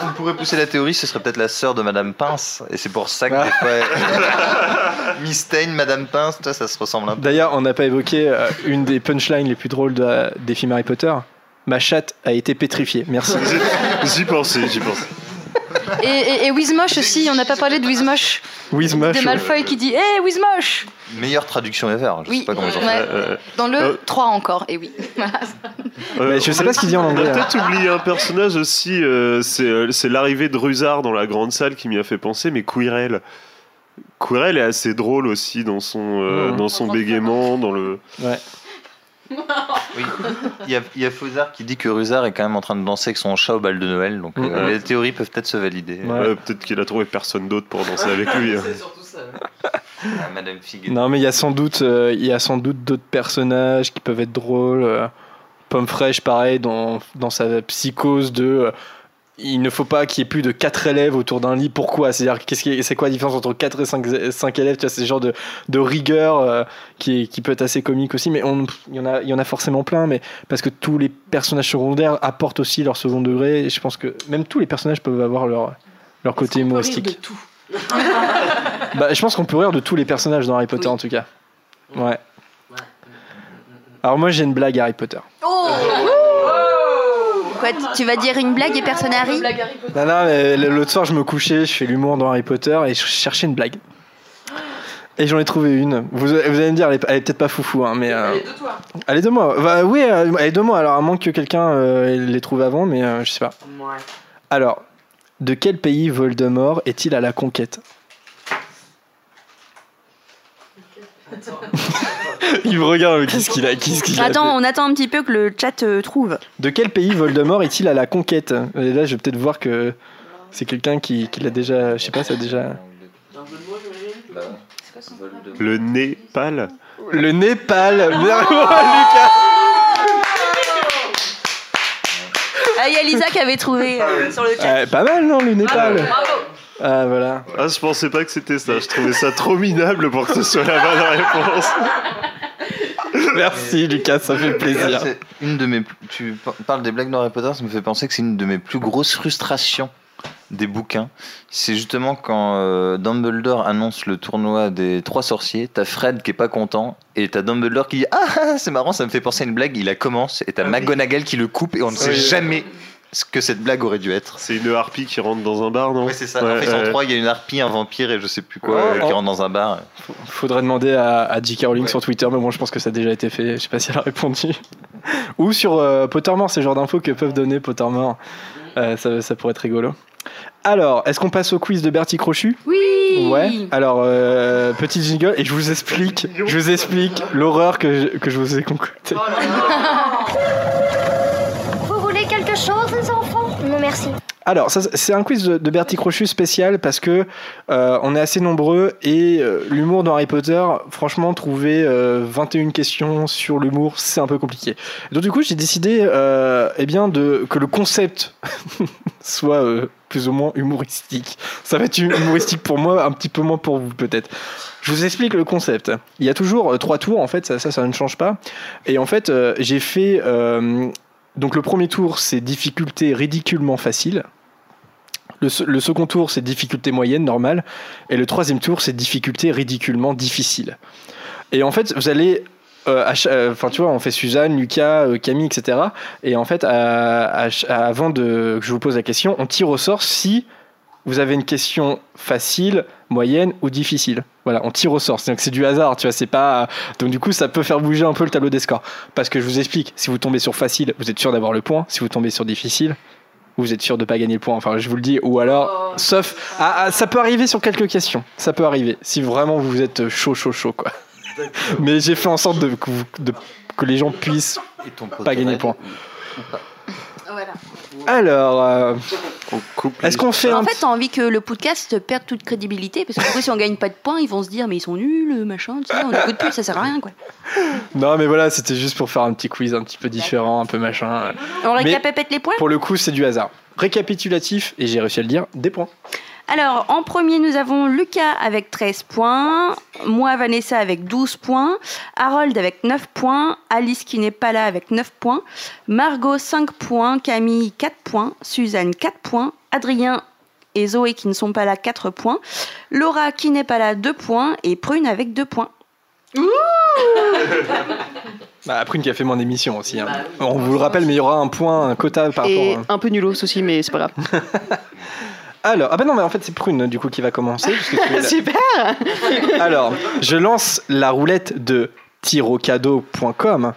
on pourrait pousser la théorie, ce serait peut-être la sœur de Madame Pince, et c'est pour ça que des fois, Miss Stein, Madame Pince, toi, ça se ressemble un peu. D'ailleurs, on n'a pas évoqué euh, une des punchlines les plus drôles de- des films Harry Potter. Ma chatte a été pétrifiée. Merci. J'y pensais, j'y pensais. Et, et, et Wizmosh aussi, on n'a pas parlé de Wizmosh. Wizmosh. De Malfoy qui dit Hé, Wizmosh Meilleure traduction ever, je Oui, sais pas comment ils ont fait. Dans le 3 encore, et oui. Euh, je sais on pas a- ce qu'il dit en anglais, On a peut-être oublié un personnage aussi, euh, c'est euh, c'est l'arrivée de Rusard dans la grande salle qui m'y a fait penser, mais Quirrell. Quirrell est assez drôle aussi dans son, euh, Mhm. dans son bégaiement, dans le. Ouais. Oui. Il y a, il y a Fauzard qui dit que Rusard est quand même en train de danser avec son chat au bal de Noël, donc euh, Mhm. les théories peuvent peut-être se valider. Ouais, peut-être qu'il a trouvé personne d'autre pour danser avec lui. hein. Ah, Madame. Non, mais il y a sans doute, euh, il y a sans doute d'autres personnages qui peuvent être drôles. euh, Pomme fraîche, pareil, dans, dans sa psychose de. Il ne faut pas qu'il y ait plus de 4 élèves autour d'un lit. Pourquoi? C'est-à-dire, qu'est-ce qui est- c'est quoi la différence entre 4 et 5, élèves? Tu vois, c'est ce genre de, de rigueur euh, qui, est- qui peut être assez comique aussi. Mais on- il y, en a, il y en a forcément plein, mais parce que tous les personnages secondaires apportent aussi leur second degré. Et je pense que même tous les personnages peuvent avoir leur, leur côté humoristique. tout? Bah, je pense qu'on peut rire de tous les personnages dans Harry Potter en tout cas. Ouais. Alors moi j'ai une blague Harry Potter. Oh Quoi, tu vas dire une blague et personne n'arrive Non, non, mais l'autre soir je me couchais, je fais l'humour dans Harry Potter et je cherchais une blague. Et j'en ai trouvé une. Vous, vous allez me dire, elle est, peut-être pas foufou, hein, mais. euh, Elle est de toi. Elle est de moi. Bah, oui, euh, elle est de moi. Alors à moins que quelqu'un euh, l'ait trouvé avant, mais euh, je sais pas. Ouais. Alors, de quel pays Voldemort est-il à la conquête? Il me regarde, qu'est-ce qu'il a, qu'est-ce qu'il a Attends, fait on attend un petit peu que le chat euh, trouve. De quel pays Voldemort est-il à la conquête? Et là, je vais peut-être voir que c'est quelqu'un qui, qui l'a déjà. Je sais pas, ça a déjà. Le Népal Le Népal Bravo, Lucas Ah, il y a Lisa qui avait trouvé euh, sur le chat. Ouais, Pas mal, non, le Népal Bravo. Ah, voilà. Ah, je pensais pas que c'était ça. Je trouvais ça trop minable pour que ce soit la bonne réponse. Merci, Lucas, ça fait plaisir. Une de mes, tu par- parles des blagues dans Harry Potter, ça me fait penser que c'est une de mes plus grosses frustrations des bouquins. C'est justement quand euh, Dumbledore annonce le tournoi des trois sorciers, t'as Fred qui est pas content et t'as Dumbledore qui dit ah ah, c'est marrant, ça me fait penser à une blague. Il la commence et t'as McGonagall qui le coupe et on ne sait jamais ce que cette blague aurait dû être. C'est une harpie qui rentre dans un bar, non Ouais, c'est ça. en fait, ils sont trois, il y a une harpie, un vampire et je sais plus quoi Oh, euh, qui oh. rentre dans un bar. Faudrait demander à, à J.K. Rowling sur Twitter, mais bon, je pense que ça a déjà été fait. Je sais pas si elle a répondu. Ou sur euh, Pottermore, c'est le genre d'infos que peuvent donner Pottermore. Euh, ça, ça pourrait être rigolo. Alors, est-ce qu'on passe au quiz de Bertie Crochu Oui Ouais. Alors, euh, petit jingle, et je vous explique, je vous explique l'horreur que je, que je vous ai concoctée. Vous voulez quelque chose, les enfants Non, merci. Alors, c'est un quiz de, Bertie Crochu spécial parce que euh, on est assez nombreux et euh, l'humour dans Harry Potter, franchement, trouver euh, 21 questions sur l'humour, c'est un peu compliqué. Donc du coup, j'ai décidé, euh, eh bien, de que le concept soit euh, plus ou moins humoristique. Ça va être humoristique pour moi, un petit peu moins pour vous peut-être. Je vous explique le concept. Il y a toujours euh, trois tours, en fait, ça, ça, ça ne change pas. Et en fait, euh, j'ai fait. euh, donc le premier tour, c'est difficulté ridiculement facile. Le, se- le second tour, c'est difficulté moyenne, normale. Et le troisième tour, c'est difficulté ridiculement difficile. Et en fait, vous allez. euh, euh, Enfin, tu vois, on fait Suzanne, Lucas, euh, Camille, etc. Et en fait, avant de, que je vous pose la question, on tire au sort si vous avez une question facile, moyenne ou difficile. Voilà, on tire au sort. C'est c'est du hasard, tu vois. C'est pas. Donc du coup, ça peut faire bouger un peu le tableau des scores. Parce que je vous explique, si vous tombez sur facile, vous êtes sûr d'avoir le point. Si vous tombez sur difficile, vous êtes sûr de pas gagner le point. Enfin, je vous le dis. Ou alors, sauf, ah, ah, ça peut arriver sur quelques questions. Ça peut arriver si vraiment vous êtes chaud, chaud, chaud, quoi. Mais j'ai fait en sorte de, que, vous- de- que les gens puissent Et ton pas gagner le point. Voilà. Alors, euh, est-ce qu'on fait En un fait, t'as envie que le podcast perde toute crédibilité parce que si on gagne pas de points, ils vont se dire mais ils sont nuls, machin, tu sais, on écoute plus, ça sert à rien quoi. Non, mais voilà, c'était juste pour faire un petit quiz un petit peu différent, un peu machin. On récapépète les points? Pour le coup, c'est du hasard. Récapitulatif, et j'ai réussi à le dire, des points. Alors, en premier, nous avons Lucas avec 13 points, moi, Vanessa avec 12 points, Harold avec 9 points, Alice qui n'est pas là avec 9 points, Margot 5 points, Camille 4 points, Suzanne 4 points, Adrien et Zoé qui ne sont pas là 4 points, Laura qui n'est pas là 2 points et Prune avec 2 points. Bah, Prune qui a fait mon émission aussi. hein. On vous le rappelle, mais il y aura un point, un quota par Et rapport. à- un peu nulos aussi, mais c'est pas grave. Alors, ah bah non, mais en fait, c'est Prune du coup qui va commencer. puisque. Super Alors, je lance la roulette de tirocado.com.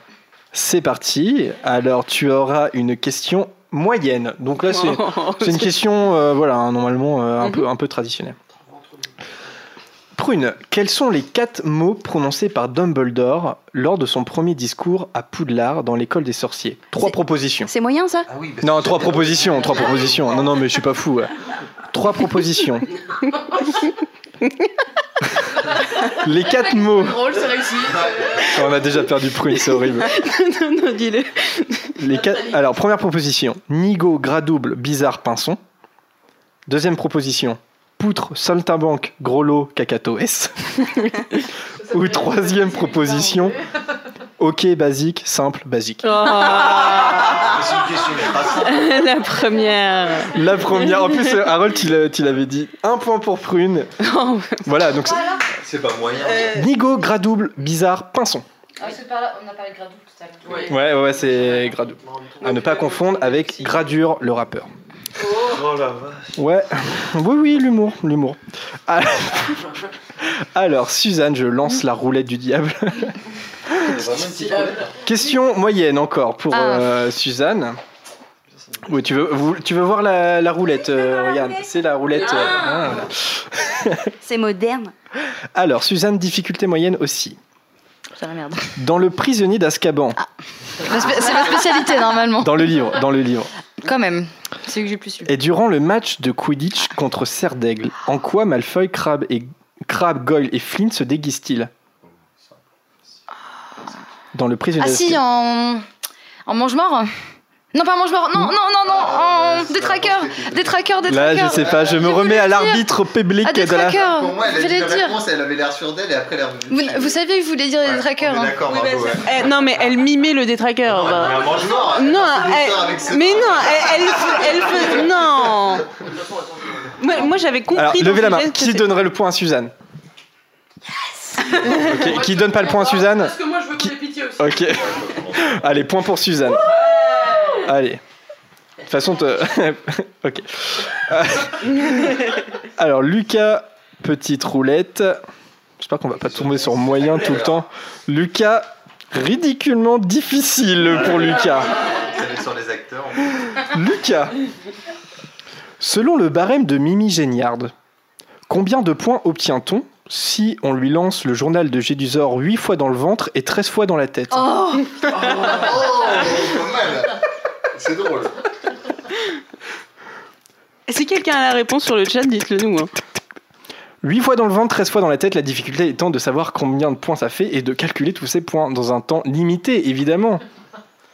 C'est parti. Alors, tu auras une question moyenne. Donc là, c'est une question, euh, voilà, hein, normalement euh, un, peu, un peu traditionnelle. Prune, quels sont les quatre mots prononcés par Dumbledore lors de son premier discours à Poudlard dans l'école des sorciers? Trois propositions. C'est moyen ça? Non, trois propositions, trois propositions. Non, non, mais je suis pas fou. ouais. Trois propositions. Les quatre mots. Drôle, c'est. On a déjà perdu Prune, c'est horrible. non, non, dis-le. Les quatre... Alors, première proposition Nigo, gras double, bizarre, pinson. Deuxième proposition Poutre, saltimbanque, gros lot, cacato S. Ou troisième proposition Ok, basique, simple, basique. Oh. La première. La première, en plus, euh, Harold, tu l'avais dit. Un point pour Prune. Voilà, donc c'est- C'est pas moyen. Nigo, gras double, bizarre, pinson. Ah, c'est pas là, on a parlé de Gradou tout à l'heure. Ouais, ouais, ouais, c'est gras double. À ne pas confondre avec Gradure, le rappeur. Oh la vache. Ouais, oui, oui, l'humour, l'humour. Ah. Alors, Suzanne, je lance la roulette du diable. Question moyenne encore pour Ah. euh, Suzanne. Oui, tu veux, vous- tu veux voir la, la roulette euh, Regarde, c'est la roulette. euh, ah, voilà. C'est moderne. Alors, Suzanne, difficulté moyenne aussi. C'est la merde. Dans le prisonnier d'Azkaban, C'est ma spécialité normalement. dans le livre, dans le livre. Quand même. C'est que j'ai plus lu. Et durant le match de Quidditch contre Serre d'Aigle, en quoi Malfoy, Crabbe et Crabbe, Goyle et Flint se déguisent-ils? Dans le prisonnier Ah si, en, en mange-mort Non, pas mange-mort. Non, non, non, non. En détraqueur. Détraqueur, Là, détraqueur. je sais pas, je me remets à l'arbitre public Ah, des de la. Pour moi, elle a Vous dit la dire. réponse, elle avait l'air sûre d'elle et après elle revenue. Vous, vous saviez que je voulais dire des traqueurs. On est hein. d'accord, bravo, ouais. Eh, non, mais elle mimait le détraqueur. bah. Mais un mange-mort, elle Non, a fait elle- mais non, elle, elle, elle fait- non. Moi, moi, j'avais compris. Alors, levez la main. que Qui donnerait le point à Suzanne Ok, Qui donne pas le point à Suzanne Parce que moi, je veux qu'on ait pitié aussi. Ok. Allez, point pour Suzanne. Allez. De toute façon, te... ok. Euh, Alors, Lucas, petite roulette. J'espère qu'on va pas tomber sur moyen tout le temps. Lucas, ridiculement difficile pour Lucas. Sur les acteurs. Lucas, selon le barème de Mimi Géniard, combien de points obtient-on si on lui lance le journal de Gédusor 8 fois dans le ventre et 13 fois dans la tête? Oh mal. C'est drôle. Si quelqu'un a la réponse sur le chat, dites-le nous. hein. 8 fois dans le ventre, 13 fois dans la tête, la difficulté étant de savoir combien de points ça fait et de calculer tous ces points dans un temps limité, évidemment.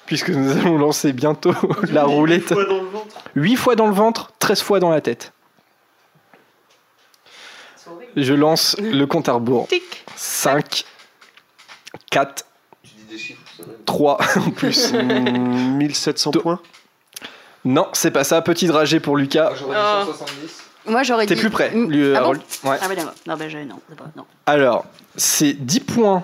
Puisque nous allons lancer bientôt la roulette. 8 fois dans le ventre, 13 fois dans la tête. Je lance le compte à rebours. 5, 4, 3 en plus. 1700 points Non, c'est pas ça. Petit dragé pour Lucas. Moi, j'aurais dit. T'es plus près, Mm. lui, ah bon Harold. Ouais. Ah, bah d'accord. Non, bah, je. Non, c'est pas. Non. Alors, c'est 10 points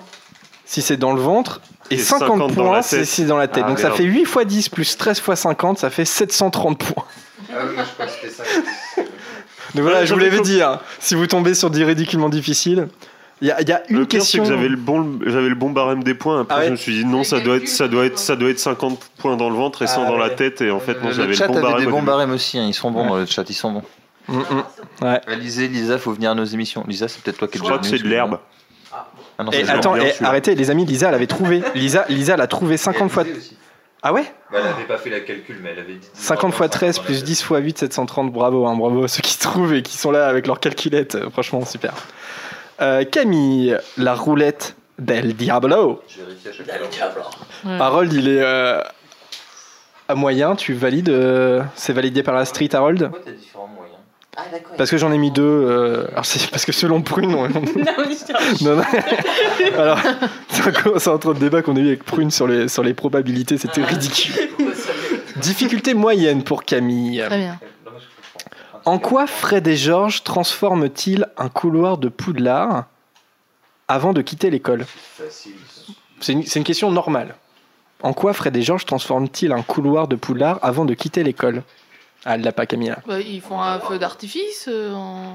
si c'est dans le ventre et Et 50, 50 dans points la si tête. c'est dans la tête. Ah, Donc ça merde. fait 8 fois 10 plus 13 fois 50, ça fait 730 points. Ah oui, moi je crois que c'était ça. Donc voilà, Ouais, je vous j'avais l'avais compris. dit, hein, si vous tombez sur des ridiculement difficiles, il y a, il y a une le pire, c'est question. que j'avais le bon, j'avais le bon barème des points. Après, Ah ouais je me suis dit non, ça doit être, ça doit être, ça doit être 50 points dans le ventre et 100 Ah dans la ouais. tête. Et en fait, non, j'avais le bon barème. des bons barèmes aussi, hein, ils sont bons dans le chat, ils sont bons. Mm, mm. Ouais. Lisa, Lisa, faut venir à nos émissions. Lisa, c'est peut-être toi qui Je crois que c'est de l'herbe. Ah non, Et c'est attends, et arrêtez, les amis, Lisa, elle avait trouvé. Lisa, Lisa l'a trouvé 50 fois. Ah ouais elle avait pas fait la calcul, mais elle avait dit. 50 fois 13 plus 10 fois 8, 730. Bravo, hein, bravo à ceux qui trouvent et qui sont là avec leur calculette. euh, Franchement, super. Euh, Camille, la roulette del Diablo. Chaque fois. Harold, il est euh, à moyen. Tu valides euh, C'est validé par la street, Harold Pourquoi t'as différents moyens Parce que j'en ai mis deux. euh, alors c'est parce que selon Prune, on- non, non. Alors, c'est c'est entre le débat qu'on a eu avec Prune sur les, sur les probabilités, c'était ridicule. Difficulté moyenne pour Camille. Très bien. En quoi Fred et Georges transforment-ils un couloir de Poudlard avant de quitter l'école? C'est une, c'est une question normale. En quoi Fred et Georges transforment-ils un couloir de Poudlard avant de quitter l'école? Ah, elle l'a pas Camille. là. Bah, ils font un feu d'artifice euh, en.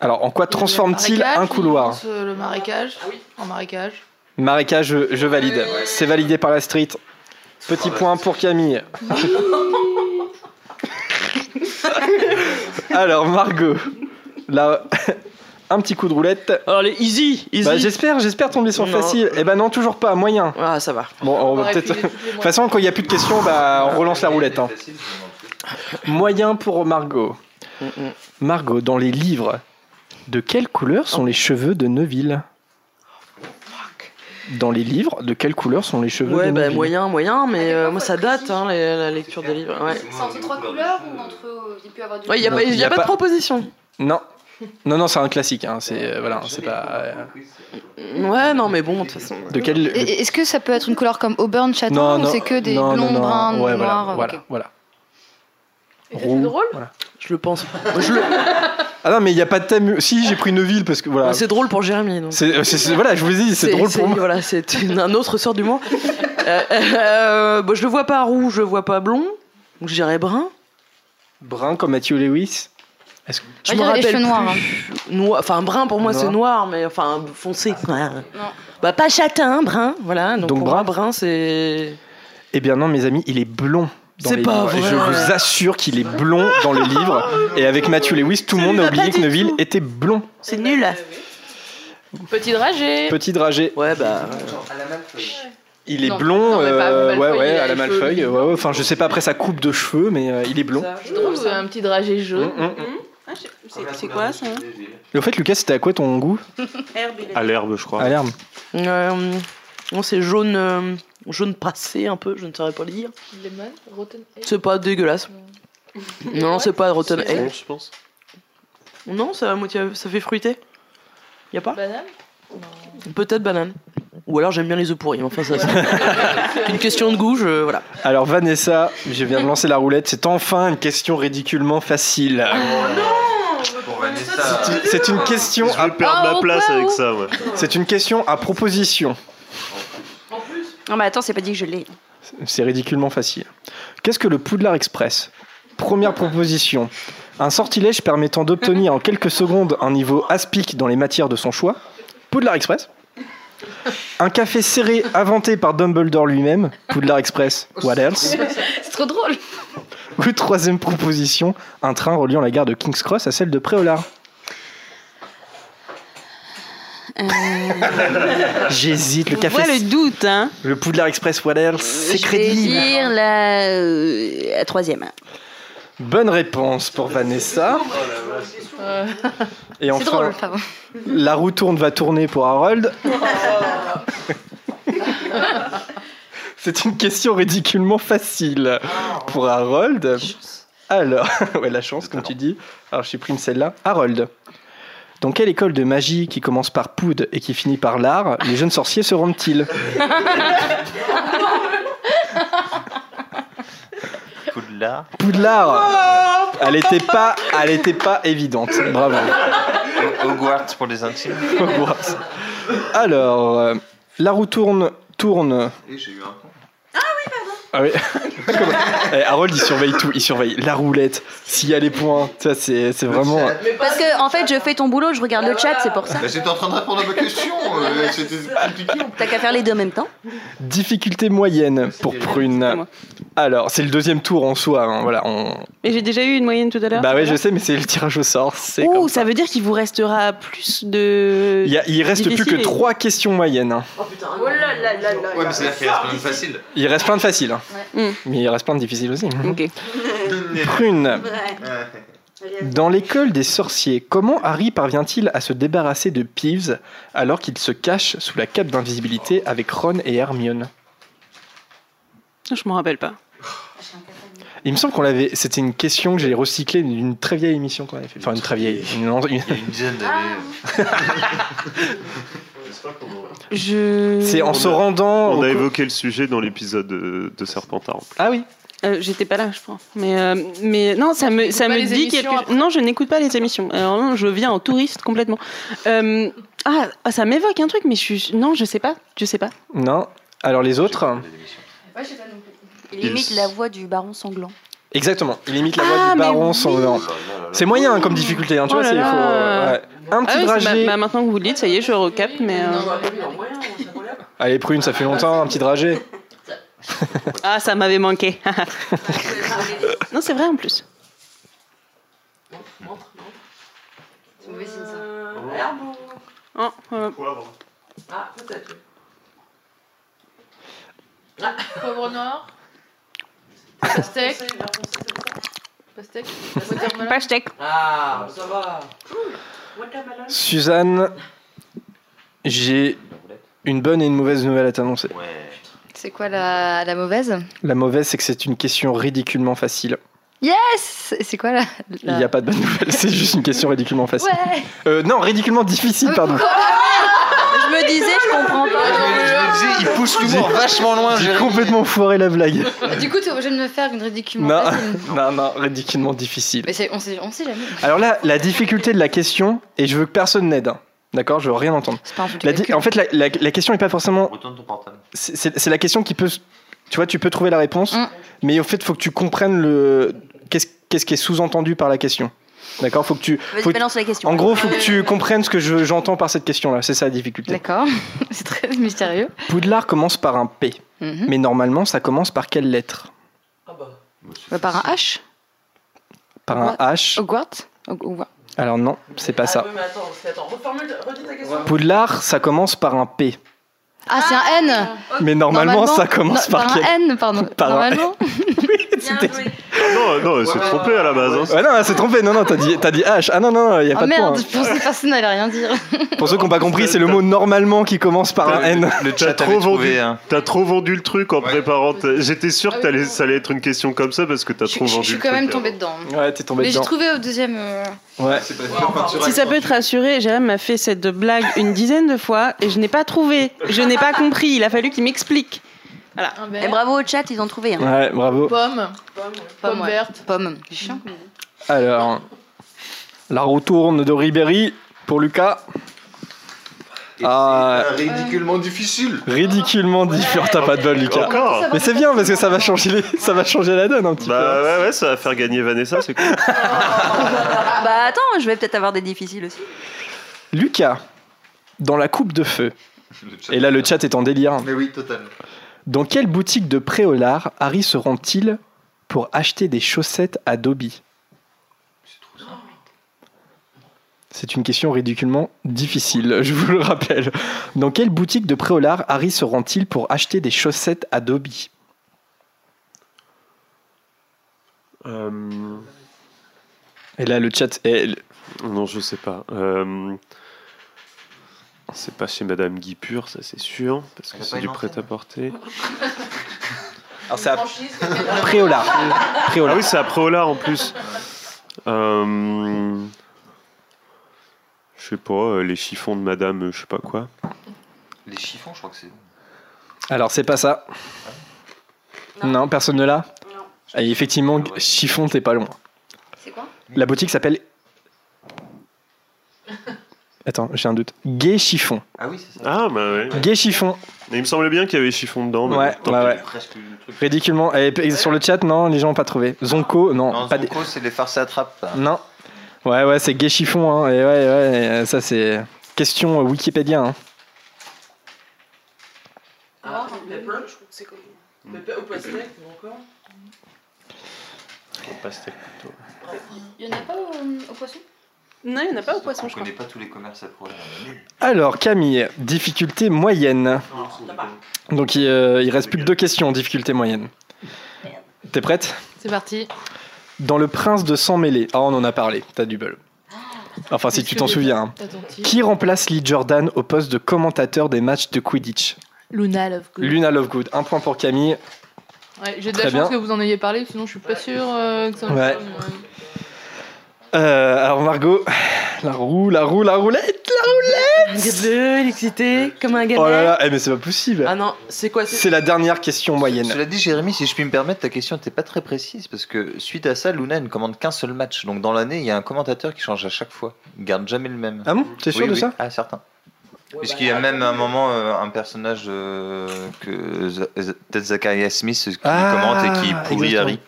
Alors, en quoi transforment-ils un couloir? Le marécage. En marécage. Marécage, je, je valide. C'est validé par la street. Petit point pour Camille. Alors, Margot, là, un petit coup de roulette. Alors, les easy, easy. Bah, j'espère, j'espère tomber sur Non. facile. Eh ben non, toujours pas, moyen. Ah, ça va. Bon, on va peut-être. De toute façon, quand il n'y a plus de questions, bah, on relance la roulette. hein. Moyen pour Margot. Margot, dans les livres, de quelle couleur sont les cheveux de Neuville? Dans les livres, de quelle couleur sont les cheveux Ouais, de bah, moyen, moyen, mais euh, moi ça date, hein, les- la lecture des livres. Ouais, C'est entre trois couleurs ou entre. euh, Il peut y avoir du. ouais il n'y a, Non, pas, y a y a pas pas- de proposition. Non. Non, non, c'est un classique. Hein. C'est euh, voilà, c'est pas. euh, Ouais, non, mais bon, de toute façon. De quel Et- Est-ce que ça peut être une couleur comme auburn châtain Non, ou non, c'est que des non, non, blonds, non. bruns, Ouais, voilà, noirs voilà, ok. voilà. C'est drôle Voilà. Je le pense. Je le... Ah non, mais il n'y a pas de thème. Si, j'ai pris Neuville parce que voilà. C'est drôle pour Jérémy. donc. C'est, c'est- c'est- voilà, je vous ai dit, c'est drôle pour moi. Voilà, c'est une- un autre sort du mois. euh, euh, bon, je le vois pas rouge, je le vois pas blond. Donc je dirais brun. Brun comme Matthew Lewis. Est-ce que- Je me dire les rappelle cheveux noirs, plus. Noir- Enfin, brun pour moi c'est Noir. mais enfin foncé. quoi. Bah pas châtain, brun. Voilà. Donc, Donc pour brun. moi, brun c'est. Eh bien non, mes amis, il est blond. Dans C'est les pas livres. Et vrai. Je vous assure qu'il est blond dans le livre. Et avec Matthew Lewis, tout le monde a oublié que Neuville était blond. C'est nul. Petit dragé. Petit dragé. Ouais, bah. Il est Non, blond, non, euh, ouais, ouais, à la Malfeuille. bleus. Ouais, ouais, enfin, je sais pas après sa coupe de cheveux, mais euh, il est blond. C'est vous avez un petit dragé jaune. Mm, mm. Ah, je- c'est- C'est quoi ça Et au fait, Lucas, c'était à quoi ton goût? À l'herbe, je crois. À l'herbe. Non, c'est jaune, euh, jaune passé un peu, je ne saurais pas le dire. Lemon, rotten egg. C'est pas dégueulasse. Non, c'est pas rotten C'est bon, egg. je pense. Non, ça, moitié- ça fait fruité. Y a pas Banane Peut-être banane. Ou alors j'aime bien les œufs pourris. mais Enfin, ça, c'est une question de goût. Je, voilà. Alors, Vanessa, je viens de lancer la roulette. C'est enfin une question ridiculement facile. C'est- C'est une question Je à vais perdre Ah, ma au place avec ça, ouais. C'est une question à proposition. Non, mais attends, c'est pas dit que je l'ai. C'est ridiculement facile. Qu'est-ce que le Poudlard Express? Première proposition. Un sortilège permettant d'obtenir en quelques secondes un niveau aspic dans les matières de son choix. Poudlard Express. Un café serré inventé par Dumbledore lui-même. Poudlard Express. What else? C'est trop drôle. Ou troisième proposition. Un train reliant la gare de King's Cross à celle de Préolard. J'hésite. Le café. voit le doute, hein Le Poudlard Express. What else C'est Je vais crédible. dire la, euh, la troisième. Bonne réponse pour Vanessa. Et C'est enfin, drôle, pardon. la roue tourne va tourner pour Harold. C'est une question ridiculement facile pour Harold. Alors, ouais, la chance, comme tu dis. Alors, j'ai pris une celle-là. Harold. Dans quelle école de magie qui commence par Poud et qui finit par l'art, les jeunes sorciers se rendent-ils? Poudlard. Poudlard Elle était pas, elle était pas évidente. Bravo. Hogwarts pour les intimes. Hogwarts. Alors, euh, la roue tourne, tourne. Et j'ai eu un point. Ah oui. Comment- Eh, Harold, il surveille tout. Il surveille la roulette. S'il y a les points, ça c'est c'est vraiment. Parce que, en fait, je fais ton boulot, je regarde le chat, c'est pour ça. Bah, J'étais en train de répondre à ma question. euh, C'était compliqué. T'as qu'à faire les deux en même temps. Difficulté moyenne pour Prune. Alors, c'est le deuxième tour en soi. hein, Voilà. On... Mais j'ai déjà eu une moyenne tout à l'heure. Bah ouais, je sais, mais c'est le tirage au sort. C'est Ouh, comme ça veut dire qu'il vous restera plus de. Il, y a- il reste plus que difficile. trois questions moyennes. hein. Oh là là là là. Ouais, mais c'est-à-dire qu'il reste plein de facile. Il reste plein de faciles. hein. Mm. Mais il reste plein de difficiles aussi. Ok. Prune. Dans l'école des sorciers, comment Harry parvient-il à se débarrasser de Peeves alors qu'il se cache sous la cape d'invisibilité avec Ron et Hermione? Je m'en rappelle pas. Il me semble qu'on l'avait. C'était une question que j'ai recyclée d'une très vieille émission qu'on avait fait. Enfin, une très vieille. Une, une- Il y a une dizaine d'années. Je. C'est en se rendant. On a évoqué le sujet dans l'épisode de, de Serpentard. Ah oui. Euh, J'étais pas là, je pense. Mais, euh, mais non, ça me, ça pas me les dit émissions quelque Non, je n'écoute pas les émissions. Alors non, je viens en touriste complètement. Euh, ah, ah, ça m'évoque un truc, mais je suis. Non, je sais pas. Je sais pas. Non. Alors les autres Il imite la voix du baron sanglant. Exactement. Il imite la voix Ah, du baron oui. sanglant. C'est moyen comme difficulté. Hein, tu Oh vois, là faut, euh, ouais. Un Ah petit oui, c'est dragé. ma- ma- maintenant que vous le dites, ça y est, je recapte, mais. euh, Allez, prune, ça fait longtemps, un petit dragé. Ah, ça m'avait manqué. non, c'est vrai en plus. C'est mauvais signe ça. Oh, euh, Ah, peut-être. Poivre noir. Pastèque. Pastèque. Pastèque. Ah, ça va. Suzanne, j'ai une bonne et une mauvaise nouvelle à t'annoncer. C'est quoi la, la mauvaise La mauvaise, c'est que c'est une question ridiculement facile. Yes C'est quoi la, Il n'y a pas de bonne nouvelle, c'est juste une question ridiculement facile. Ouais Euh, non, ridiculement difficile, pardon. Je me disais, je comprends pas. Il pousse l'humour vachement loin. J'ai complètement foiré la blague. Du coup, t'es obligé de me faire une ridiculement Non, facile. non, non, ridiculement difficile. Mais on sait, on sait jamais. Alors là, la difficulté de la question, et je veux que personne n'aide. hein. D'accord Je veux rien entendre. Pas un La en fait, la, la- la question n'est pas forcément. Retourne ton portable. C'est la question qui peut. Tu vois, tu peux trouver la réponse, Mm. mais au fait, il faut que tu comprennes le. Qu'est-ce qu'est-ce qui est sous-entendu par la question D'accord faut que tu. Vas-y, faut- balance la question. En gros, faut que tu comprennes ce que je- j'entends par cette question-là. C'est ça la difficulté. D'accord, c'est très mystérieux. Poudlard commence par un P, Mhm. mais normalement, ça commence par quelle lettre? Bah, par un H? Par un H. Hogwarts? Alors non, c'est pas ça. Ah, oui, mais attends, c'est- attends, reformule, redis ta question. Poudlard, ça commence par un P. Ah, c'est un N Mais normalement, ça commence non, par, par quel un N, pardon. Par un Normalement. Non, non, elle s'est trompée à la base. hein. Ouais, non, elle s'est trompée. Non, non, t'as dit, t'as dit H. Ah non, non, il y a Oh pas de merde, point. je pensais que personne n'allait rien dire. Pour ceux qui n'ont pas compris, c'est le mot normalement qui commence par un N. Le T'as chat trop, avait vendu, trouvé. hein. t'as trop vendu le truc en préparant. ta- J'étais sûr que t'allais- ça allait être une question comme ça parce que t'as Je, trop je- vendu je suis le quand truc même avant. tombée dedans. Ouais, t'es tombé Mais j'ai dedans. trouvé au deuxième. euh, Ouais. Si ça peut te rassurer, Jérém m'a fait cette blague une dizaine de fois et je n'ai pas trouvé. Je n'ai pas compris. Il a fallu qu'il m'explique. Voilà. Et bravo au chat, ils ont trouvé. Hein. Ouais, bravo. Pomme. Pomme ouais. verte. Pomme. C'est chiant. Alors, la roue tourne de Ribéry pour Lucas. Ah, ridiculement difficile. ridiculement différent. T'as pas de bol, Lucas. Encore Mais c'est bien parce que ça va changer, les- ça va changer la donne un petit Bah ouais, ouais, ça va faire gagner Vanessa, c'est cool. Bah attends, je vais peut-être avoir des difficiles aussi. peu. Lucas, dans la coupe de feu. Et là, le chat est en délire. Mais oui, totalement. Dans quelle boutique de Préolard Harry se rend-il pour acheter des chaussettes à Dobby C'est une question ridiculement difficile, je vous le rappelle. Dans quelle boutique de Préolard Harry se rend-il pour acheter des chaussettes à Dobby Euh, Et là, le chat est... Non, je sais pas. Euh, C'est pas chez Madame Guy Pur, ça c'est sûr, parce que c'est du prêt-à-porter. Alors, c'est à Préolard. Préolard. Ah oui, c'est à Préolard en plus. Euh, Je sais pas, euh, les chiffons de Madame, euh, je sais pas quoi. Les chiffons, je crois que c'est. Alors, c'est pas ça. Non, personne ne l'a? Et effectivement, chiffon, t'es pas loin. C'est quoi? La boutique s'appelle. Attends, j'ai un doute. Gay Chiffon. Ah oui, c'est ça. Ah bah ouais. Gay Chiffon. Mais il me semblait bien qu'il y avait chiffon dedans. mais Ouais, tant ouais, pis. ouais. Presque le truc. Ridiculement. Et sur le chat, non, les gens n'ont pas trouvé. Zonko, non. Non, pas des- Zonko, c'est les farces à trappe. Non. Ouais, ouais, c'est Gay Chiffon. Hein. Et ouais, ouais, et, euh, ça c'est question euh, Wikipédia. Hein. Ah, pepper. Pepper au pastèque, ou encore Au pastèque plutôt. Il y en a pas au, au poisson? Non, il n'y en a pas au poisson, On je crois. connaît pas tous les commerces à problème. Alors, Camille, difficulté moyenne. Donc il, euh, il reste plus que deux questions, difficulté moyenne. T'es prête? C'est parti. Dans Le Prince de Sang Mêlé. Ah, on en a parlé, t'as du bol. Enfin, si tu t'en souviens. hein. Qui remplace Lee Jordan au poste de commentateur des matchs de Quidditch? Luna Lovegood. Luna Lovegood. Un point pour Camille. Ouais, J'ai de Très la chance bien. que vous en ayez parlé, sinon je suis pas sûr euh, que ça me Ouais. Euh, alors Margot, la roue, la roue, la roulette, la roulette Regarde-le, il est excité, comme un gamin. Oh là là, eh, mais c'est pas possible. Ah non, c'est quoi C'est la dernière question moyenne. Cela dit, Jérémy, si je puis me permettre, ta question n'était pas très précise parce que suite à ça, Luna ne commande qu'un seul match. Donc dans l'année, il y a un commentateur qui change à chaque fois. Il garde jamais le même. Ah bon T'es sûr Oui, de oui. ça Ah, certain. Puisqu'il y a même à un moment euh, un personnage euh, que peut-être Zachariah Smith qui Ah, commente et qui pourrit. Harry.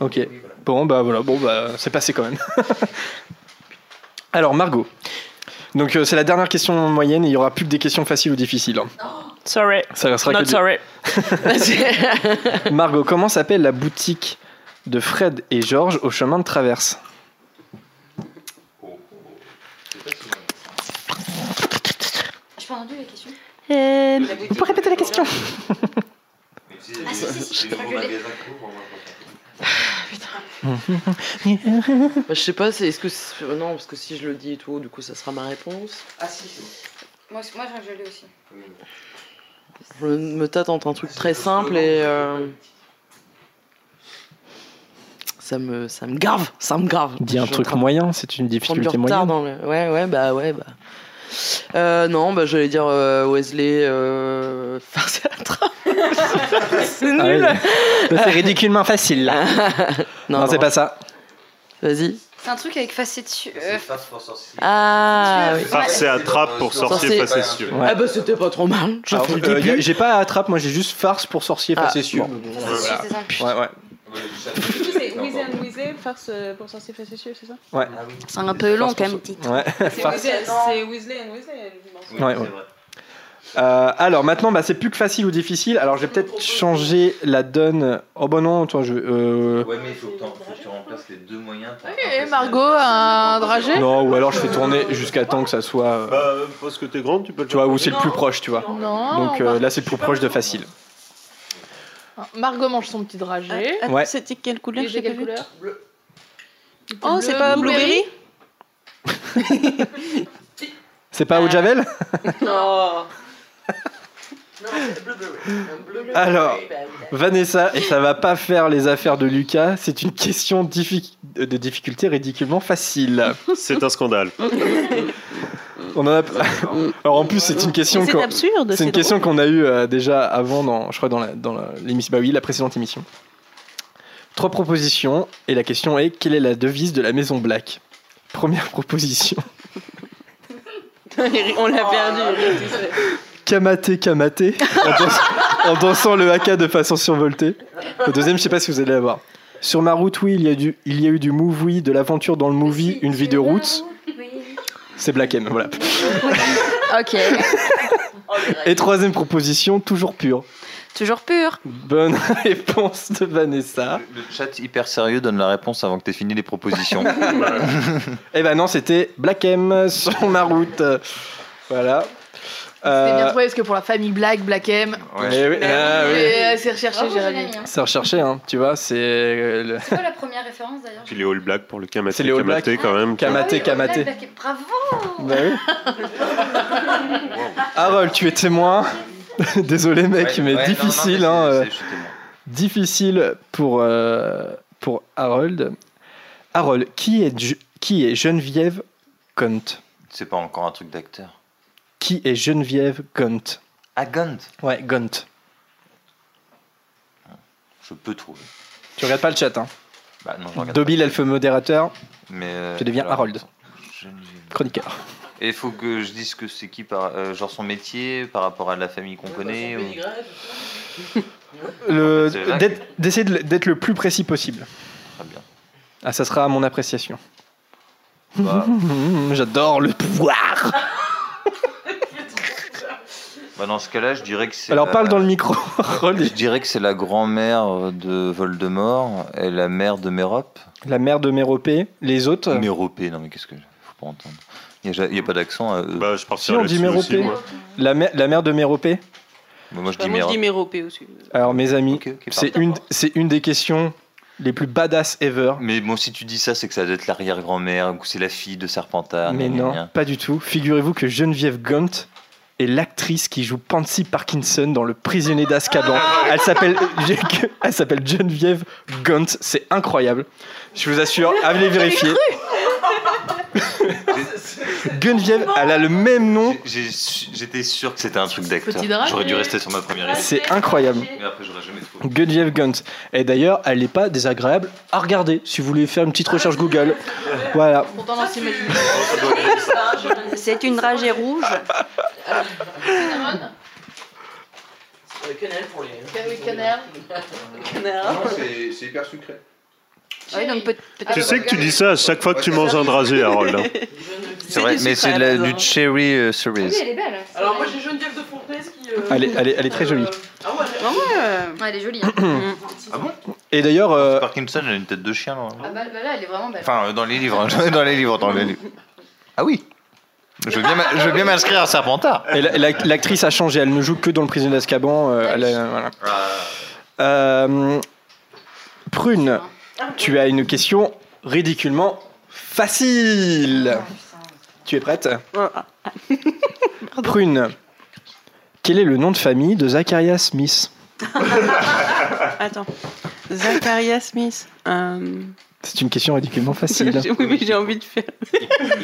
Ok. Bon bah voilà, bon bah c'est passé quand même. Alors Margot. Donc euh, c'est la dernière question moyenne et il y aura plus que des questions faciles ou difficiles. hein. Sorry. Ça restera Not que des- sorry. Margot, comment s'appelle la boutique de Fred et Georges au chemin de traverse? Je pas entendu la question. Euh, Vous pouvez répéter la question? Ah si, si, si, je. Bah, je sais pas, c'est est-ce que c'est- non parce que si je le dis et tout, du coup ça sera ma réponse. Ah si. Moi, moi je l'ai aussi. Je me tâte entre un truc très simple et euh, ça me ça me grave, ça me grave. Dis un Je suis en truc train de moyen, c'est une prendre du difficulté retard moyenne. dans le- Ouais ouais bah ouais bah. Euh, non bah j'allais dire euh, Wesley euh... farce à la trappe. C'est Ah nul. oui. C'est ridiculement facile là. Non, non, c'est pas ça. Vas-y. C'est un truc avec facétieux. Euh, Ah oui. Farce et attrape pour sorcier Sorcier. facétieux. Ouais. Ah bah c'était pas trop mal. J'ai le euh, J'ai pas à attrape, moi j'ai juste farce pour sorcier Ah, facétieux. bon. Voilà. c'est ça. Ouais, ouais. C'est Weasley and Weasley, farce euh, pour sorcier facétieux, c'est ça Ouais. C'est un peu long quand même, titre. Ouais. C'est Farce. Weasley, and Weasley. Ouais, ouais. Euh, alors maintenant, bah, c'est plus que facile ou difficile. Alors je vais peut-être changer la donne. Oh bah non, toi je. euh, Ouais, mais il faut que, t'en- faut que tu remplaces les deux moyens. Et Margot, un dragé Non, ou alors je fais tourner jusqu'à temps que ça soit. euh, Bah, parce que t'es grande, tu peux le tu vois, où c'est le plus proche, tu vois. Non. Donc euh, là, c'est le plus proche de facile. Margot mange son petit dragé. Ah, Ouais. C'était quelle couleur? J'ai quelle couleur Bleu. Oh, c'est pas Blueberry C'est pas au Javel Non. Alors, Vanessa, et ça va pas faire les affaires de Lucas, c'est une question diffi- de difficulté ridiculement facile. C'est un scandale. On en a... Alors en plus, c'est une question qu'on- absurde, C'est c'est une question qu'on a eue euh, déjà avant, dans, je crois, dans la- dans la- l'émission. Bah oui, la précédente émission. Trois propositions, et la question est quelle est la devise de la Maison Black? Première proposition On l'a perdu. Kamaté Kamaté, en, dans- en dansant le haka de façon survoltée. Le deuxième, je sais pas si vous allez la voir. Sur ma route, oui, il y a, du, il y a eu du movie, de l'aventure dans le movie, une vie de route. C'est Black M, voilà. Ok. Et troisième proposition, toujours pure. Toujours pur. Bonne réponse de Vanessa. Le chat hyper sérieux donne la réponse avant que tu aies fini les propositions. Eh ben non, c'était Black M sur ma route. Voilà. C'était bien Euh, trouvé parce que pour la famille Black, Black M. eh oui, ah oui. Euh, C'est recherché, Bravo, Jérémy. Hein. C'est recherché, hein, tu vois, c'est. euh, le- quoi la première référence d'ailleurs Puis les All Black pour le Kamaté. C'est les All Kamaté Black. quand même. Kamaté, Kamaté. Black- Bravo Bah oui. Harold, tu es témoin. Désolé, mec, Ouais, mais ouais, non, difficile, non, hein. mais euh, témoin. difficile pour, euh, pour Harold. Harold, qui est, qui est Geneviève Gaunt C'est pas encore un truc d'acteur. Qui est Geneviève Gaunt Ah, Gant Ouais, Gaunt. Je peux trouver. Tu regardes pas le chat, hein? Bah non, je regarde Dobby, l'elfe modérateur, Mais, euh, tu deviens alors, Harold, Geneviève. chroniqueur. Et il faut que je dise que c'est qui par euh, genre son métier par rapport à la famille qu'on connaît. ou- Le- C'est vrai. d'être- D'essayer de- d'être le plus précis possible. Très bien. Ah, ça sera à mon appréciation. Bah, J'adore le pouvoir. bah, dans ce cas-là, je dirais que c'est. Alors la- parle dans le micro. Je dirais que c'est la grand-mère de Voldemort et la mère de Mérop. La mère de Méropée, les autres? Méropée, non mais qu'est-ce que. Faut pas entendre. Il n'y a, pas d'accent à eux. Bah, je Si on dit aussi, Méropée. La, mère- la mère de Méropée? Bah, moi je Bah, dis moi, je dis Méropée aussi. Alors mes amis, c'est une, c'est une des questions les plus badass ever. Mais bon, si tu dis ça, c'est que ça doit être l'arrière-grand-mère ou que c'est la fille de Serpentard. Mais non, pas du tout. Figurez-vous que Geneviève Gaunt est l'actrice qui joue Pansy Parkinson dans Le Prisonnier d'Azkaban. Elle s'appelle elle s'appelle Geneviève Gunt. C'est incroyable. Je vous assure, allez vérifier. Geneviève, elle a le même nom. J'étais sûr que c'était un truc d'acteur. J'aurais dû rester sur ma première idée. C'est incroyable. Mais après, jamais trouvé. Geneviève Gunt. Et d'ailleurs, elle n'est pas désagréable à regarder si vous voulez faire une petite recherche Google. Voilà. C'est une dragée rouge. Pour les. C'est hyper sucré. Oui, donc peut- peut-être. Tu sais que tu dis ça à chaque fois que tu manges un dragé, Harold. hein. C'est vrai, mais c'est du cherry euh, cerise. elle est belle. Alors, moi, j'ai Geneviève de Fontenay qui. euh, Elle est, elle est- elle est très jolie. Ah ouais, Ouais, elle est jolie. hein. Ah bon? Et d'ailleurs, euh, Parkinson, elle a une tête de chien. non Ah bah, bah là, elle est vraiment belle. Enfin, euh, dans les livres. hein. dans les livres, dans les livres. Ah oui. Je veux bien, m'inscrire à Serpentard. l'actrice a changé. Elle ne joue que dans Le Prisonnier d'Azkaban. euh, elle a- voilà. Euh, Prune, tu as une question ridiculement facile. Tu es prête Prune, quel est le nom de famille de Zachariah Smith Attends. Zacharia Smith. Euh, C'est une question ridiculement facile. oui, mais j'ai envie de faire.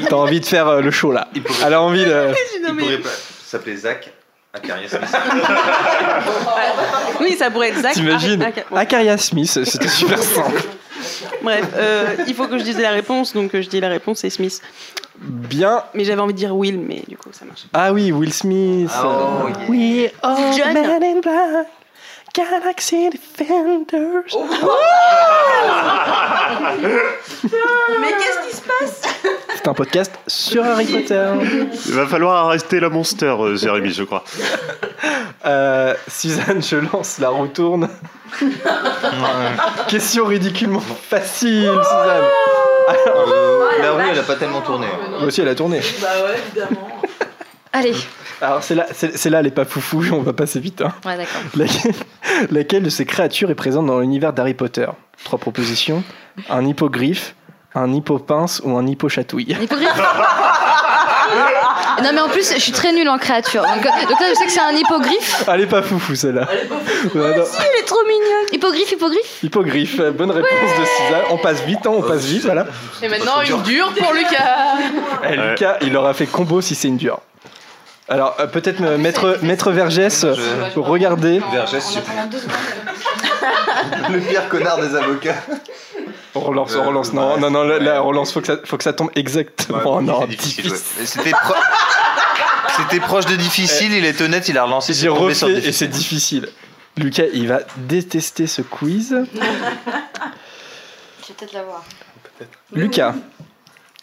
T'as envie de faire euh, le show là. Elle a envie de. Non, mais- pas s'appeler Zach Acaria Smith. Oui, ça pourrait être Zach. T'imagines. Acaria Smith, c'était super simple. Bref, euh, il faut que je dise la réponse, donc euh, je dis la réponse, c'est Smith. Bien. Mais j'avais envie de dire Will, mais du coup, ça marche. Ah oui, Will Smith. Oh, We are John. men in black, Galaxy Defenders. mais qu'est-ce qui se passe? C'est un podcast sur Harry Potter. Il va falloir arrêter la monster, euh, Jérémy, je crois. Euh, Suzanne, je lance la roue tourne. Question ridiculement facile, Suzanne. Euh, la rue, elle a pas tellement tourné. hein. Moi aussi, elle a tourné. Bah ouais, évidemment. Allez. Alors, c'est là, c'est c'est là, elle est pas foufou, on va passer vite. hein. Ouais, d'accord. Laquelle, laquelle de ces créatures est présente dans l'univers d'Harry Potter? Trois propositions un hippogriffe, un hippopince ou un hippochatouille Hippogriffe? Non, mais en plus, je suis très nulle en créature. Donc, euh, donc là, je sais que c'est un hippogriffe. Elle est pas foufou celle-là. Ouais, non. elle est trop mignonne. Hippogriffe, hippogriffe? Hippogriffe, euh, bonne réponse de Suzanne. On passe vite, hein, on passe vite, voilà. Et maintenant, une dure pour Lucas. Eh, Lucas, il aura fait combo si c'est une dure. Alors, euh, peut-être euh, maître, maître Vergès, euh, regardez. Vergès, super. Le pire connard des avocats. On relance, on relance. Non, non, non, là, là, on relance, faut que ça, faut que ça tombe exactement en ordre. Mais C'était pro- C'était proche de difficile, il est honnête, il a relancé. J'ai c'est tombé sur refait et difficile. c'est difficile. Lucas, il va détester ce quiz. Je vais peut-être l'avoir. Lucas,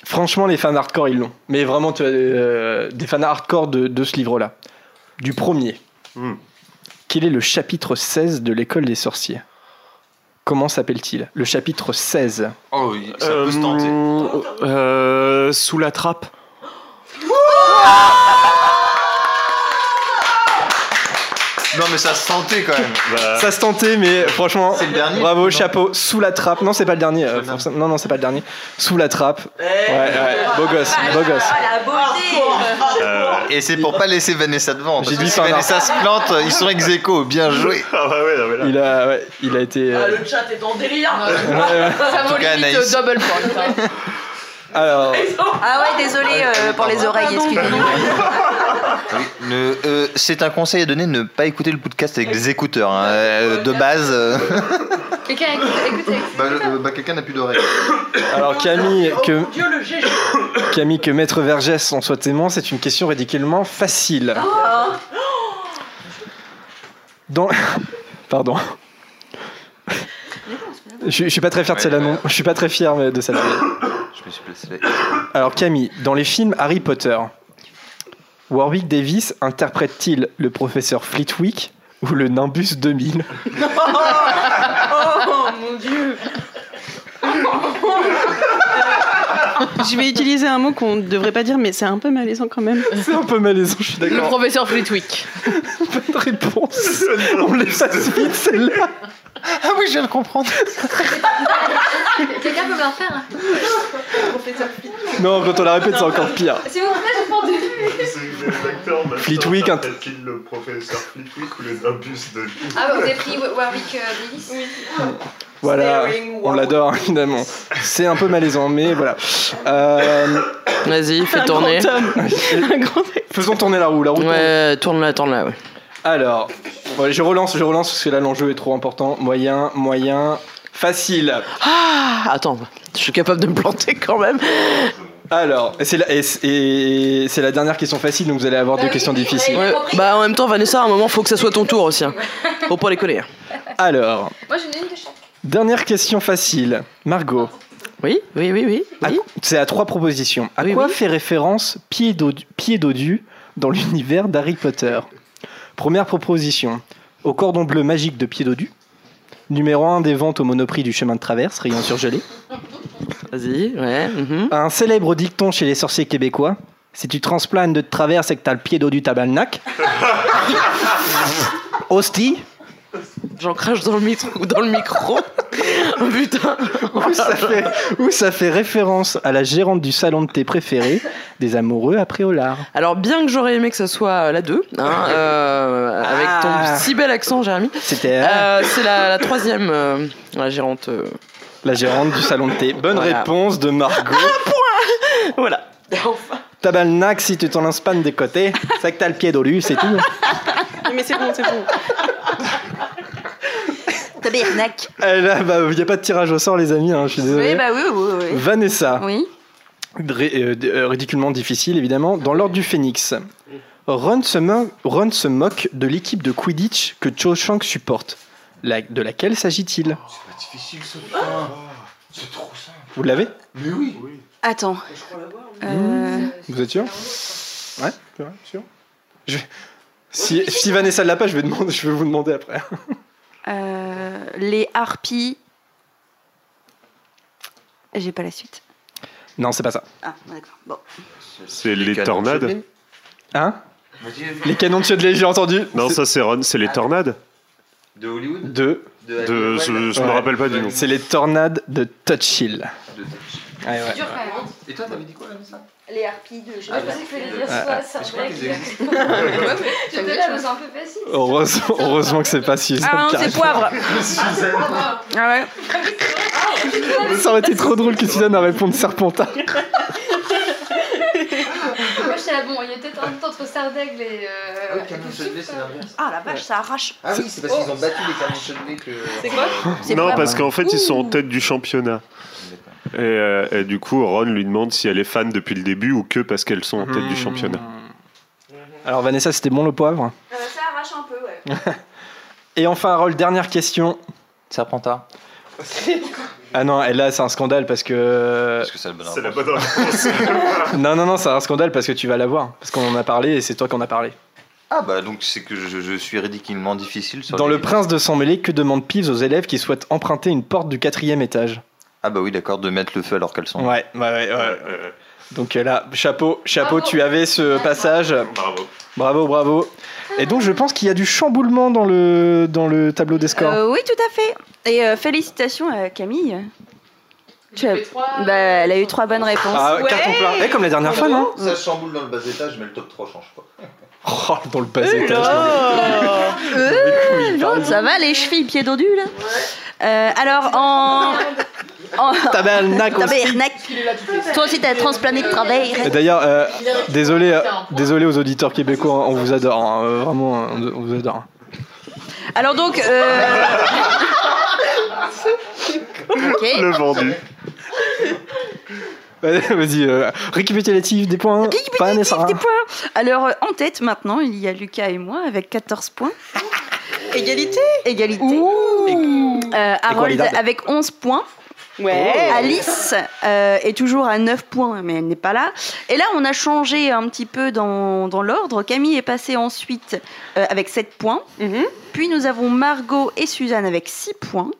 franchement, les fans hardcore, ils l'ont. Mais vraiment, tu as euh, des fans hardcore de, de ce livre-là. Du premier. Hmm. Quel est le chapitre 16 de l'école des sorciers? Comment s'appelle-t-il? Le chapitre 16. Oh, oui, ça peut se tenter. Euh, sous la trappe. Non, mais ça se sentait quand même. Bah, Ça se tentait, mais franchement, C'est le dernier bravo, Non. chapeau. Sous la trappe. Non, c'est pas le dernier. euh, non, non, c'est pas le dernier. Sous la trappe. Ouais, ouais, beau gosse, beau gosse. euh, Et c'est pour pas laisser Vanessa devant. J'ai dit si. Vanessa se plante, ils sont ex aequo. Bien joué. ah bah ouais, non, mais là. Il a, ouais, il a été. euh, Ah, le chat est en délire. En vaut tout cas, double point. Alors, Ah ouais, désolé euh, pour les oreilles, excusez-moi. Oui, ne- euh, c'est un conseil à donner ne pas écouter le podcast avec des écouteurs. hein. Euh, de base, Quelqu'un écoute, écoute, écoute. bah, bah, quelqu'un n'a plus d'oreilles. alors Camille, que, GG. Camille, que Maître Vergès en soit témoin, c'est une question ridiculement facile. Dans... Pardon. Je, je suis pas très fier de celle-là, non. Je suis pas très fier mais, de celle-là. Je me suis placé là. Alors Camille, dans les films Harry Potter, Warwick Davis interprète-t-il le professeur Flitwick ou le Nimbus 2000 Oh mon dieu Je vais utiliser un mot qu'on ne devrait pas dire, mais c'est un peu malaisant quand même. C'est un peu malaisant, je suis Le d'accord. professeur Flitwick. Pas de réponse. On les fasse vite, celle-là. Ah oui, je viens de comprendre. Quelqu'un peut me la refaire Non, quand on la répète, c'est encore pire. S'il vous plaît, j'ai entendu. Fleetwick, un- Est-il le professeur Fleetwick ou les abus de Ah, vous avez pris Warwick euh, Davis Oui. Voilà, on l'adore évidemment. C'est un peu malaisant, mais voilà. Euh, Vas-y, fais Un tourner. grand homme. Un grand Faisons tourner la roue. La roue tourne. Ouais, tourne-la, tourne-la, ouais. Alors, je relance, je relance parce que là l'enjeu est trop important. Moyen, moyen, facile. Ah, attends, je suis capable de me planter quand même. Alors, c'est la, et c'est- et c'est la dernière question facile, donc vous allez avoir deux questions difficiles. Ouais, Bah en même temps, Vanessa, à un moment, faut que ça soit ton tour aussi. hein. Faut pas les coller. Alors, Moi, j'en ai une de chaque. dernière question facile. Margot. Oui, oui, oui, oui. À- C'est à trois propositions. À Oui, quoi oui. fait référence Pied d'Odu Pied Dodu dans l'univers d'Harry Potter? Première proposition. Au cordon bleu magique de Pied Dodu. Numéro 1 des ventes au monoprix du chemin de traverse, rayon surgelé. Vas-y, ouais. mhm. Un célèbre dicton chez les sorciers québécois. Si tu transplanes de traverse et que t'as le pied dodu tabarnak. Hostie. J'en crache dans le, micro, dans le micro. oh putain. Où ça, fait, où ça fait référence à la gérante du salon de thé préféré des amoureux après au lard. Alors, bien que j'aurais aimé que ça soit la 2, hein, euh, avec ton Ah. si bel accent, Jérémy. C'était Euh, c'est la, la troisième, euh, la gérante. la gérante du salon de thé. Bonne Voilà. réponse de Margot. Voilà. Tabarnak, si tu t'en lances pas des côtés, c'est que t'as le pied dodu, c'est tout. Mais c'est bon, c'est bon. Tabernacle. Il n'y a pas de tirage au sort, les amis, hein, je suis désolé. Oui, bah oui, oui, oui. Vanessa. Oui. Ré- euh, euh, ridiculement difficile, évidemment. Dans l'ordre du Phénix, Ron se, mo- Ron se moque de l'équipe de Quidditch que Cho Chang supporte. La- de laquelle s'agit-il? Difficile ce C'est trop simple. Vous l'avez? Mais oui. Attends. Euh, Vous êtes sûr Ouais, c'est vrai, sûr. Je- Si, si Vanessa l'a pas, je vais, demander, je vais vous demander après. euh, les harpies. J'ai pas la suite. Non, c'est pas ça. Ah, d'accord. Bon. C'est les canons tornades. Hein Les canons de Chudley, j'ai entendu. Non, C'est- ça c'est Ron, c'est les tornades De Hollywood De. De, De- je je me rappelle pas du nom. C'est les tornades de Touch Hill. Ouais, ouais. Et toi, t'avais dit quoi, ça Les harpies de. Ah, bah, Je vais euh, dire Ah, soit ah. c'est un Je break. J'étais là, je un peu facile. Heureusement, heureusement que c'est pas Suzanne. Ah non, c'est poivre. Ah ouais. Ça aurait été trop drôle que Suzanne a répondu Serpentard. Moi, j'étais là, bon, il y a peut-être un doute entre Sardaigle et. euh, c'est quoi. l'inverse. Ah la vache, ça arrache. Ah oui, c'est parce qu'ils ont battu les canons chevelés que. C'est quoi? Non, parce qu'en fait, ils sont en tête du championnat. Et, euh, et du coup, Ron lui demande si elle est fan depuis le début ou que parce qu'elles sont en tête du championnat. Alors Vanessa, c'était bon le poivre? Euh, ça arrache un peu, ouais. Et enfin, Harold, dernière question. Serpentard. Ah non, et là c'est un scandale parce que... Parce que c'est la bonne C'est la réponse. bonne réponse. Non, non, non, c'est un scandale parce que tu vas l'avoir. Parce qu'on en a parlé et c'est toi qui en as parlé. Ah bah donc c'est que je, je suis ridiculement difficile sur Dans les- Le Prince de Sang Mêlé, que demande Peeves aux élèves qui souhaitent emprunter une porte du quatrième étage? Ah bah oui d'accord de mettre le feu alors qu'elles sont. Ouais, ouais, ouais. ouais. Donc euh, là, chapeau, chapeau, tu avais ce passage. Bravo. Bravo, bravo. Et donc je pense qu'il y a du chamboulement dans le, dans le tableau des scores. Euh, oui, tout à fait. Et euh, félicitations à Camille. Tu as- Bah, elle a eu trois bonnes réponses. Ah, carton plein. Eh, comme la dernière fois, non Ça chamboule dans le bas étage mais le top 3 change pas. Oh, dans le bas étage. Non, ça va les chevilles pieds dodus là Euh, Alors en. en... Tabernacle. Toi aussi t'as transplané de travers. Et D'ailleurs, euh, désolé, euh, désolé aux auditeurs québécois, hein, on vous adore, hein, euh, vraiment, hein, on vous adore. Alors donc. Euh... ok. Le vendu. Vas-y, euh, récapitulatif des points. Pas Vanessa. Des points. Alors euh, en tête maintenant, il y a Lucas et moi avec 14 points. Égalité Égalité. Euh, Harold Égalité. avec 11 points. Ouais. Alice euh, est toujours à 9 points, mais elle n'est pas là. Et là, on a changé un petit peu dans, dans l'ordre. Camille est passée ensuite euh, avec 7 points. Mhm. Puis nous avons Margot et Suzanne avec 6 points.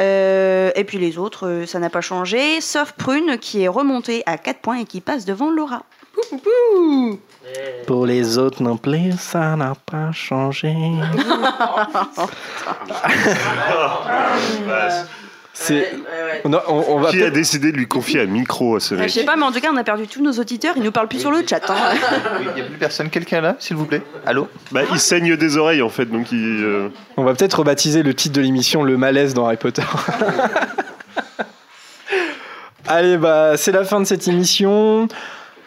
Euh, et puis les autres, euh, ça n'a pas changé, sauf Prune qui est remontée à 4 points et qui passe devant Laura. Pour les autres non plus, ça n'a pas changé. C'est. On, a- on- on va Qui a peut-être- décidé de lui confier un micro à ce Je mec sais pas, mais en tout cas, on a perdu tous nos auditeurs. Ils nous parlent plus sur le chat. hein. Il n'y a plus personne, quelqu'un là, s'il vous plaît? Allô? Bah, il saigne des oreilles en fait, donc il. euh, On va peut-être rebaptiser le titre de l'émission Le malaise dans Harry Potter. Allez, bah, c'est la fin de cette émission.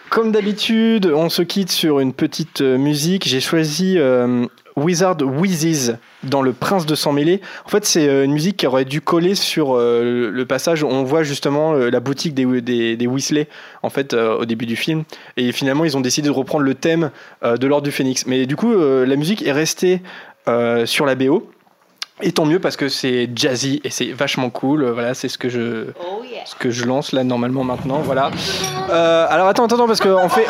Comme d'habitude, on se quitte sur une petite euh, musique. J'ai choisi euh, Wizard Wheezes dans Le Prince de Sang Mêlé. En fait, c'est euh, une musique qui aurait dû coller sur le passage où on voit justement la boutique des, des, Weasley en fait, au début du film. Et finalement, ils ont décidé de reprendre le thème de l'Ordre du Phénix. Mais du coup, la musique est restée sur la BO. Et tant mieux parce que c'est jazzy et c'est vachement cool. Voilà, c'est ce que je ce que je lance là normalement maintenant. Voilà. Euh, alors attends, attends, attends, parce qu'on fait.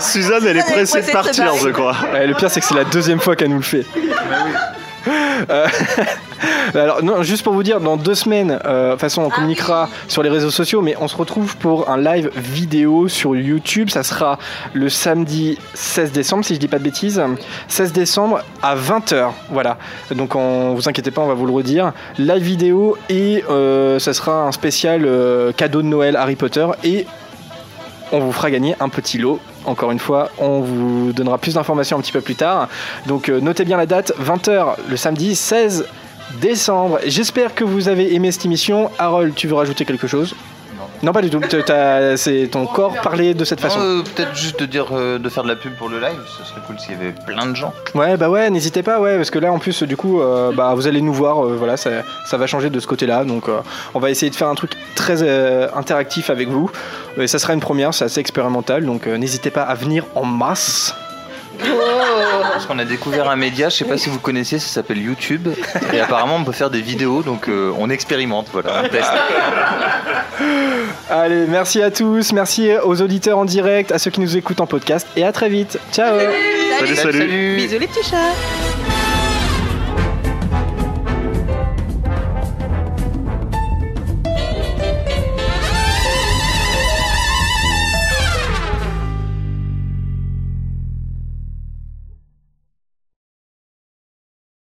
Suzanne, elle est pressée de partir, je crois. Ouais, le pire, c'est que c'est la deuxième fois qu'elle nous le fait. Euh, Alors, non, juste pour vous dire, dans deux semaines, euh, de toute façon, on communiquera sur les réseaux sociaux, mais on se retrouve pour un live vidéo sur YouTube. Ça sera le samedi 16 décembre, si je dis pas de bêtises. 16 décembre à 20h. Voilà. Donc, on, vous inquiétez pas, on va vous le redire. Live vidéo et euh, ça sera un spécial cadeau de Noël Harry Potter et on vous fera gagner un petit lot. Encore une fois, on vous donnera plus d'informations un petit peu plus tard. Donc euh, notez bien la date, 20h le samedi 16 décembre. J'espère que vous avez aimé cette émission. Harold, tu veux rajouter quelque chose? Non. pas du tout. T'as- C'est ton corps parler de cette façon. Euh, Peut-être juste de dire euh, de faire de la pub pour le live, ce serait cool s'il y avait plein de gens. Ouais, bah ouais, n'hésitez pas, ouais, parce que là, en plus, du coup, euh, bah, vous allez nous voir, euh, voilà, ça, ça va changer de ce côté-là, donc on va essayer de faire un truc très interactif avec vous. Et ça sera une première, c'est assez expérimental, donc n'hésitez pas à venir en masse. Parce qu'on a découvert un média, je sais pas si vous connaissez, ça s'appelle YouTube. Et apparemment, on peut faire des vidéos, donc euh, on expérimente, voilà, on teste. Allez, merci à tous, merci aux auditeurs en direct, à ceux qui nous écoutent en podcast, et à très vite. Ciao Salut, salut. Bisous les petits chats